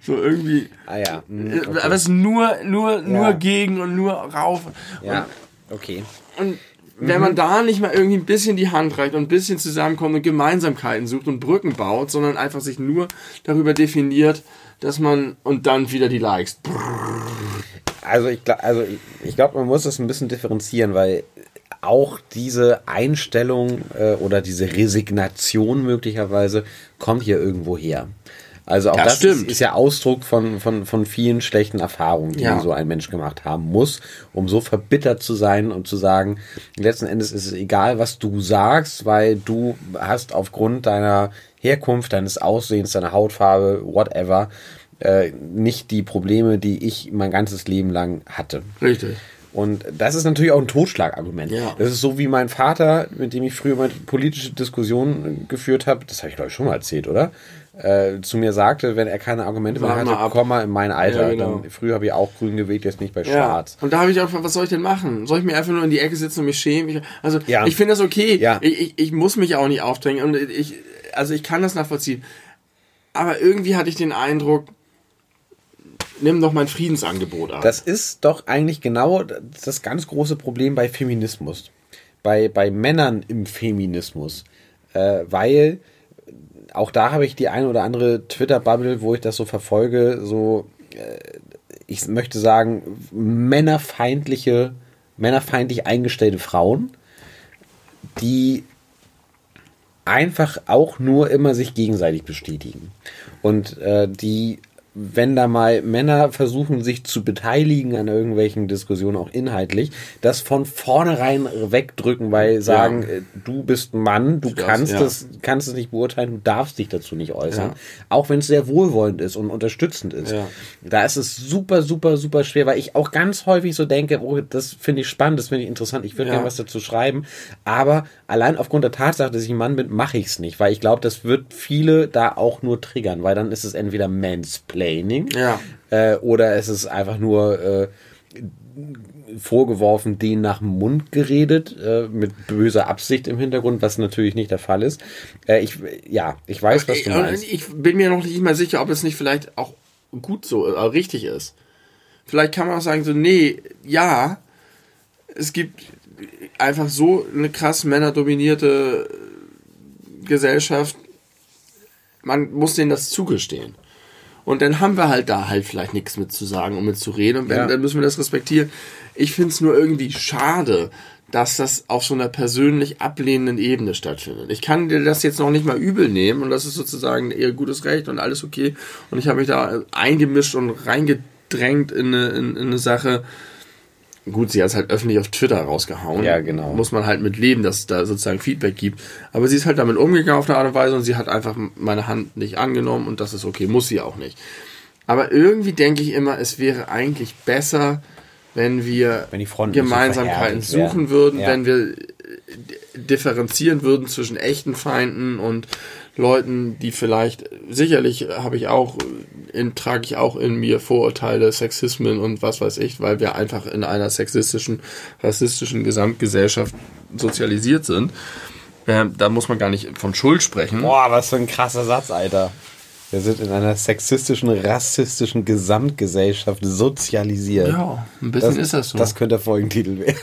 so irgendwie, ah ja. hm, äh, okay. aber es ist nur, nur, nur Ja. gegen und nur rauf. Ja, okay. Und wenn man da nicht mal irgendwie ein bisschen die Hand reicht und ein bisschen zusammenkommt und Gemeinsamkeiten sucht und Brücken baut, sondern einfach sich nur darüber definiert, dass man und dann wieder die Likes. Also ich glaube, also ich, ich glaube, man muss das ein bisschen differenzieren, weil auch diese Einstellung äh, oder diese Resignation möglicherweise kommt hier irgendwo her. Also auch Das das, ist, ist ja Ausdruck von, von, von vielen schlechten Erfahrungen, die Ja. so ein Mensch gemacht haben muss, um so verbittert zu sein und zu sagen, letzten Endes ist es egal, was du sagst, weil du hast aufgrund deiner Herkunft, deines Aussehens, deiner Hautfarbe, whatever, äh, nicht die Probleme, die ich mein ganzes Leben lang hatte. Richtig. Und das ist natürlich auch ein Totschlagargument. Ja. Das ist so wie mein Vater, mit dem ich früher mal politische Diskussionen geführt habe, das habe ich glaube ich schon mal erzählt, oder? Äh, zu mir sagte, wenn er keine Argumente mehr hatte, ab. komm mal in mein Alter. Ja, genau. Dann, früher habe ich auch grün gewählt, jetzt nicht bei Ja. schwarz. Und da habe ich auch, was soll ich denn machen? Soll ich mir einfach nur in die Ecke sitzen und mich schämen? Ich, also Ja. ich finde das okay. Ja. Ich, ich, ich muss mich auch nicht aufdrängen. Und ich, also ich kann das nachvollziehen. Aber irgendwie hatte ich den Eindruck, nimm doch mein Friedensangebot an. Das ist doch eigentlich genau das ganz große Problem bei Feminismus. Bei, bei Männern im Feminismus. Äh, weil auch da habe ich die eine oder andere Twitter-Bubble, wo ich das so verfolge, so, äh, ich möchte sagen, männerfeindliche, männerfeindlich eingestellte Frauen, die einfach auch nur immer sich gegenseitig bestätigen. Und äh, die, wenn da mal Männer versuchen, sich zu beteiligen an irgendwelchen Diskussionen, auch inhaltlich, das von vornherein wegdrücken, weil sagen, äh, du bist ein Mann, du Das, kannst ja. es, kannst es nicht beurteilen, du darfst dich dazu nicht äußern. Ja. Auch wenn es sehr wohlwollend ist und unterstützend ist. Ja. Da ist es super, super, super schwer, weil ich auch ganz häufig so denke, oh, das finde ich spannend, das finde ich interessant, ich würde Ja. gerne was dazu schreiben. Aber allein aufgrund der Tatsache, dass ich ein Mann bin, mache ich es nicht, weil ich glaube, das wird viele da auch nur triggern, weil dann ist es entweder Mansplaining Ja. äh, oder es ist einfach nur äh, vorgeworfen, denen nach dem Mund geredet, äh, mit böser Absicht im Hintergrund, was natürlich nicht der Fall ist. Äh, ich, ja, ich weiß, was du ich, meinst. ich bin mir noch nicht mal sicher, ob es nicht vielleicht auch gut so, äh, richtig ist. Vielleicht kann man auch sagen, so, nee, ja, es gibt einfach so eine krass männerdominierte Gesellschaft, man muss denen das zugestehen. Und dann haben wir halt da halt vielleicht nichts mit zu sagen und mit zu reden. Und wenn, Ja. dann müssen wir das respektieren. Ich finde es nur irgendwie schade, dass das auf so einer persönlich ablehnenden Ebene stattfindet. Ich kann dir das jetzt noch nicht mal übel nehmen und das ist sozusagen ihr gutes Recht und alles okay. Und ich habe mich da eingemischt und reingedrängt in eine, in, in eine Sache. Gut, sie hat es halt öffentlich auf Twitter rausgehauen. Ja, genau. Muss man halt mit leben, dass es da sozusagen Feedback gibt. Aber sie ist halt damit umgegangen auf eine Art und Weise und sie hat einfach meine Hand nicht angenommen und das ist okay, muss sie auch nicht. Aber irgendwie denke ich immer, es wäre eigentlich besser, wenn wir Wenn so Gemeinsamkeiten verhärtet suchen würden, Ja. wenn wir äh, differenzieren würden zwischen echten Feinden und Leuten, die vielleicht sicherlich habe ich auch in, trage ich auch in mir Vorurteile, Sexismen und was weiß ich, weil wir einfach in einer sexistischen, rassistischen Gesamtgesellschaft sozialisiert sind. Ähm, da muss man gar nicht von Schuld sprechen. Boah, was für ein krasser Satz, Alter. Wir sind in einer sexistischen, rassistischen Gesamtgesellschaft sozialisiert. Ja, ein bisschen ist das so. Das könnte der Folgentitel werden.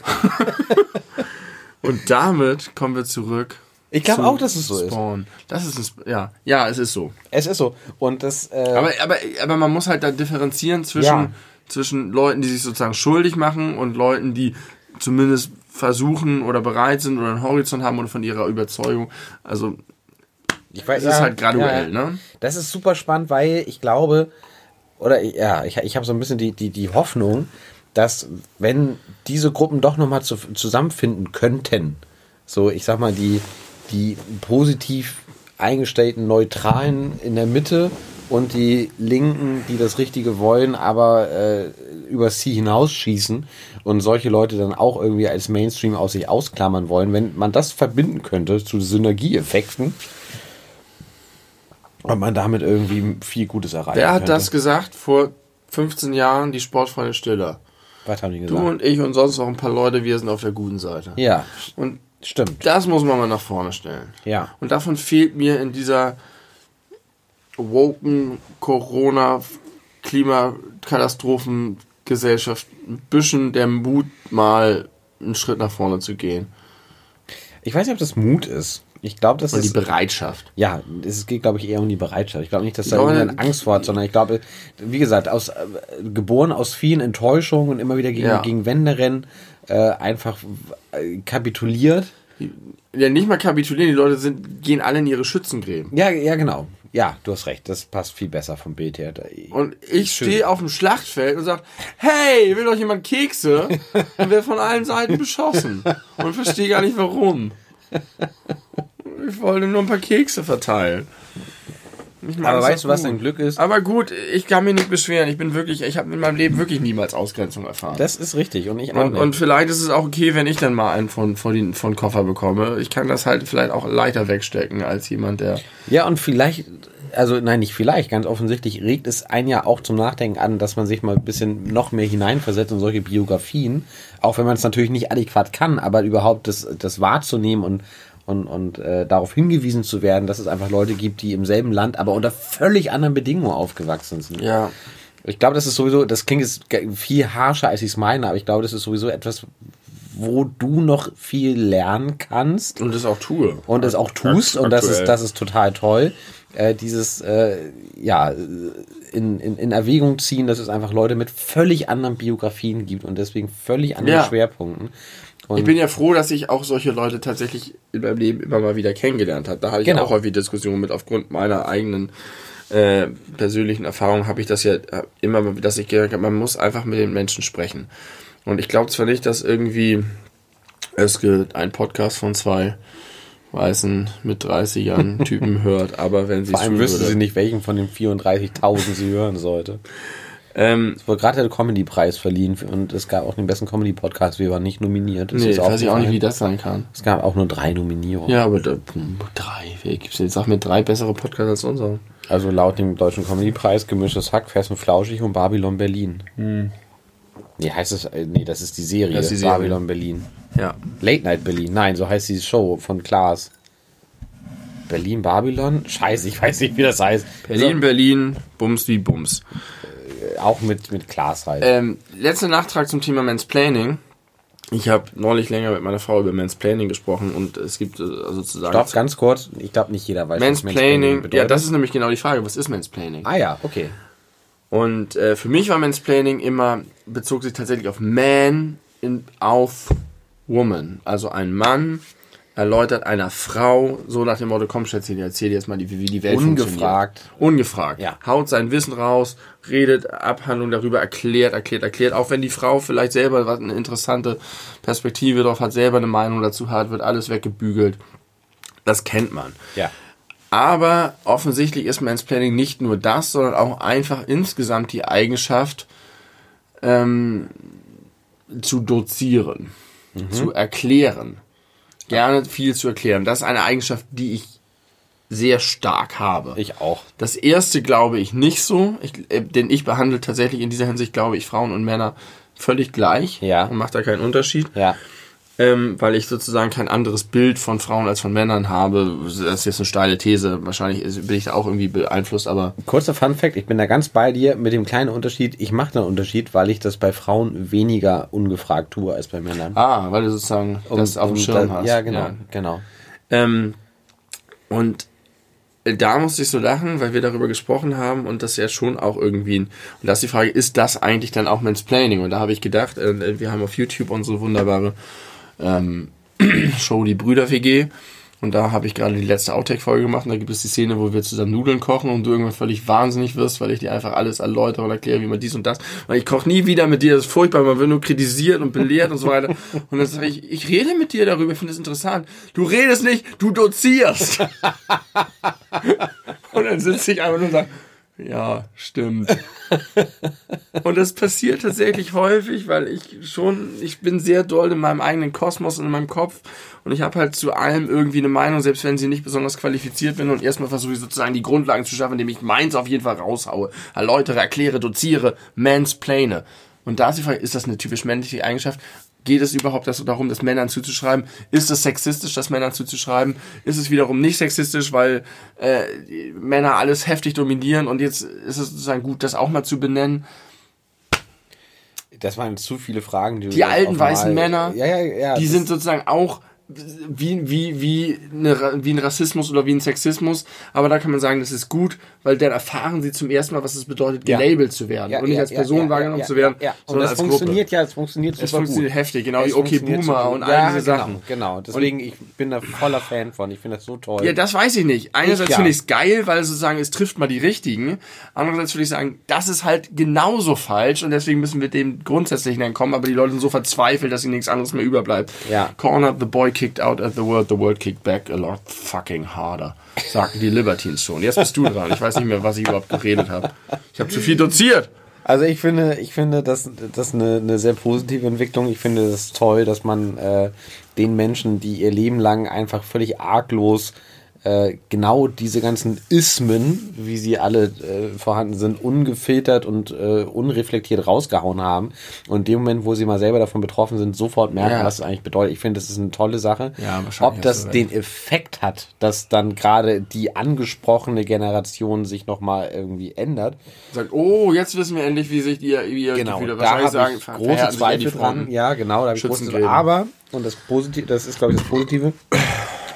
und damit kommen wir zurück. Ich glaube auch, dass es so ist. Spawn. Das ist ein Sp ja, ja, es ist so. Es ist so. Und das, äh, Aber, aber, aber man muss halt da differenzieren zwischen, Ja. zwischen Leuten, die sich sozusagen schuldig machen und Leuten, die zumindest versuchen oder bereit sind oder einen Horizont haben oder von ihrer Überzeugung. Also, ich weiß, es ist halt graduell, ne? Das ist super spannend, weil ich glaube, oder ja, ich, ich habe so ein bisschen die, die, die Hoffnung, dass wenn diese Gruppen doch nochmal zu, zusammenfinden könnten, so ich sag mal, die, die positiv eingestellten Neutralen in der Mitte und die Linken, die das Richtige wollen, aber äh, übers Ziel hinausschießen und solche Leute dann auch irgendwie als Mainstream aus sich ausklammern wollen, wenn man das verbinden könnte zu Synergieeffekten, und man damit irgendwie viel Gutes erreichen Wer hat könnte. das gesagt vor 15 Jahren? Die Sportfreunde Stiller. Was haben die Du gesagt? und ich und sonst noch ein paar Leute, wir sind auf der guten Seite. ja, Und stimmt. das muss man mal nach vorne stellen. Ja. Und davon fehlt mir in dieser woken Corona Klimakatastrophengesellschaft ein bisschen der Mut, mal einen Schritt nach vorne zu gehen. Ich weiß nicht, ob das Mut ist. Ich glaube, das Und die ist. Bereitschaft. Ja, es geht, glaube ich, eher um die Bereitschaft. Ich glaube nicht, dass da Ja, irgendeine Angst vor hat, sondern ich glaube, wie gesagt, aus, äh, geboren aus vielen Enttäuschungen und immer wieder gegen, Ja. gegen Wände rennen, äh, einfach äh, kapituliert. Ja, nicht mal kapitulieren, die Leute sind, gehen alle in ihre Schützengräben. Ja, ja, genau. Ja, du hast recht. Das passt viel besser vom Bild her. Und ich stehe auf dem Schlachtfeld und sage, hey, will doch jemand Kekse? Und werde von allen Seiten beschossen. Und verstehe gar nicht warum. Ich wollte nur ein paar Kekse verteilen. Aber weißt du, was dein Glück ist? Aber gut, ich kann mich nicht beschweren. Ich bin wirklich, ich habe in meinem Leben wirklich niemals Ausgrenzung erfahren. Das ist richtig. Und ich auch und, nicht. und vielleicht ist es auch okay, wenn ich dann mal einen von, von, den, von Koffer bekomme. Ich kann das halt vielleicht auch leichter wegstecken als jemand, der. Ja, und vielleicht, also nein, nicht vielleicht, ganz offensichtlich regt es einen ja auch zum Nachdenken an, dass man sich mal ein bisschen noch mehr hineinversetzt in solche Biografien, auch wenn man es natürlich nicht adäquat kann, aber überhaupt das, das wahrzunehmen und und, und äh, darauf hingewiesen zu werden, dass es einfach Leute gibt, die im selben Land, aber unter völlig anderen Bedingungen aufgewachsen sind. Ja. Ich glaube, das ist sowieso, das klingt jetzt viel harscher, als ich es meine, aber ich glaube, das ist sowieso etwas, wo du noch viel lernen kannst Und das auch tue. und es auch tust und das ist das ist total toll. Äh, dieses äh, ja in, in, in Erwägung ziehen, dass es einfach Leute mit völlig anderen Biografien gibt und deswegen völlig anderen Ja. Schwerpunkten. Und Ich bin ja froh, dass ich auch solche Leute tatsächlich in meinem Leben immer mal wieder kennengelernt habe. Da hatte ich Genau. auch häufig Diskussionen mit. Aufgrund meiner eigenen äh, persönlichen Erfahrung habe ich das ja äh, immer, mal- dass ich gedacht habe, man muss einfach mit den Menschen sprechen. Und ich glaube zwar nicht, dass irgendwie es ein Podcast von zwei weißen mit 30ern Typen hört, aber wenn sie vor es allem tun wüssten sie nicht, welchen von den 34.000 sie hören sollte. Ähm, Es wurde gerade der Comedy-Preis verliehen und es gab auch den besten Comedy-Podcast. Wir waren nicht nominiert. Das nee, ist weiß ich auch nicht, wie das sein kann. Es gab auch nur drei Nominierungen. Ja, aber da, hm, drei, wer gibt's denn? Sag mir drei bessere Podcasts als unser. Also laut dem Deutschen Comedy-Preis Gemischtes Hack, Fest und Flauschig und Babylon Berlin. Nee, heißt es, äh, nee, das ist die Serie. Hm. Das ist die Serie. Babylon Berlin. Ja. Late Night Berlin. Nein, so heißt die Show von Klaas. Berlin, Babylon? Scheiße, ich weiß nicht, wie das heißt. Berlin, Berlin, Bums wie Bums. Auch mit, mit Klaas halt. Ähm, letzter Nachtrag zum Thema Mansplaining. Ich habe neulich länger mit meiner Frau über Mansplaining gesprochen und es gibt äh, also sozusagen Stopp, ganz kurz. Ich glaube, nicht jeder weiß, Mansplaining. bedeutet. Ja, das ist nämlich genau die Frage. Was ist Mansplaining? Ah ja, okay. Und äh, für mich war Mansplaining immer, bezog sich tatsächlich auf Man, in, auf woman. Also ein Mann erläutert einer Frau, so nach dem Motto, komm Schätzchen, erzähl dir jetzt mal, wie die Welt Ungefragt. funktioniert. Ungefragt. Ja. Haut sein Wissen raus, redet Abhandlung darüber, erklärt, erklärt, erklärt. Auch wenn die Frau vielleicht selber was eine interessante Perspektive drauf hat, selber eine Meinung dazu hat, wird alles weggebügelt. Das kennt man. Ja. Aber offensichtlich ist Mansplaining nicht nur das, sondern auch einfach insgesamt die Eigenschaft, ähm, zu dozieren, zu erklären. Gerne viel zu erklären. Das ist eine Eigenschaft, die ich sehr stark habe. Ich auch. Das erste glaube ich nicht so, ich, äh, denn ich behandle tatsächlich in dieser Hinsicht, glaube ich, Frauen und Männer völlig gleich Ja. und mache da keinen Unterschied Ja. Ähm, weil ich sozusagen kein anderes Bild von Frauen als von Männern habe. Das ist jetzt eine steile These. Wahrscheinlich bin ich da auch irgendwie beeinflusst, aber Kurzer Fun Fact, ich bin da ganz bei dir mit dem kleinen Unterschied. Ich mache einen Unterschied, weil ich das bei Frauen weniger ungefragt tue als bei Männern. ah, weil du sozusagen das auf dem Schirm da- hast. Ja, genau, genau. Ähm, und da musste ich so lachen, weil wir darüber gesprochen haben und das ja schon auch irgendwie, und da ist die Frage, ist das eigentlich dann auch Mansplaining? Und da habe ich gedacht, äh, wir haben auf YouTube unsere wunderbare ähm, Show Die Brüder WG und da habe ich gerade die letzte Outtake-Folge gemacht. Und da gibt es die Szene, wo wir zusammen Nudeln kochen und du irgendwann völlig wahnsinnig wirst, weil ich dir einfach alles erläutere und erkläre, wie man dies und das, weil ich koche nie wieder mit dir, das ist furchtbar, man wird nur kritisiert und belehrt und so weiter. Und dann sage ich, ich rede mit dir darüber, ich finde es interessant. Du redest nicht, du dozierst. Und dann sitze ich einfach nur und sage, ja, stimmt. und das passiert tatsächlich häufig, weil ich schon, ich bin sehr doll in meinem eigenen Kosmos und in meinem Kopf und ich habe halt zu allem irgendwie eine Meinung, selbst wenn sie nicht besonders qualifiziert bin und erstmal versuche ich sozusagen die Grundlagen zu schaffen, indem ich meins auf jeden Fall raushaue, erläutere, erkläre, doziere, mansplaine. Und da ist die Frage, ist das eine typisch männliche Eigenschaft? Geht es überhaupt darum, das Männern zuzuschreiben? Ist es sexistisch, das Männern zuzuschreiben? Ist es wiederum nicht sexistisch, weil äh, die Männer alles heftig dominieren und jetzt ist es sozusagen gut, das auch mal zu benennen? Das waren zu viele Fragen. Die alten weißen Männer, ja, ja, ja, die sind sozusagen auch wie, wie, wie, eine, wie ein Rassismus oder wie ein Sexismus, aber da kann man sagen, das ist gut, weil dann erfahren sie zum ersten Mal, was es bedeutet, Ja. gelabelt zu werden ja, und nicht ja, als ja, Person ja, wahrgenommen ja, zu werden, ja, ja. Und sondern das als funktioniert Gruppe. ja, es funktioniert super Es funktioniert gut. heftig, genau Es wie Okay Boomer und all ja, diese genau, Sachen. Genau, deswegen, ich bin da voller Fan von. Ich finde das so toll. Ja, das weiß ich nicht. Einerseits ja. finde ich es geil, weil sozusagen es trifft mal die richtigen. Andererseits würde ich sagen, das ist halt genauso falsch und deswegen müssen wir dem Grundsätzlichen entkommen, aber die Leute sind so verzweifelt, dass ihnen nichts anderes mehr überbleibt. Ja. Corner, the boy kicked out at the world, the world kicked back a lot fucking harder. Sagten die Libertines schon. Jetzt bist du dran. Ich weiß nicht mehr, was ich überhaupt geredet habe. Ich habe zu viel doziert. Also ich finde, ich finde, das, das ist eine, eine sehr positive Entwicklung. Ich finde es toll, dass man äh, den Menschen, die ihr Leben lang einfach völlig arglos äh, genau diese ganzen Ismen, wie sie alle äh, vorhanden sind, ungefiltert und äh, unreflektiert rausgehauen haben. Und in dem Moment, wo sie mal selber davon betroffen sind, sofort merken, Ja. was es eigentlich bedeutet. Ich finde, das ist eine tolle Sache. Ja, wahrscheinlich Ob das den Effekt hat, dass dann gerade die angesprochene Generation sich nochmal irgendwie ändert, Sagt, oh, jetzt wissen wir endlich, wie sich ihr, wie ihr Genau, Gefühle da wahrscheinlich habe sagen. ich große die Zweifel dran. Ja, genau, da habe ich große. Aber, und das Positive, das ist, glaube ich, das Positive,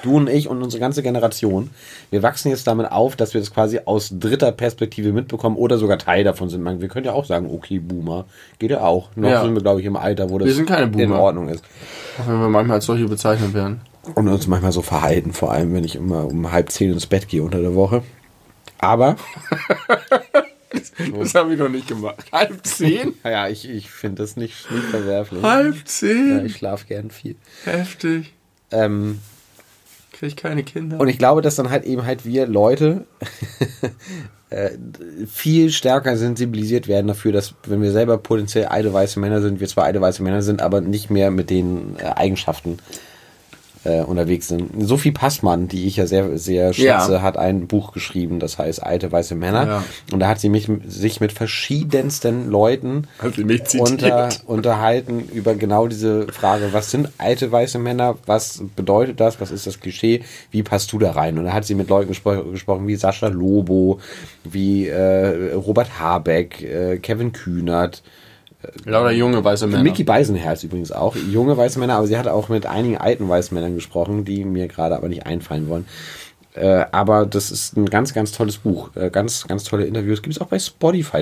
du und ich und unsere ganze Generation, wir wachsen jetzt damit auf, dass wir das quasi aus dritter Perspektive mitbekommen oder sogar Teil davon sind. Man, wir können ja auch sagen, okay, Boomer, geht ja auch. Noch Ja. sind wir, glaube ich, im Alter, wo das Wir sind keine in. Ordnung ist. Auch wenn wir manchmal als solche bezeichnet werden. Und uns manchmal so verhalten, vor allem, wenn ich immer um halb zehn ins Bett gehe unter der Woche. Aber, Das habe ich noch nicht gemacht. Halb zehn? naja, ich, ich finde das nicht, nicht verwerflich. Halb Ja, zehn? ich schlafe gern viel. Heftig. Ähm, Krieg ich keine Kinder. Und ich glaube, dass dann halt eben halt wir Leute äh, viel stärker sensibilisiert werden dafür, dass wenn wir selber potenziell alte weiße Männer sind, wir zwar alte weiße Männer sind, aber nicht mehr mit den äh, Eigenschaften äh, unterwegs sind. Sophie Passmann, die ich ja sehr, sehr schätze, Ja. hat ein Buch geschrieben, das heißt Alte weiße Männer. Ja. Und da hat sie mich, sich mit verschiedensten Leuten unter, unterhalten über genau diese Frage, was sind alte weiße Männer, was bedeutet das, was ist das Klischee, wie passt du da rein? Und da hat sie mit Leuten gespro gesprochen wie Sascha Lobo, wie äh, Robert Habeck, äh, Kevin Kühnert, Lauter junge weiße Männer. Mickey Beisenherz übrigens auch, junge weiße Männer, aber sie hat auch mit einigen alten weißen Männern gesprochen, die mir gerade aber nicht einfallen wollen. Äh, aber das ist ein ganz, ganz tolles Buch. Äh, ganz, ganz tolle Interviews. Gibt es auch bei Spotify.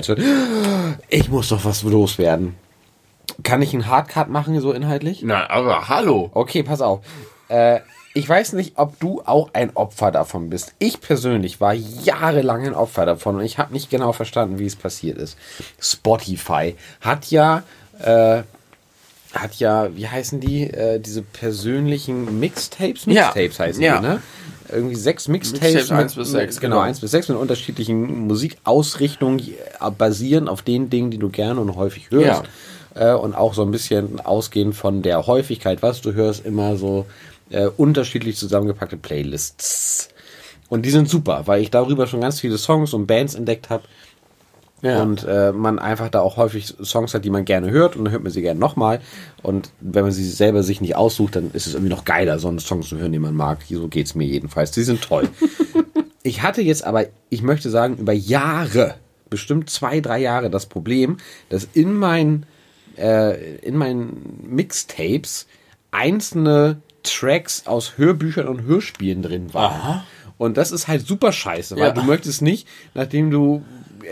Ich muss doch was loswerden. Kann ich einen Hardcut machen, so inhaltlich? Na, aber hallo. Okay, pass auf. Äh, ich weiß nicht, ob du auch ein Opfer davon bist. Ich persönlich war jahrelang ein Opfer davon und ich habe nicht genau verstanden, wie es passiert ist. Spotify hat ja, äh, hat ja, wie heißen die, äh, diese persönlichen Mixtapes? Ja. Mixtapes heißen Ja. die, ne? Irgendwie sechs Mixtapes. Mixtapes mit- eins bis sechs, Genau, genau. eins bis sechs mit unterschiedlichen Musikausrichtungen, äh, basierend auf den Dingen, die du gerne und häufig hörst. Äh, und auch so ein bisschen ausgehend von der Häufigkeit, was du hörst, immer so äh, unterschiedlich zusammengepackte Playlists. Und die sind super, weil ich darüber schon ganz viele Songs und Bands entdeckt habe. Ja. Und äh, man einfach da auch häufig Songs hat, die man gerne hört und dann hört man sie gerne nochmal. Und wenn man sie selber sich nicht aussucht, dann ist es irgendwie noch geiler, so einen Song zu hören, den man mag. So geht's mir jedenfalls. Die sind toll. ich hatte jetzt aber, ich möchte sagen, über Jahre, bestimmt zwei, drei Jahre das Problem, dass in meinen äh, in meinen Mixtapes einzelne Tracks aus Hörbüchern und Hörspielen drin waren. Und das ist halt super scheiße, weil Ja. du möchtest nicht, nachdem du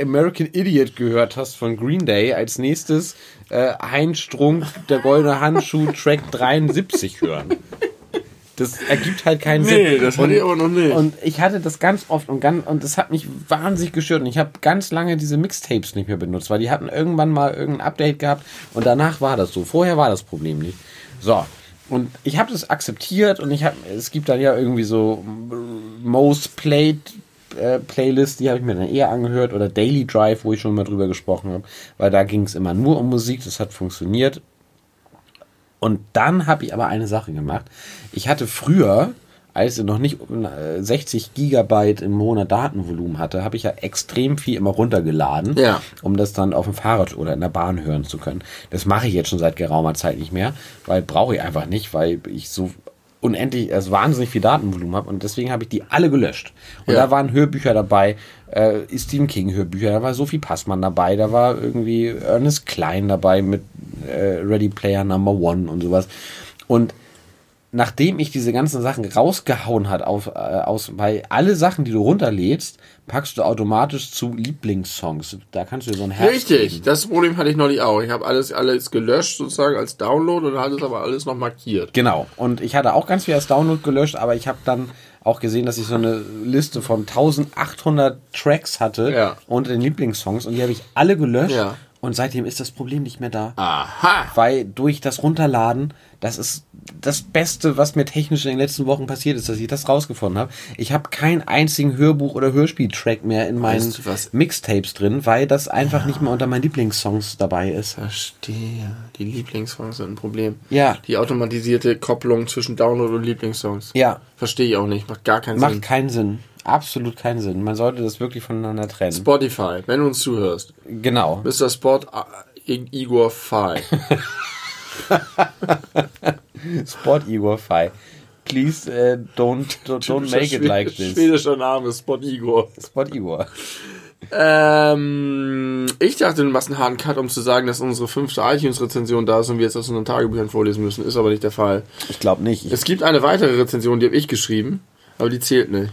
American Idiot gehört hast von Green Day, als nächstes äh, Heinz Strunk, der goldene Handschuh, Track 73 hören. Das ergibt halt keinen Sinn. Nee, das hatte ich aber noch nicht. Und ich hatte das ganz oft und ganz, und das hat mich wahnsinnig gestört. Und ich habe ganz lange diese Mixtapes nicht mehr benutzt, weil die hatten irgendwann mal irgendein Update gehabt und danach war das so. Vorher war das Problem nicht. So. Und ich habe das akzeptiert und ich habe, es gibt dann ja irgendwie so Most Played äh, Playlist, die habe ich mir dann eher angehört oder Daily Drive, wo ich schon mal drüber gesprochen habe, weil da ging es immer nur um Musik, das hat funktioniert. Und dann habe ich aber eine Sache gemacht. Ich hatte früher, als ich noch nicht äh, 60 Gigabyte im Monat Datenvolumen hatte, habe ich ja extrem viel immer runtergeladen, Ja. um das dann auf dem Fahrrad oder in der Bahn hören zu können. Das mache ich jetzt schon seit geraumer Zeit nicht mehr, weil brauche ich einfach nicht, weil ich so unendlich, also wahnsinnig viel Datenvolumen habe und deswegen habe ich die alle gelöscht. Und Ja. da waren Hörbücher dabei, äh, Stephen King Hörbücher, da war Sophie Passmann dabei, da war irgendwie Ernest Klein dabei mit äh, Ready Player Number One und sowas. Und nachdem ich diese ganzen Sachen rausgehauen hat auf, äh, aus, weil alle Sachen, die du runterlädst, packst du automatisch zu Lieblingssongs. Da kannst du dir so ein Herz Richtig, geben. das Problem hatte ich neulich auch. Ich habe alles, alles gelöscht sozusagen als Download und hatte es aber alles noch markiert. Genau. Und ich hatte auch ganz viel als Download gelöscht, aber ich habe dann auch gesehen, dass ich so eine Liste von 1800 Tracks hatte Ja. unter den Lieblingssongs und die habe ich alle gelöscht. Ja. Und seitdem ist das Problem nicht mehr da. Aha. Weil durch das Runterladen, das ist das Beste, was mir technisch in den letzten Wochen passiert ist, dass ich das rausgefunden habe. Ich habe keinen einzigen Hörbuch- oder Hörspieltrack mehr in meinen Weißt du was? Mixtapes drin, weil das einfach nicht mehr unter meinen Lieblingssongs dabei ist. Verstehe. Die Lieblingssongs sind ein Problem. Ja. Die automatisierte Kopplung zwischen Download und Lieblingssongs. Ja, Verstehe ich auch nicht. Macht gar keinen macht Sinn. keinen Sinn. Absolut keinen Sinn. Man sollte das wirklich voneinander trennen. Spotify, wenn du uns zuhörst. genau. Mr. Spot äh, Igor Fay. Spot Igor Fi. Please uh, don't, don't, don't make it like this. Schwedischer Name, Spot Igor. Spot Igor. Ähm, ich dachte, du machst einen harten Cut, um zu sagen, dass unsere fünfte iTunes-Rezension da ist und wir jetzt aus unseren Tagebüchern vorlesen müssen. Ist aber nicht der Fall. Ich glaube nicht. Ich, Es gibt eine weitere Rezension, die habe ich geschrieben, aber die zählt nicht.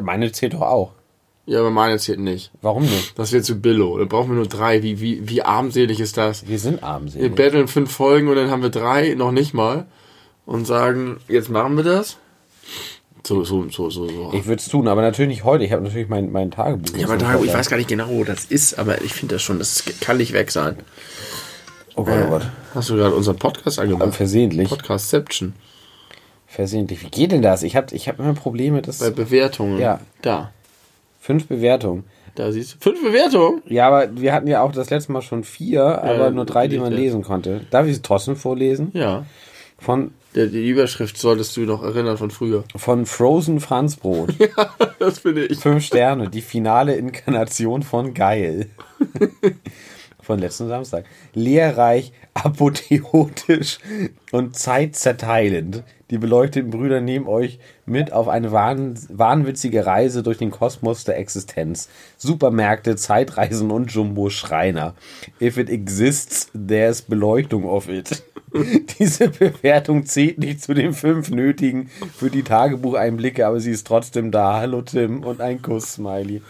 meine zählt doch auch. Ja, aber meine zählt nicht. Warum nicht? Das wäre zu billo. Da brauchen wir nur drei. Wie, wie, wie armselig ist das? Wir sind Wir armselig. betteln fünf Folgen und dann haben wir drei, noch nicht mal. Und sagen, jetzt machen wir das. So, so, so, so, so. Ich würde es tun, aber natürlich nicht heute. Ich habe natürlich mein, mein Tagebuch. ja, aber da, ich weiß gar nicht genau, wo das ist, aber ich finde das schon, das kann nicht weg sein. Oh Gott, oh Gott. Hast du gerade unseren Podcast angemacht? Versehentlich. Podcastception. Versehentlich. Wie geht denn das? Ich habe ich hab immer Probleme. Das Bei Bewertungen. Ja. Da. Fünf Bewertungen. Da siehst du. Fünf Bewertungen? Ja, aber wir hatten ja auch das letzte Mal schon vier, aber nur drei, die man ja. lesen konnte. Darf ich es trotzdem vorlesen? Ja. Von, Der, die Überschrift solltest du noch erinnern von früher. von Frozen Franzbrot. Das finde ich. Fünf Sterne, die finale Inkarnation von Geil. von letzten Samstag. Lehrreich, apotheotisch und zeitzerteilend. Die beleuchteten Brüder nehmen euch mit auf eine wahn, wahnwitzige Reise durch den Kosmos der Existenz. Supermärkte, Zeitreisen und Jumbo-Schreiner. If it exists, there's Beleuchtung of it. Diese Bewertung zählt nicht zu den fünf nötigen für die Tagebucheinblicke, aber sie ist trotzdem da. Hallo Tim und ein Kuss-Smiley.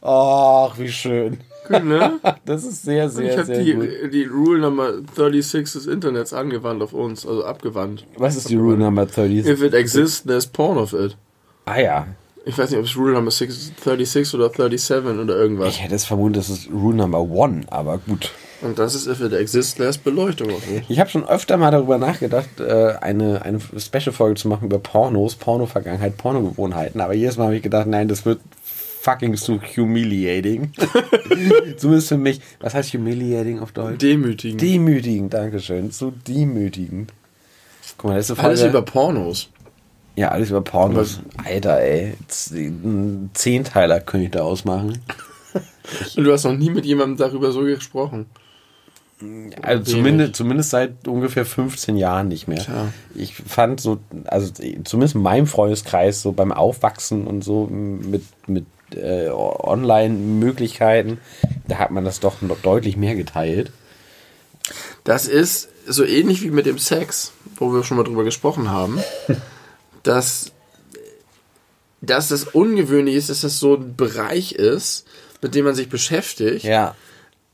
Ach, wie schön. Ne? Das ist sehr, sehr, Ich habe sehr die, gut. die Rule Number 36 des Internets angewandt auf uns, also abgewandt. Was ist die Rule Number 30? If it exists, there's porn of it. Ah ja. Ich weiß nicht, ob es Rule Number 6, 36 oder 37 oder irgendwas. Ich hätte es vermutet, das ist Rule Number One, aber gut. Und das ist If it exists, there's Beleuchtung. Ich habe schon öfter mal darüber nachgedacht, äh, eine, eine Special-Folge zu machen über Pornos, Porno-Vergangenheit, Pornogewohnheiten. Aber jedes Mal habe ich gedacht, nein, das wird fucking so humiliating. Zumindest für mich. Was heißt humiliating auf Deutsch? Demütigend. Demütigend, Dankeschön. So demütigend. Guck mal, letzte Folge. Alles über Pornos. ja, alles über Pornos. Alter, ey. Ein Zehnteiler könnte ich da ausmachen. Und du hast noch nie mit jemandem darüber so gesprochen. Also zumindest, zumindest seit ungefähr 15 Jahren nicht mehr. Tja. Ich fand so, also zumindest in meinem Freundeskreis, so beim Aufwachsen und so mit, mit äh, Online-Möglichkeiten, da hat man das doch noch deutlich mehr geteilt. Das ist so ähnlich wie mit dem Sex, wo wir schon mal drüber gesprochen haben, dass, dass das ungewöhnlich ist, dass das so ein Bereich ist, mit dem man sich beschäftigt, Ja.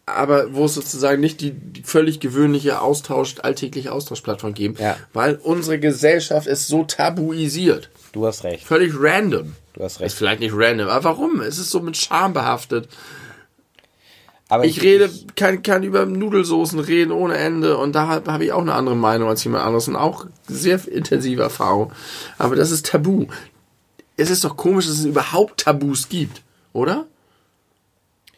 aber wo es sozusagen nicht die, die völlig gewöhnliche Austausch, alltägliche Austauschplattform geben, Ja. weil unsere Gesellschaft ist so tabuisiert. Du hast recht. Völlig random. Du hast Ist recht. vielleicht nicht random, aber warum? Es ist so mit Scham behaftet. Aber Ich rede, kann, kann über Nudelsoßen reden ohne Ende und da habe hab ich auch eine andere Meinung als jemand anderes und auch sehr intensive Erfahrung. Aber das ist tabu. Es ist doch komisch, dass es überhaupt Tabus gibt, oder?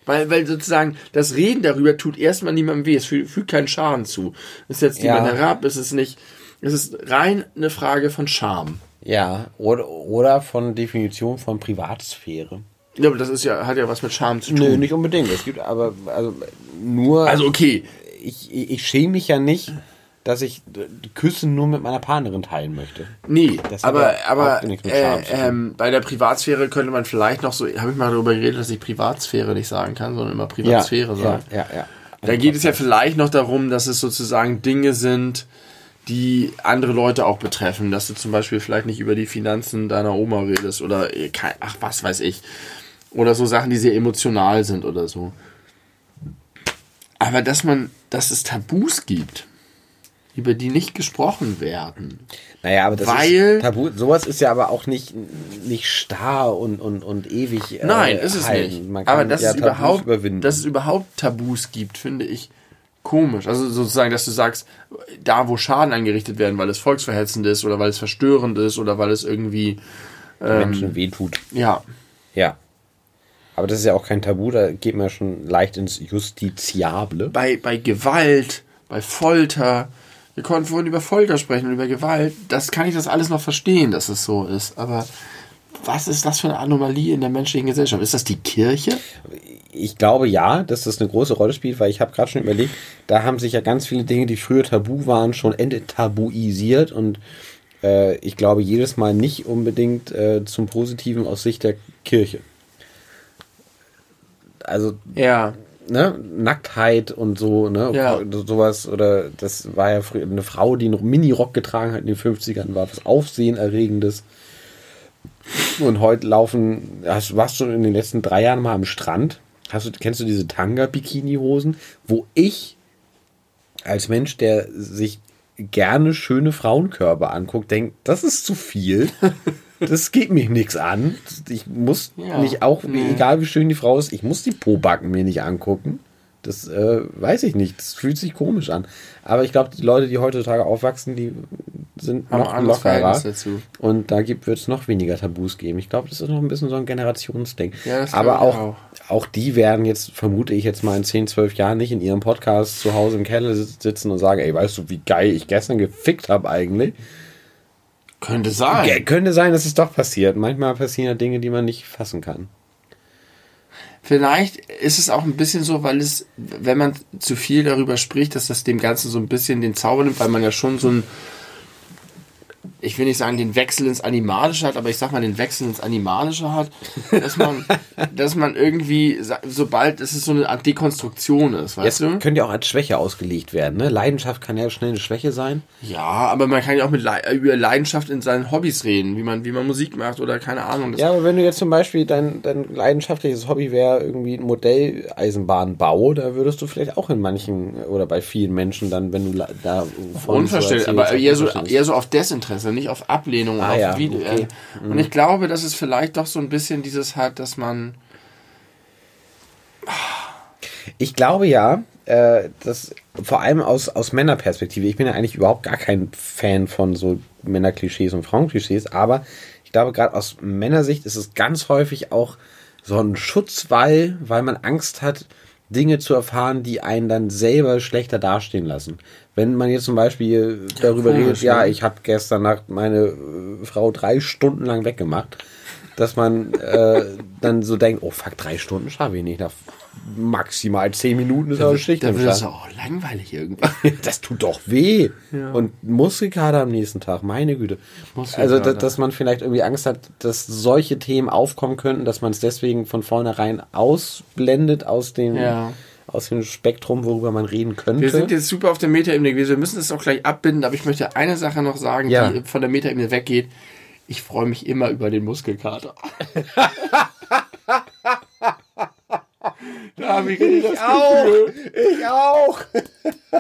Weil, weil sozusagen das Reden darüber tut erstmal niemandem weh, es fügt, fügt keinen Schaden zu. Es setzt Ja. niemand herab, es ist nicht, es ist rein eine Frage von Scham. Ja, oder, oder von Definition von Privatsphäre. Ja, aber das ist ja, hat ja was mit Scham zu tun. Nö, nicht unbedingt. Es gibt aber also nur. Also okay, ich, ich, schäme mich ja nicht, dass ich Küssen nur mit meiner Partnerin teilen möchte. Nee, Das aber, ja aber äh, ähm, bei der Privatsphäre könnte man vielleicht noch so, habe ich mal darüber geredet, dass ich Privatsphäre nicht sagen kann, sondern immer Privatsphäre ja, sagen. ja, ja. Da geht es ja vielleicht noch darum, dass es sozusagen Dinge sind, die andere Leute auch betreffen, dass du zum Beispiel vielleicht nicht über die Finanzen deiner Oma redest oder äh, ach was weiß ich. Oder so Sachen, die sehr emotional sind oder so. Aber dass man, dass es Tabus gibt, über die nicht gesprochen werden. Naja, aber das Weil- ist Tabu. Sowas ist ja aber auch nicht, nicht starr und, und, und ewig. äh, Nein, ist es halten. nicht. Man kann Aber dass, ja es überhaupt, überwinden. dass es überhaupt Tabus gibt, finde ich komisch. Also sozusagen, dass du sagst, da wo Schaden angerichtet werden, weil es volksverhetzend ist oder weil es verstörend ist oder weil es irgendwie, Menschen wehtut. ja, Ja. Aber das ist ja auch kein Tabu, da geht man ja schon leicht ins Justiziable. bei, bei Gewalt, bei Folter, wir konnten vorhin über Folter sprechen und über Gewalt, das kann ich das alles noch verstehen, dass es so ist. Aber was ist das für eine Anomalie in der menschlichen Gesellschaft? Ist das die Kirche? Ich glaube ja, dass das eine große Rolle spielt, weil ich habe gerade schon überlegt, da haben sich ja ganz viele Dinge, die früher tabu waren, schon enttabuisiert und äh, ich glaube jedes Mal nicht unbedingt äh, zum Positiven aus Sicht der Kirche. Also Ja. ne, Nacktheit und so, ne, Ja. sowas, oder das war ja früher eine Frau, die einen Mini-Rock getragen hat in den 50ern, war was Aufsehenerregendes. Und heute laufen, hast, warst du in den letzten drei Jahren mal am Strand? Hast du, kennst du diese Tanga-Bikini-Hosen, wo ich als Mensch, der sich gerne schöne Frauenkörper anguckt, denkt, das ist zu viel. Das geht mich nichts an. Ich muss Ja, nicht auch, nee. egal wie schön die Frau ist, ich muss die Pobacken mir nicht angucken. Das äh, weiß ich nicht. Das fühlt sich komisch an. Aber ich glaube, die Leute, die heutzutage aufwachsen, die sind Haben noch lockerer. Und da wird es noch weniger Tabus geben. Ich glaube, das ist noch ein bisschen so ein Generationsding. Ja, Aber glaub ich auch, auch die werden jetzt, vermute ich jetzt mal in 10, 12 Jahren nicht in ihrem Podcast zu Hause im Keller sit- sitzen und sagen, ey, weißt du, wie geil ich gestern gefickt habe eigentlich? Könnte sein. Ja, könnte sein, dass es doch passiert. Manchmal passieren ja Dinge, die man nicht fassen kann. Vielleicht ist es auch ein bisschen so, weil es, wenn man zu viel darüber spricht, dass das dem Ganzen so ein bisschen den Zauber nimmt, weil man ja schon so ein, ich will nicht sagen, den Wechsel ins Animalische hat, aber ich sag mal, den Wechsel ins Animalische hat, dass man, dass man irgendwie, sobald es so eine Art Dekonstruktion ist, weißt Jetzt du? könnte ja auch als Schwäche ausgelegt werden. Ne? Leidenschaft kann ja schnell eine Schwäche sein. Ja, aber man kann ja auch mit Le über Leidenschaft in seinen Hobbys reden, wie man, wie man Musik macht oder keine Ahnung. Ja, aber wenn du jetzt zum Beispiel dein, dein leidenschaftliches Hobby wäre irgendwie ein Modelleisenbahnbau, da würdest du vielleicht auch in manchen oder bei vielen Menschen dann, wenn du da Unverständlich, aber eher so, eher so auf Desinteresse, nicht auf Ablehnung und Ah auf ja, Video. okay. Mhm. Und ich glaube, dass es vielleicht doch so ein bisschen dieses hat, dass man. Ich glaube ja, äh, dass vor allem aus, aus Männerperspektive, ich bin ja eigentlich überhaupt gar kein Fan von so Männerklischees und Frauenklischees, aber ich glaube, gerade aus Männersicht ist es ganz häufig auch so ein Schutzwall, weil man Angst hat, Dinge zu erfahren, die einen dann selber schlechter dastehen lassen. Wenn man jetzt zum Beispiel darüber komisch, redet, ja, ne? ich habe gestern Nacht meine äh, Frau drei Stunden lang weggemacht, dass man äh, dann so denkt, oh fuck, drei Stunden schaffe ich nicht. Maximal zehn Minuten ist aber Schicht Da im wird es auch langweilig irgendwann. Das tut doch weh. Ja. Und Muskelkater am nächsten Tag, meine Güte. Also, da, dass man vielleicht irgendwie Angst hat, dass solche Themen aufkommen könnten, dass man es deswegen von vornherein ausblendet aus dem, Ja. aus dem Spektrum, worüber man reden könnte. Wir sind jetzt super auf der Metaebene gewesen. Wir müssen es auch gleich abbinden, aber ich möchte eine Sache noch sagen, Ja. die von der Metaebene weggeht. Ich freue mich immer über den Muskelkater. da habe ich richtig das Gefühl, ich auch.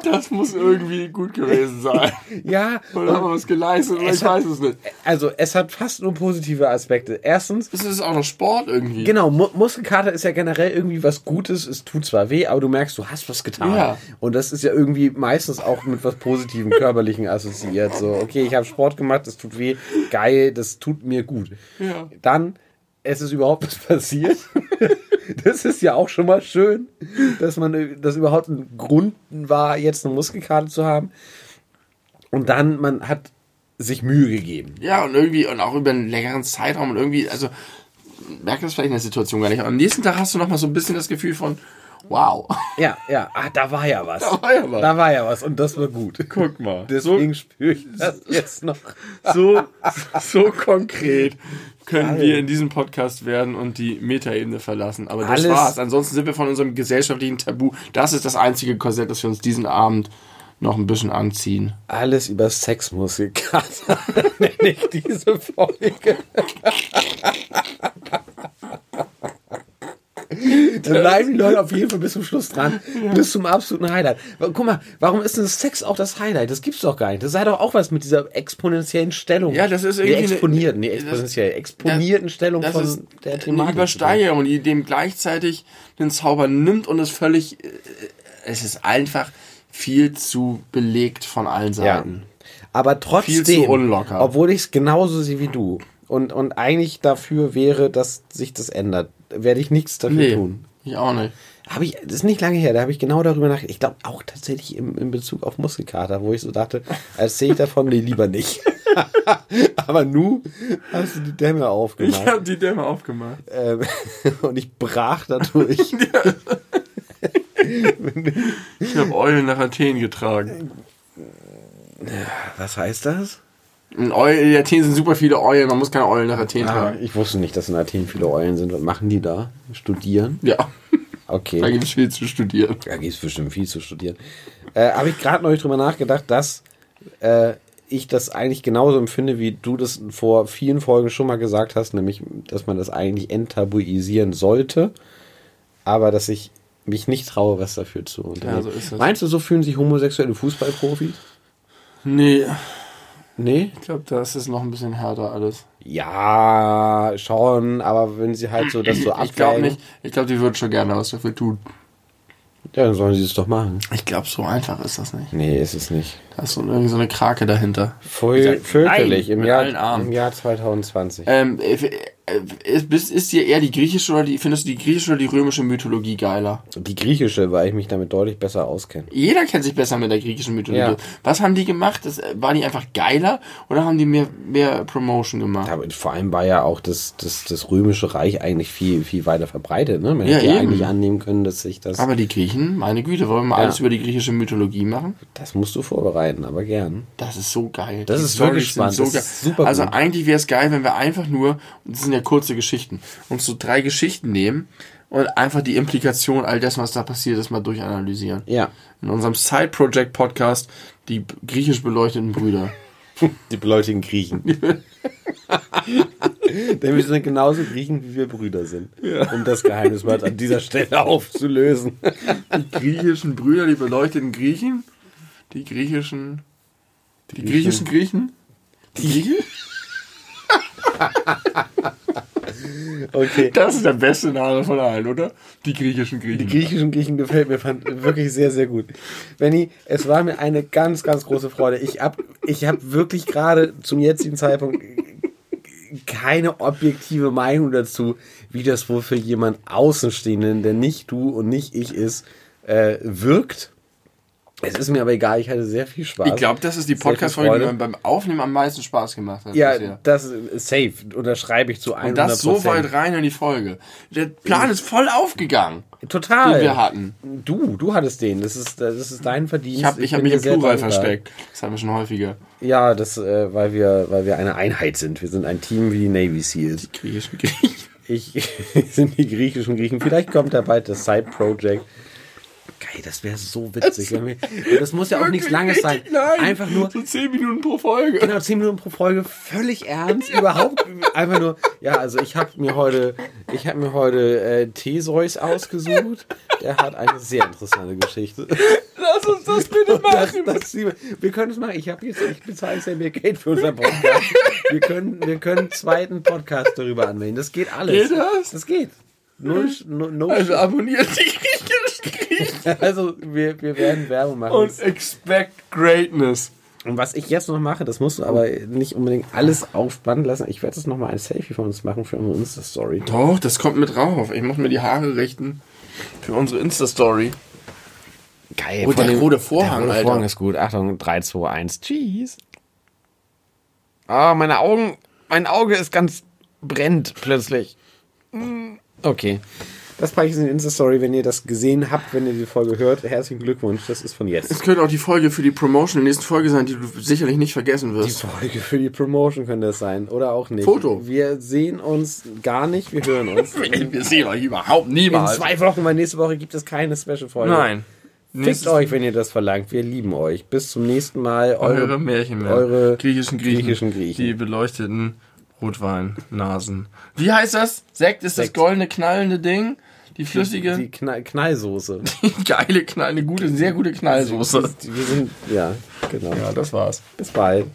das muss irgendwie gut gewesen sein. Ja, Oder haben wir was geleistet? Oder Es ich hat- weiß es nicht. also es hat fast nur positive Aspekte. Erstens, Es ist auch noch Sport irgendwie. Genau, Mu Muskelkater ist ja generell irgendwie was Gutes. Es tut zwar weh, aber du merkst, du hast was getan. Ja. Und das ist ja irgendwie meistens auch mit was Positivem, Körperlichen assoziiert. So, okay, ich habe Sport gemacht, es tut weh, geil, das tut mir gut. Ja. Dann, es ist überhaupt was passiert. Das ist ja auch schon mal schön, dass man, dass überhaupt ein Grund war, jetzt eine Muskelkater zu haben. Und dann, man hat sich Mühe gegeben. Ja, und irgendwie, und auch über einen längeren Zeitraum und irgendwie, also, merkt das vielleicht in der Situation gar nicht. Aber am nächsten Tag hast du noch mal so ein bisschen das Gefühl von, wow. Ja, ja, ah, da war ja was. Da war ja was. Da war ja was und das war gut. Guck mal. Deswegen spüre ich das jetzt noch. so, so konkret können wir in diesem Podcast werden und die Metaebene verlassen. Aber das Alles- war's. Ansonsten sind wir von unserem gesellschaftlichen Tabu. Das ist das einzige Korsett, das wir uns diesen Abend noch ein bisschen anziehen. Alles über Sexmuskelkater nenne ich diese Folge. Dann bleiben die Leute auf jeden Fall bis zum Schluss dran. Bis zum absoluten Highlight. Guck mal, warum ist denn Sex auch das Highlight? Das gibt's doch gar nicht. Das hat doch auch was mit dieser exponentiellen Stellung. Ja, das ist irgendwie eine- exponierten, nee, das- exponentiell, exponierten Stellung Das von der eine Thematik. Übersteigerung, die dem gleichzeitig den Zauber nimmt und es völlig, äh, es ist einfach viel zu belegt von allen Ja. Seiten. Aber trotzdem, Viel zu unlocker. obwohl ich es genauso sehe wie du und, und eigentlich dafür wäre, dass sich das ändert, werde ich nichts dafür Nee, tun. ich auch nicht. Habe ich, das ist nicht lange her, da habe ich genau darüber nachgedacht. Ich glaube auch tatsächlich im, in Bezug auf Muskelkater, wo ich so dachte, erzähle ich davon, nee, lieber nicht. Aber nu hast du die Dämme Ich aufgemacht. habe die Dämme aufgemacht. Ähm, und ich brach dadurch. Ich habe Eulen nach Athen getragen. Was heißt das? In, Eu in Athen sind super viele Eulen, man muss keine Eulen nach Athen Ah, tragen. ich wusste nicht, dass in Athen viele Eulen sind. Was machen die da? Studieren? Ja, da Okay. gibt es viel zu studieren. Da gibt es bestimmt viel zu studieren. Äh, Habe ich gerade neulich drüber nachgedacht, dass äh, ich das eigentlich genauso empfinde, wie du das vor vielen Folgen schon mal gesagt hast, nämlich, dass man das eigentlich enttabuisieren sollte, aber dass ich mich nicht traue, was dafür zu unternehmen. Ja, so. Meinst du, so fühlen sich homosexuelle Fußballprofis? Nee, Nee? ich glaube, das ist noch ein bisschen härter alles. Ja, schon, aber wenn sie halt so das so Ich glaube abwägen, nicht. Ich glaube, die würden schon gerne was dafür tun. ja, dann sollen sie es doch machen. Ich glaube, so einfach ist das nicht. Nee, ist es nicht. Da ist so irgendwie so eine Krake dahinter. Voll fürchterlich im Jahr, im Jahr 2020. Ähm, äh, ist, bist- ist dir eher die griechische oder die, findest du die griechische oder die römische Mythologie geiler? Die griechische, weil ich mich damit deutlich besser auskenne. Jeder kennt sich besser mit der griechischen Mythologie. Ja. Was haben die gemacht? Das, äh, waren die einfach geiler oder haben die mehr, mehr Promotion gemacht? Vor allem war ja auch das, das, das römische Reich eigentlich viel, viel weiter verbreitet. Ne? Man Ja, hätte ja eigentlich annehmen können, dass sich das. Aber die Griechen, meine Güte, wollen wir Ja. alles über die griechische Mythologie machen? das musst du vorbereiten, aber gern. Das ist so geil. Das Die ist wirklich Storys sind spannend. Das ist super also gut. eigentlich wäre es geil, wenn wir einfach nur, und das sind ja kurze Geschichten, uns so drei Geschichten nehmen und einfach die Implikation all dessen, was da passiert ist, mal durchanalysieren. Ja. In unserem Side Project Podcast, die griechisch beleuchteten Brüder. Die beleuchteten Griechen. Denn wir sind genauso Griechen, wie wir Brüder sind. Um das Geheimnis mal an dieser Stelle aufzulösen. Die griechischen Brüder, die beleuchteten Griechen, die griechischen, die, griechischen Griechen, die Griechen? Okay. Das ist der beste Name von allen, oder? Die griechischen Griechen. Die griechischen Griechen gefällt mir fand, wirklich sehr, sehr gut. Benny, es war mir eine ganz, ganz große Freude. Ich hab, ich hab wirklich gerade zum jetzigen Zeitpunkt keine objektive Meinung dazu, wie das wohl für jemand Außenstehenden, der nicht du und nicht ich ist, äh, wirkt. Es ist mir aber egal, ich hatte sehr viel Spaß. Ich glaube, das ist die Podcast-Folge, die mir beim Aufnehmen am meisten Spaß gemacht hat. Ja, bisher. das ist safe. Unterschreibe ich zu 100%. Und das so weit rein in die Folge. Der Plan ist voll aufgegangen, Total. den wir hatten. Du, du hattest den. Das ist, das ist dein Verdienst. Ich habe ich hab mich im Plural versteckt. Das haben wir schon häufiger. Ja, das, äh, weil wir, weil wir eine Einheit sind. Wir sind ein Team wie die Navy Seals. Griechischen Griechen. Ich sind die griechischen Griechen. Vielleicht kommt da bald das Side Project. Geil, das wäre so witzig. wir, und das muss ja auch nichts Langes sein. Nein, Einfach nur So 10 Minuten pro Folge. genau 10 Minuten pro Folge, völlig ernst, überhaupt einfach nur. Ja, also ich habe mir heute, ich habe mir heute äh, Theseus ausgesucht. Der hat eine sehr interessante Geschichte. Lass uns das bitte Das, machen. das, wir können es machen. Ich habe jetzt, ich bezahle sehr mehr Geld für unseren Podcast. Wir können, wir können einen zweiten Podcast darüber anmelden. Das geht alles. Geht das? Das geht. Null, no, no Also abonniert die griechischen Also wir, wir werden Werbung machen. und expect greatness. Und was ich jetzt noch mache, das musst du aber nicht unbedingt alles aufspannen lassen. Ich werde jetzt noch mal ein Selfie von uns machen für unsere Insta-Story. Doch, das kommt mit drauf. Ich muss mir die Haare richten für unsere Insta-Story. Geil. Oh, von der rote Vorhang, der rote. Vorhang ist gut. Achtung, 3, 2, 1. Cheese. Ah, meine Augen, mein Auge ist ganz brennt plötzlich. Mm, Okay. Das packe ich in die Insta-Story, wenn ihr das gesehen habt, wenn ihr die Folge hört. Herzlichen Glückwunsch, das ist von jetzt. Das könnte auch die Folge für die Promotion in der nächsten Folge sein, die du sicherlich nicht vergessen Die wirst. Folge für die Promotion könnte das sein. Oder auch nicht. Foto. Wir sehen uns gar nicht, wir hören uns. Wir sehen euch überhaupt In niemals. zwei Wochen, weil nächste Woche gibt es keine Special-Folge. Nein. Fickt euch, wenn ihr das verlangt. Wir lieben euch. Bis zum nächsten Mal. Eure Märchenmänner. Eure griechischen Griechen. griechischen Griechen. Die beleuchteten Rotweinnasen. Wie heißt das? Sekt ist das Sekt. goldene, knallende Ding. Die flüssige, Die Knall Knallsoße. geile Knall, eine gute, sehr gute Knallsoße. Wir sind, ja, genau. Ja, das war's. Bis bald.